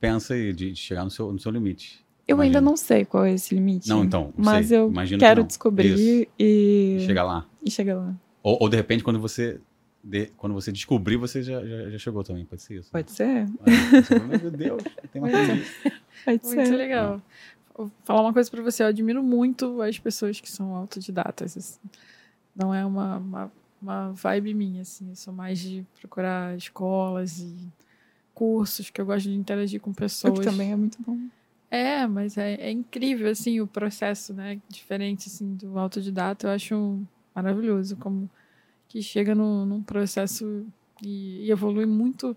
pensa de, de chegar no seu, no seu limite. Eu ainda não sei qual é esse limite. Não, então, não Mas sei. eu Imagino que quero não. descobrir e... Chegar lá. e chegar lá. Ou, ou, de repente, quando você, de- quando você descobrir, você já, já, já chegou também. Pode ser isso. Pode ser? É, você fala, Meu Deus, tem uma coisa. Pode Muito ser. legal. Vou falar uma coisa pra você, eu admiro muito as pessoas que são autodidatas. assim. Não é uma, uma, uma vibe minha, assim. Eu sou mais de procurar escolas e cursos, que eu gosto de interagir com O pessoas. que também é muito bom. É, mas é, é incrível, assim, o processo, né? Diferente, assim, do autodidata. Eu acho maravilhoso como que chega no, num processo e, e evolui muito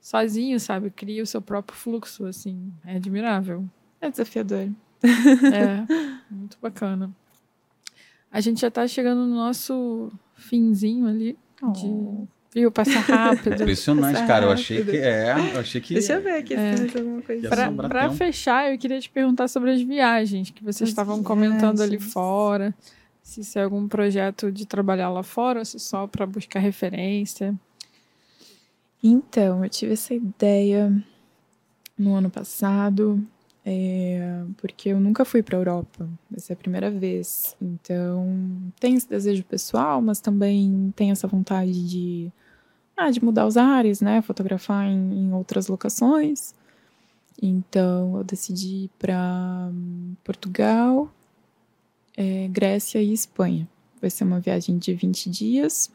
sozinho, sabe? Cria o seu próprio fluxo, assim. É admirável. É desafiador. É, muito bacana. A gente já tá chegando no nosso finzinho ali. De, Oh. Viu? Passa rápido. Impressionante, Passa cara. Eu achei rápido. que. É, eu achei que. Deixa eu ver aqui É. se tem alguma coisa. Tempo. fechar, eu queria te perguntar sobre as viagens que vocês As estavam comentando ali viagens. fora. Se isso é algum projeto de trabalhar lá fora ou se só para buscar referência. Então, eu tive essa ideia no ano passado, é, porque eu nunca fui para a Europa. Essa é a primeira vez. Então, tem esse desejo pessoal, mas também tem essa vontade de, ah, de mudar os ares, né? Fotografar em, em outras locações. Então, eu decidi ir para Portugal, é, Grécia e Espanha. Vai ser uma viagem de 20 dias.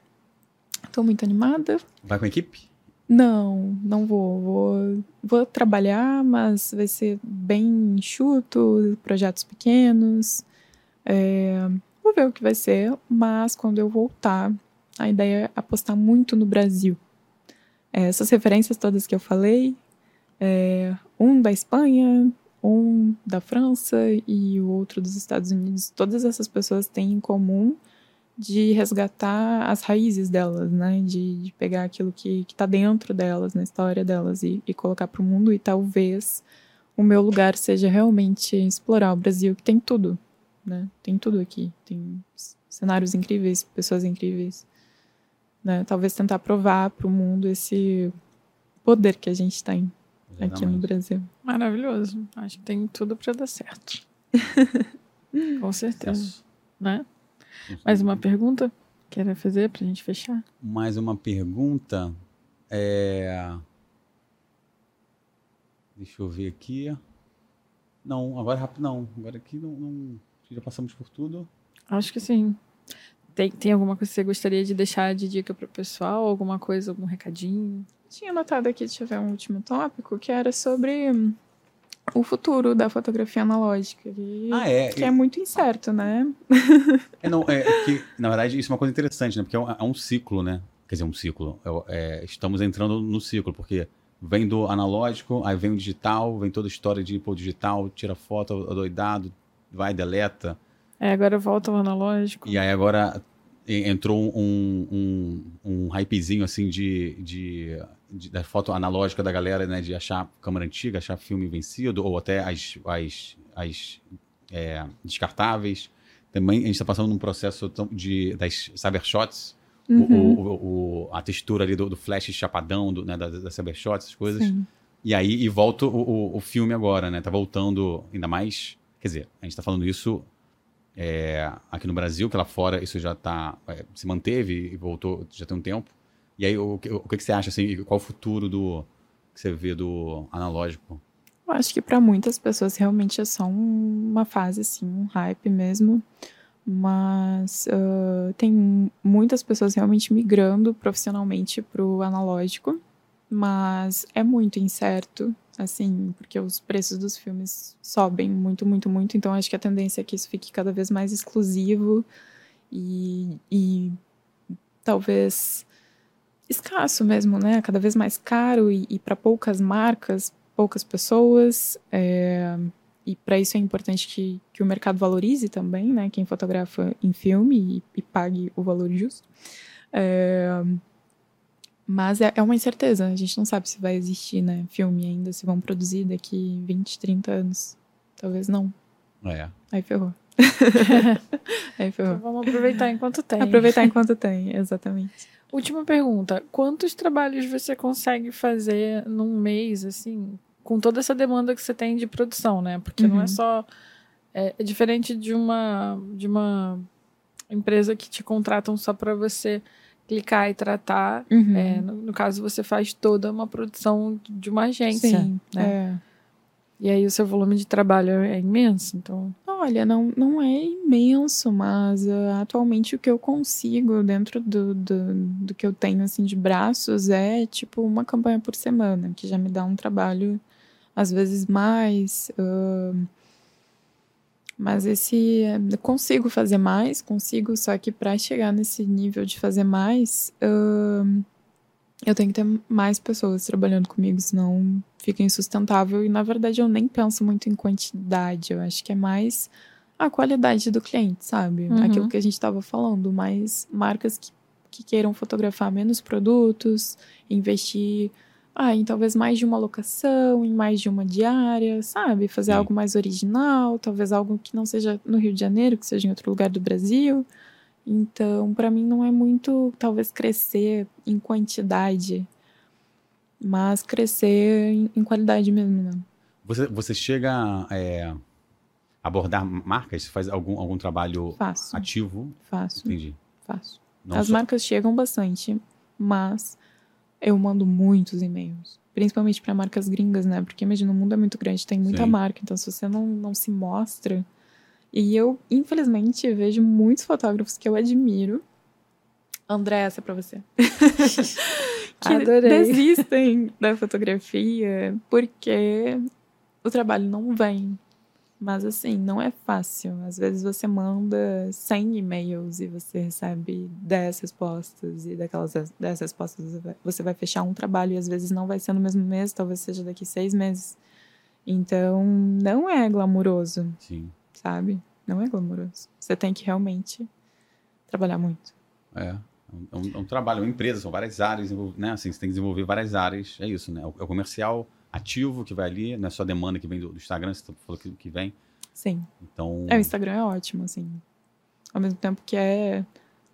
Estou muito animada. Vai com a equipe? Não, não vou. Vou, vou trabalhar, mas vai ser bem enxuto, projetos pequenos. É, vou ver o que vai ser, mas quando eu voltar, a ideia é apostar muito no Brasil. É, essas referências todas que eu falei, é, um da Espanha, um da França e o outro dos Estados Unidos, todas essas pessoas têm em comum de resgatar as raízes delas, né? De, de pegar aquilo que, que tá dentro delas, na história delas e, e colocar para o mundo. E talvez o meu lugar seja realmente explorar o Brasil, que tem tudo, né? Tem tudo aqui. Tem cenários incríveis, pessoas incríveis. Né? Talvez tentar provar para o mundo esse poder que a gente tem aqui no Exatamente. Brasil. Maravilhoso. Acho que tem tudo para dar certo. Com certeza. Né? Mais uma pergunta? Quer fazer pra gente fechar? Mais uma pergunta. É... Deixa eu ver aqui. Não, agora rápido não. Agora aqui não. não- já passamos por tudo. Acho que sim. Tem, tem alguma coisa que você gostaria de deixar de dica para o pessoal? Alguma coisa, algum recadinho? Tinha anotado aqui, deixa eu ver um último tópico, que era sobre hum, o futuro da fotografia analógica. E, Ah, é. Que é muito incerto, né? É, não, é que, na verdade, isso é uma coisa interessante, né? Porque é um, é um ciclo, né? Quer dizer, um ciclo. É- é, estamos entrando no ciclo, porque vem do analógico, aí vem o digital, vem toda a história de pô, digital, tira foto, doidado, vai, deleta. É, agora volta ao analógico. E aí agora entrou um, um, um hypezinho, assim, de, de, de- da foto analógica da galera, né? De achar câmera antiga, achar filme vencido, ou até as, as, as é, descartáveis. Também a gente está passando num processo de, das cybershots, Uhum. o, o, o- a textura ali do, do flash chapadão, do, né, da, da cybershots, essas coisas. Sim. E aí, e volta o, o, filme agora, né? Tá voltando ainda mais. Quer dizer, a gente tá falando isso é, aqui no Brasil, que lá fora isso já tá. é, se manteve e voltou já tem um tempo. E aí, o, que- o que, que você acha, assim, qual o futuro do. que você vê do analógico? Eu acho que para muitas pessoas realmente é só um- uma fase, assim, um hype mesmo. Mas ah, tem muitas pessoas realmente migrando profissionalmente pro analógico. Mas é muito incerto, assim, porque os preços dos filmes sobem muito, muito, muito. Então acho que a tendência é que isso fique cada vez mais exclusivo e, e talvez escasso mesmo, né? Cada vez mais caro e, e para poucas marcas, poucas pessoas. é, e para isso é importante que, que o mercado valorize também, né? Quem fotografa em filme e, e pague o valor justo. É, mas é, é uma incerteza, a gente não sabe se vai existir, né? Filme ainda, se vão produzir daqui 20, 30 anos. Talvez não. É. Aí ferrou. Aí Então ferrou. vamos aproveitar enquanto tem. Aproveitar enquanto tem, exatamente. Última pergunta. Quantos trabalhos você consegue fazer num mês, assim, com toda essa demanda que você tem de produção, né? Porque não é Uhum. só. É, é diferente de uma, de uma empresa que te contratam só para você clicar e tratar. Uhum. É, no, no caso, você faz toda uma produção de uma agência. Sim, né? é. E aí o seu volume de trabalho é imenso, então. Olha, não, não é imenso, mas ah, atualmente o que eu consigo dentro do, do, do que eu tenho assim de braços é tipo uma campanha por semana, que já me dá um trabalho às vezes mais. ah, mas esse eu consigo fazer mais, consigo, só que para chegar nesse nível de fazer mais, ah, eu tenho que ter mais pessoas trabalhando comigo, senão fica insustentável. E na verdade eu nem penso muito em quantidade, eu acho que é mais a qualidade do cliente, sabe? Uhum. Aquilo que a gente estava falando, mais marcas que, que queiram fotografar menos produtos, investir ah, em talvez mais de uma locação, em mais de uma diária, sabe? Fazer Sim. algo mais original, talvez algo que não seja no Rio de Janeiro, que seja em outro lugar do Brasil. Então, para mim não é muito, talvez, crescer em quantidade, mas crescer em, em qualidade mesmo, né? Você, você chega a é, abordar marcas? Você faz algum, algum trabalho Faço, ativo? faço, Entendi. faço. Não As só- marcas chegam bastante, mas eu mando muitos e-mails. Principalmente para marcas gringas, né? Porque imagina, o mundo é muito grande, tem muita Sim. marca. Então, se você não, não se mostra. E eu, infelizmente, vejo muitos fotógrafos que eu admiro. André, essa é pra você. que Adorei. desistem da fotografia porque o trabalho não vem. Mas assim, não é fácil. Às vezes você manda 100 e-mails e você recebe 10 respostas, e daquelas 10 respostas você vai, você vai fechar um trabalho e às vezes não vai ser no mesmo mês, talvez seja daqui seis meses. Então, não é glamuroso, Sim. Sabe? Não é glamuroso. Você tem que realmente trabalhar muito. É. É um, é um trabalho, é uma empresa, são várias áreas, né? Assim, você tem que desenvolver várias áreas. É isso, né? É o comercial ativo que vai ali, não é só a demanda que vem do, do Instagram, você falou que, que vem. Sim. Então. É, o Instagram é ótimo, assim. Ao mesmo tempo que é.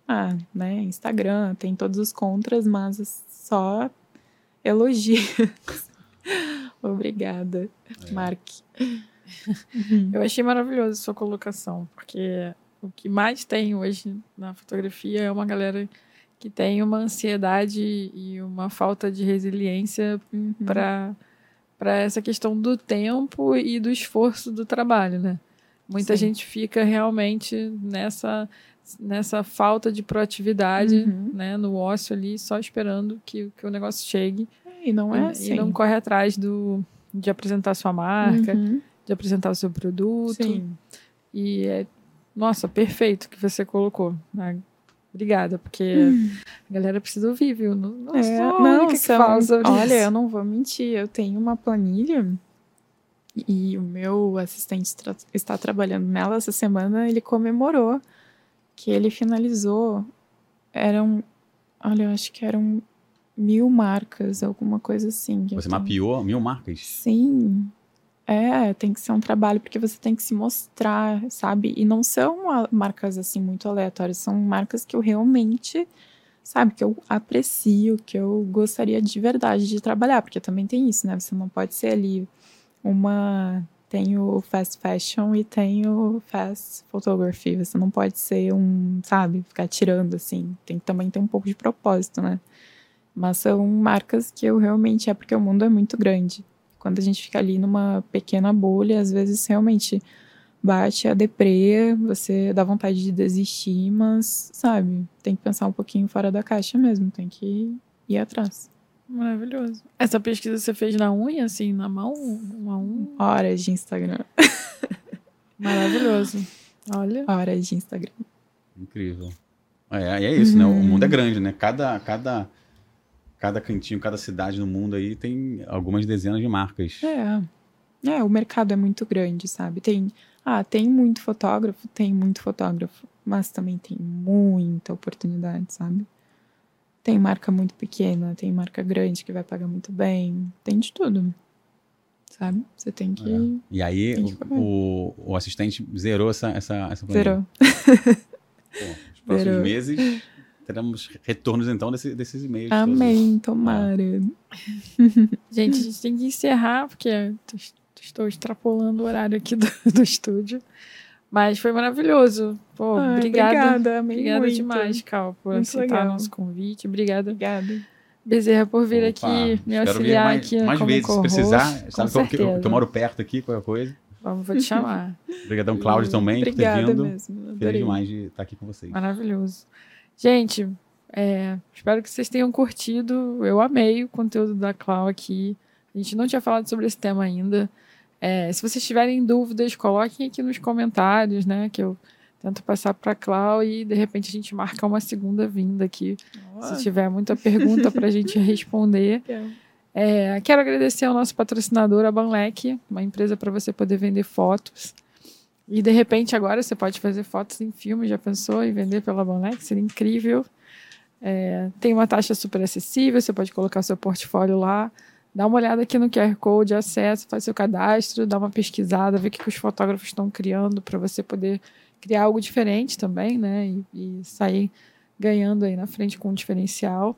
Ah, né? Instagram tem todos os contras, mas só elogios. Obrigada, É. Mark. Eu achei maravilhosa a sua colocação, porque o que mais tem hoje na fotografia é uma galera que tem uma ansiedade e uma falta de resiliência Uhum. para para essa questão do tempo e do esforço do trabalho, né? Muita Sim. gente fica realmente nessa nessa falta de proatividade, Uhum. né, no ócio ali, só esperando que, que o negócio chegue E não é assim. e não corre atrás do de apresentar sua marca, Uhum. De apresentar o seu produto. Sim. E é, nossa, perfeito que você colocou. né? Obrigada, porque a galera precisa ouvir, viu? Não, não É, sou a não, única que são- fala sobre olha, isso. eu não vou mentir, eu tenho uma planilha e o meu assistente tra- está trabalhando nela essa semana, ele comemorou que ele finalizou, eram, olha, eu acho que eram mil marcas, alguma coisa assim. Você tenho. mapeou mil marcas? Sim. É, tem que ser um trabalho porque você tem que se mostrar, sabe? E não são a- marcas assim muito aleatórias, são marcas que eu realmente, sabe, que eu aprecio, que eu gostaria de verdade de trabalhar, porque também tem isso, né? Você não pode ser ali uma tem o fast fashion e tem o fast photography. Você não pode ser um, sabe, ficar tirando assim. Tem que também ter um pouco de propósito, né? Mas são marcas que eu realmente é porque o mundo é muito grande. Quando a gente fica ali numa pequena bolha, às vezes realmente bate a deprê, você dá vontade de desistir, mas, sabe, tem que pensar um pouquinho fora da caixa mesmo, tem que ir atrás. Maravilhoso. Essa pesquisa você fez na unha, assim, na mão? Uma unha? Horas de Instagram. Maravilhoso. Olha. Horas de Instagram. Incrível. É, é isso, né? O Uhum. mundo é grande, né? Cada, cada, cada cantinho, cada cidade no mundo aí tem algumas dezenas de marcas. É. É, o mercado é muito grande, sabe? Tem, ah, tem muito fotógrafo, tem muito fotógrafo, mas também tem muita oportunidade, sabe? Tem marca muito pequena, tem marca grande que vai pagar muito bem, tem de tudo. Sabe? Você tem que É. E aí o, o, assistente zerou essa, essa, essa zerou. Pô, os próximos Zerou. meses teremos retornos então desse, desses e-mails. todos. Amém, tomara. Gente, a gente tem que encerrar, porque estou extrapolando o horário aqui do, do estúdio. Mas foi maravilhoso. Pô, Ah, obrigada. Obrigada, amei Obrigada muito. demais, Cal, por Muito aceitar legal. nosso convite. Obrigada, Obrigada. Bezerra, por vir Opa, aqui me auxiliar mais, aqui mais como vezes, se precisar. Com Sabe que eu, que eu- que eu certeza. moro perto aqui, qualquer coisa. Vamos, vou te chamar. Obrigadão, Cláudio, também, por ter Obrigada vindo. mesmo. Feliz Adorei. demais de estar aqui com vocês. Maravilhoso. Gente, é, espero que vocês tenham curtido. Eu amei o conteúdo da Clau aqui. A gente não tinha falado sobre esse tema ainda. É, se vocês tiverem dúvidas, coloquem aqui nos comentários, né? Que eu tento passar para a Clau e de repente a gente marca uma segunda vinda aqui. Se tiver muita pergunta para a gente responder. É, quero agradecer ao nosso patrocinador, a Banlec, uma empresa para você poder vender fotos. E de repente agora você pode fazer fotos em filme, já pensou em vender pela Banlec? Seria incrível. É, tem uma taxa super acessível, você pode colocar seu portfólio lá. Dá uma olhada aqui no QR Code, acessa, faz seu cadastro, dá uma pesquisada, vê o que, que os fotógrafos estão criando para você poder criar algo diferente também, né? E, e sair ganhando aí na frente com um diferencial.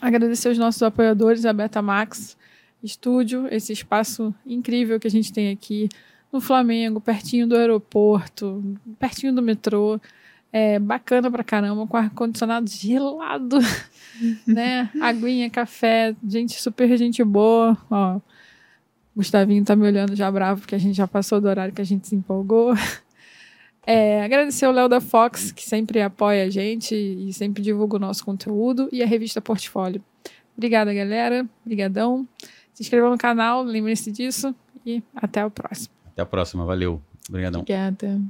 Agradecer aos nossos apoiadores, a Betamax Estúdio, esse espaço incrível que a gente tem aqui no Flamengo, pertinho do aeroporto, pertinho do metrô. É bacana pra caramba, com ar-condicionado gelado, né? Aguinha, café, gente super gente boa. Ó, Gustavinho tá me olhando já bravo, porque a gente já passou do horário que a gente se empolgou. É, agradecer ao Léo da Fox, que sempre apoia a gente e sempre divulga o nosso conteúdo, e a revista Portfólio. Obrigada, galera. Obrigadão. Se inscrevam no canal, lembrem-se disso e até o próximo. Até a próxima, valeu. Obrigadão. Obrigada.